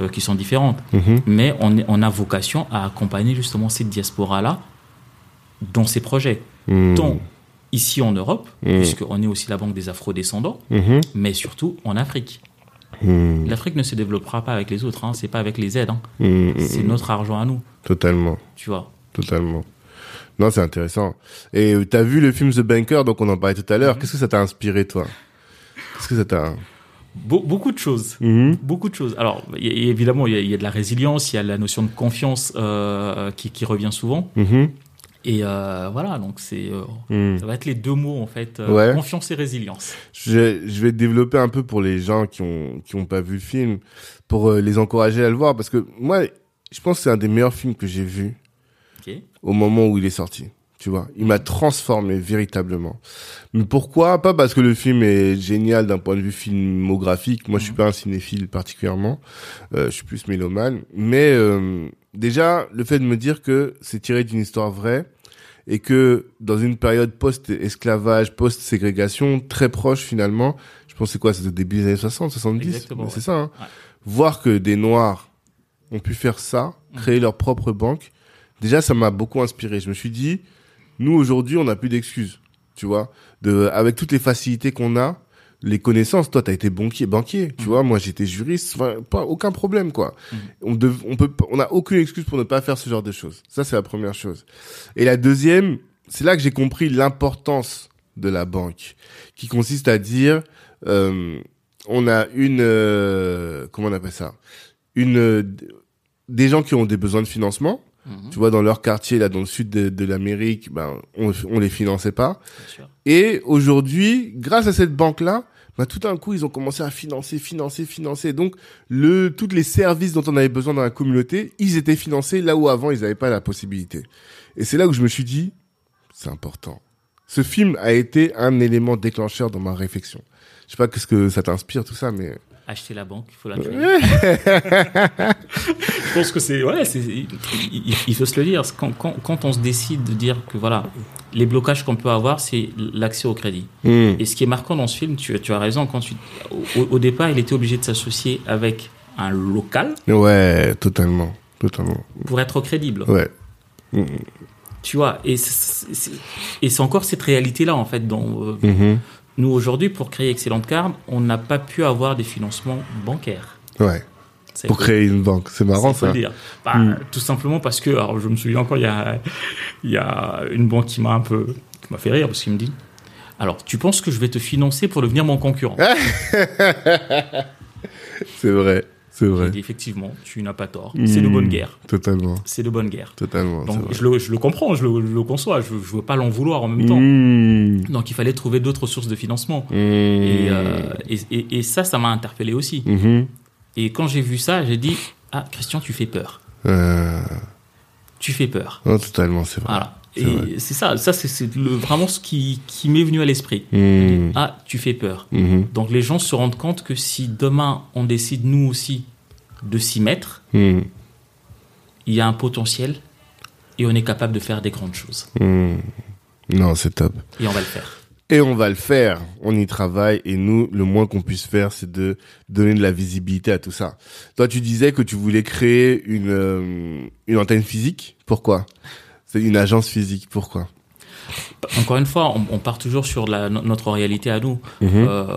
euh, qui sont différentes. Mhm. Mais on, est- on a vocation à accompagner justement cette diaspora-là dans ses projets. Mmh. Tant ici en Europe, Mhm. puisqu'on est aussi la banque des afro-descendants, mais surtout en Afrique. L'Afrique ne se développera pas avec les autres, hein, c'est pas avec les aides. hein. C'est notre argent à nous, Totalement. tu vois. Totalement. Non, c'est intéressant. Et t'as vu le film The Banker, donc on en parlait tout à l'heure. Mhm. Qu'est-ce que ça t'a inspiré, toi? Qu'est-ce que ça t'a... Be- beaucoup de choses. Mhm. Beaucoup de choses. Alors, il y a- évidemment, il y, a, il y a de la résilience, il y a la notion de confiance euh, qui, qui revient souvent. Mhm. Et euh, voilà, donc c'est, euh, ça va être les deux mots en fait, Ouais. confiance et résilience. Je, je vais développer un peu pour les gens qui ont qui ont pas vu le film, pour les encourager à le voir, parce que moi, je pense que c'est un des meilleurs films que j'ai vu. Au moment où il est sorti. Tu vois, il m'a transformé véritablement. Mais pourquoi Pas? Parce que le film est génial d'un point de vue filmographique. Moi, je suis pas un cinéphile particulièrement. Euh, je suis plus mélomane. Mais euh, déjà, le fait de me dire que c'est tiré d'une histoire vraie et que dans une période post-esclavage, post-ségrégation, très proche finalement, je pense c'est quoi? Au début des années 60, 70 Exactement, C'est ouais. ça. Hein Ouais. Voir que des Noirs ont pu faire ça, créer leur propre banque, déjà ça m'a beaucoup inspiré. Je me suis dit, nous aujourd'hui, on n'a plus d'excuses, tu vois, de avec toutes les facilités qu'on a, les connaissances. Toi, t'as été banquier, banquier, tu Mhm. vois. Moi, j'étais juriste, enfin, pas aucun problème, quoi. Mhm. On dev- on peut, on n'a aucune excuse pour ne pas faire ce genre de choses. Ça, c'est la première chose. Et la deuxième, c'est là que j'ai compris l'importance de la banque, qui consiste à dire, euh, on a une, euh, comment on appelle ça, une, euh, des gens qui ont des besoins de financement. Mhm, Tu vois, dans leur quartier, là, dans le sud de, de l'Amérique, ben, on, on les finançait pas. Et aujourd'hui, grâce à cette banque-là, ben, tout d'un coup, ils ont commencé à financer, financer, financer. Donc, le, tous les services dont on avait besoin dans la communauté, ils étaient financés là où avant, ils n'avaient pas la possibilité. Et c'est là où je me suis dit, c'est important. Ce film a été un élément déclencheur dans ma réflexion. Je sais pas qu'est-ce que ça t'inspire, tout ça, mais... Acheter la banque, il faut la créer. Je pense que c'est, ouais, c'est, il, faut se le dire. Quand, quand, quand on se décide de dire que voilà, les blocages qu'on peut avoir, c'est l'accès au crédit. Hmm. Et ce qui est marquant dans ce film, tu, tu as raison, quand tu, au, au départ, il était obligé de s'associer avec un local Ouais, totalement. Totalement. pour être crédible. Ouais. Tu vois, et c'est encore cette réalité-là, en fait, dont euh, Mhm. Nous, aujourd'hui, pour créer Excellente Card, on n'a pas pu avoir des financements bancaires. Ouais. Pour créer une banque. C'est marrant, ça. dire. Bah, Mm. Tout simplement parce que, alors je me souviens encore, il y a, il y a une banque qui m'a un peu, qui m'a fait rire parce qu'il me dit, alors tu penses que je vais te financer pour devenir mon concurrent? C'est vrai. C'est J'ai vrai. dit, Effectivement, tu n'as pas tort. C'est de Hmm. bonne guerre. Totalement. C'est de bonne guerre. Totalement. Donc je le, je le comprends, je le, je le conçois. Je, je veux pas l'en vouloir en même temps. Hmm. Donc il fallait trouver d'autres sources de financement. Hmm. Et, euh, et, et- et ça, ça m'a interpellé aussi. Et quand j'ai vu ça, j'ai dit, ah Christian, tu fais peur. Euh, Tu fais peur. non, totalement, c'est vrai. Voilà. Et c'est ça, ça c'est vraiment ce qui, qui m'est venu à l'esprit. Hmm. Ah, tu fais peur. Mhm. Donc les gens se rendent compte que si demain on décide nous aussi de s'y mettre, Hmm. il y a un potentiel et on est capable de faire des grandes choses. Hmm. Non, c'est top. Et on va le faire. Et on va le faire. On y travaille. Et nous, le moins qu'on puisse faire, c'est de donner de la visibilité à tout ça. Toi, tu disais que tu voulais créer une, euh, une antenne physique. Pourquoi? C'est une agence physique. Pourquoi? Encore une fois, on, on part toujours sur la, notre réalité à nous. Mhm. Euh,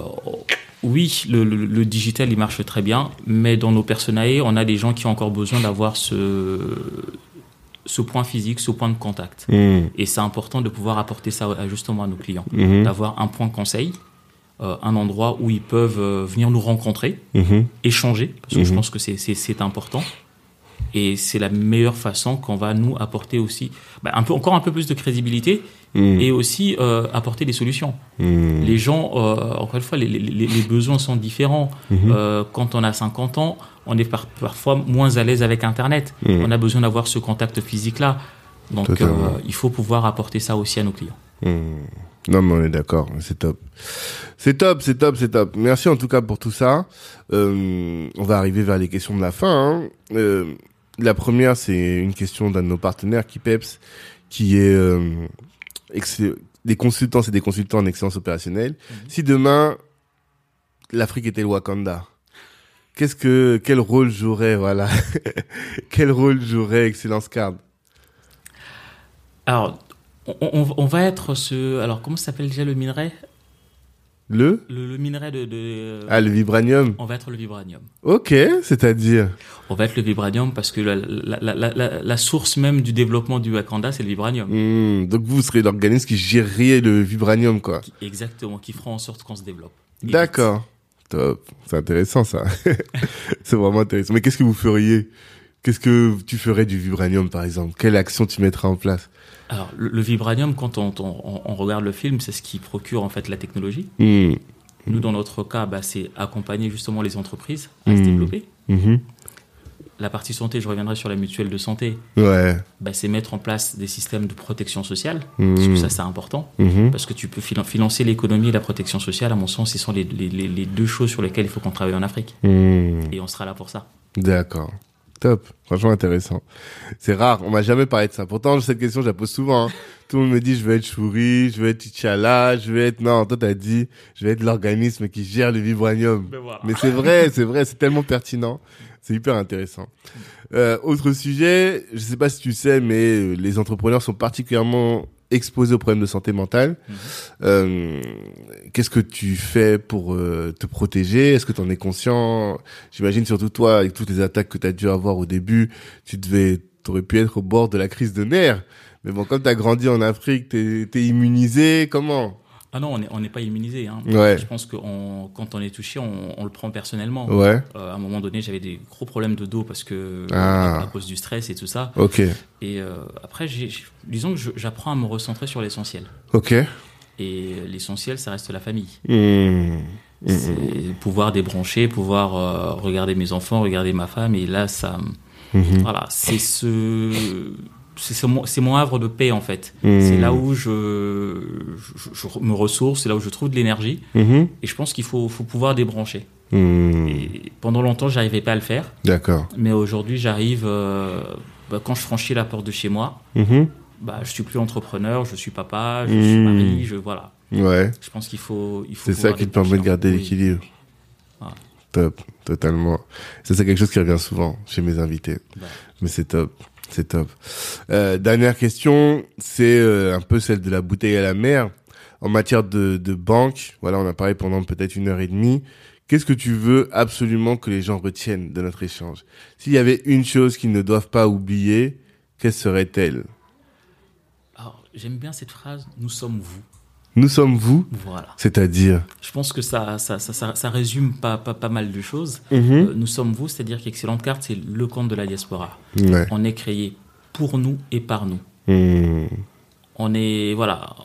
oui, le, le- le digital, il marche très bien, mais dans nos personnae, on a des gens qui ont encore besoin d'avoir ce, ce point physique, ce point de contact. Hmm. Et c'est important de pouvoir apporter ça justement à nos clients. Mhm. D'avoir un point conseil, euh, un endroit où ils peuvent euh, venir nous rencontrer, Mhm. échanger, parce que je Mhm. pense que c'est important. Et c'est la meilleure façon qu'on va nous apporter aussi, bah, un peu, encore un peu plus de crédibilité Hmm. et aussi euh, apporter des solutions. Hmm. Les gens, euh, encore une fois, les, les- les- besoins sont différents. Mhm. Euh, quand on a 50 ans, on est par- parfois moins à l'aise avec Internet. Mhm. On a besoin d'avoir ce contact physique-là. Donc, euh, il faut pouvoir apporter ça aussi à nos clients. Non, mais on est d'accord, c'est top. C'est top, c'est top, c'est top. Merci en tout cas pour tout ça. Euh, on va arriver vers les questions de la fin. hein. Euh, la première, c'est une question d'un de nos partenaires, Kipeps, qui est euh, des consultants, c'est des consultants en excellence opérationnelle. Si demain l'Afrique était le Wakanda, qu'est-ce que quel rôle jouerait voilà quel rôle jouerait Excellence Card? Alors, on, on- on va être ce. Alors, comment s'appelle déjà le minerai? Le? Le, le minerai de. de- ah le vibranium. On va être le vibranium. Ok, c'est-à-dire? On va être le vibranium parce que la, la, la, la- la- la source même du développement du Wakanda, c'est le vibranium. Hmm, donc vous serez l'organisme qui gérerait le vibranium, quoi. Qui- exactement, qui fera en sorte qu'on se développe. D'accord. Top. C'est intéressant, ça. c'est vraiment intéressant. Mais qu'est-ce que vous feriez? Qu'est-ce que tu ferais du vibranium, par exemple? Quelle action tu mettras en place? Alors, le, le vibranium, quand on, on- on regarde le film, c'est ce qui procure en fait la technologie. Hmm, Nous, dans notre cas, bah, c'est accompagner justement les entreprises à se Mhm. développer. mhm. La partie santé, je reviendrai sur la mutuelle de santé, Ouais. bah, c'est mettre en place des systèmes de protection sociale, parce que ça, c'est important. mhm. Parce que tu peux finan- financer l'économie et la protection sociale, à mon sens, ce sont les, les- les- les deux choses sur lesquelles il faut qu'on travaille en Afrique. Hmm. Et on sera là pour ça. D'accord. Top. Franchement intéressant. C'est rare. On m'a jamais parlé de ça. Pourtant, cette question, je la pose souvent. hein. Tout le monde me dit, je veux être Chouri, je veux être T'Challa, je veux être... Non, toi, t'as dit, je veux être l'organisme qui gère le vibranium. Mais c'est vrai, c'est vrai, c'est tellement pertinent. C'est hyper intéressant. Euh, autre sujet, je sais pas si tu sais, mais euh, les entrepreneurs sont particulièrement exposés aux problèmes de santé mentale. Mhm. Euh, Qu'est-ce que tu fais pour euh, te protéger? Est-ce que tu en es conscient? J'imagine surtout toi, avec toutes les attaques que tu as dû avoir au début, tu devais, t'aurais pu être au bord de la crise de nerfs. Mais bon, comme tu as grandi en Afrique, t'es es immunisé, comment? Ah non, on n'est pas immunisé. Hein. Ouais. Je pense que on- quand on est touché, on, on le prend personnellement. Ouais, Euh, à un moment donné, j'avais des gros problèmes de dos parce que Ah. à cause du stress et tout ça. ok, Et euh, après, disons que j'apprends à me recentrer sur l'essentiel. ok. Et l'essentiel, ça reste la famille. Hmm, C'est pouvoir débrancher, pouvoir euh, regarder mes enfants, regarder ma femme. Et là, ça, hmm. voilà, c'est ce, c'est ce mon, mon havre de paix en fait. Hmm. C'est là où je, je, je me ressource, c'est là où je trouve de l'énergie. Mhm. Et je pense qu'il faut, faut pouvoir débrancher. Et pendant longtemps, j'arrivais pas à le faire. D'accord. Mais aujourd'hui, j'arrive, euh, bah, quand je franchis la porte de chez moi, bah, je suis plus entrepreneur, je suis papa, je suis Mmh. mari, je voilà. Ouais. Je pense qu'il faut, il faut. C'est ça qui te permet de garder l'équilibre. Top, totalement. Ça, c'est quelque chose qui revient souvent chez mes invités. Bah. Mais c'est top, c'est top. Euh, dernière question, c'est euh, un peu celle de la bouteille à la mer. En matière de, de banque, voilà, on a parlé pendant peut-être une heure et demie. Qu'est-ce que tu veux absolument que les gens retiennent de notre échange? S'il y avait une chose qu'ils ne doivent pas oublier, quelle serait-elle? J'aime bien cette phrase. Nous sommes vous. Nous sommes vous, Voilà. c'est-à-dire Je pense que ça, ça, ça, ça, résume pas, pas, pas mal de choses. Mhm. Euh, nous sommes vous, c'est-à-dire qu'Excellente Carte, c'est le compte de la diaspora. Ouais. On est créé pour nous et par nous. Mhm. On est, voilà,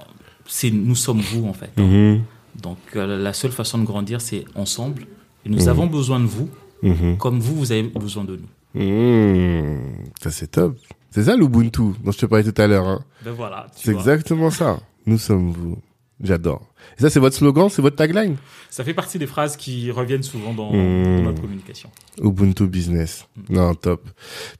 c'est nous sommes vous en fait. Mhm. Donc euh, la seule façon de grandir, c'est ensemble. Et nous avons besoin de vous, comme vous, vous avez besoin de nous. Ça c'est top. C'est ça l'Ubuntu dont je te parlais tout à l'heure. Hein. Ben voilà. C'est exactement ça. Nous sommes vous. J'adore. Et ça c'est votre slogan, c'est votre tagline? Ça fait partie des phrases qui reviennent souvent dans, dans notre communication. Ubuntu Business. Non, top.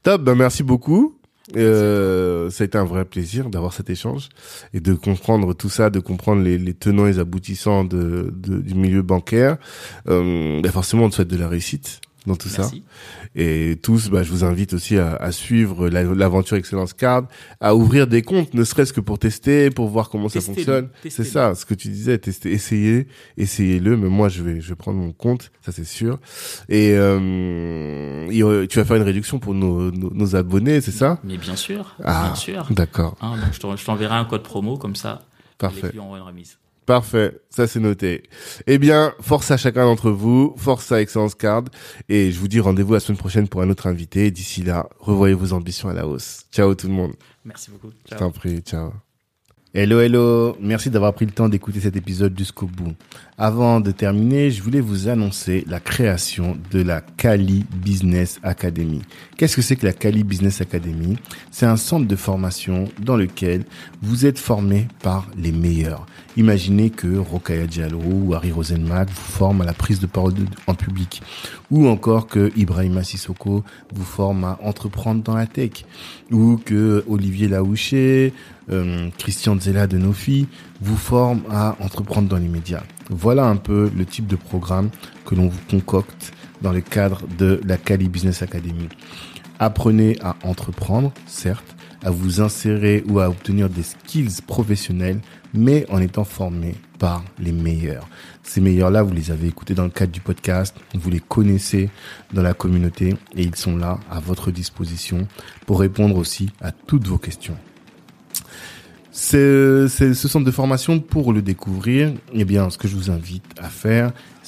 Top, ben merci beaucoup. Euh, ça a été un vrai plaisir d'avoir cet échange et de comprendre tout ça, de comprendre les, les tenants et les aboutissants de, de- du milieu bancaire. Euh, ben forcément, on te souhaite de la réussite dans tout ça. Merci. Et tous, bah, je vous invite aussi à, à suivre la- l'aventure Excellence Card, à ouvrir des comptes, ne serait-ce que pour tester, pour voir comment ça fonctionne. C'est ça, ce que tu disais, tester, essayez, essayez-le. Mais moi, je vais, je vais prendre mon compte, ça c'est sûr. Et euh, tu vas faire une réduction pour nos, nos, nos abonnés, c'est ça? Mais bien sûr, Ah, bien sûr. d'accord, Hein, je t'en- je t'enverrai un code promo comme ça. Les parfait. clients auront une remise. Parfait, ça c'est noté. Eh bien, force à chacun d'entre vous, force à Excellence Card, et je vous dis rendez-vous la semaine prochaine pour un autre invité. D'ici là, revoyez vos ambitions à la hausse. Ciao tout le monde. Merci beaucoup. Je Ciao. t'en prie, ciao. Hello, hello. Merci d'avoir pris le temps d'écouter cet épisode jusqu'au bout. Avant de terminer, je voulais vous annoncer la création de la Cali Business Academy. Qu'est-ce que c'est que la Cali Business Academy? C'est un centre de formation dans lequel vous êtes formé par les meilleurs. Imaginez que Rokaya Diallo ou Harry Rosenmack vous forment à la prise de parole en public. Ou encore que Ibrahima Sissoko vous forme à entreprendre dans la tech. Ou que Olivier Laouché, euh, Christian Zella de Nofi vous forme à entreprendre dans les médias. Voilà un peu le type de programme que l'on vous concocte dans le cadre de la Cali Business Academy. Apprenez à entreprendre, certes, à vous insérer ou à obtenir des skills professionnels, mais en étant formé par les meilleurs. Ces meilleurs-là, vous les avez écoutés dans le cadre du podcast, vous les connaissez dans la communauté et ils sont là à votre disposition pour répondre aussi à toutes vos questions. C'est ce centre de formation pour le découvrir. Eh bien, ce que je vous invite à faire,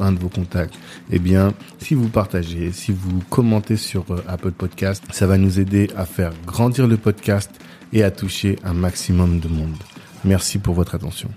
un de vos contacts. Eh bien, si vous partagez, si vous commentez sur euh, Apple Podcast, ça va nous aider à faire grandir le podcast et à toucher un maximum de monde. Merci pour votre attention.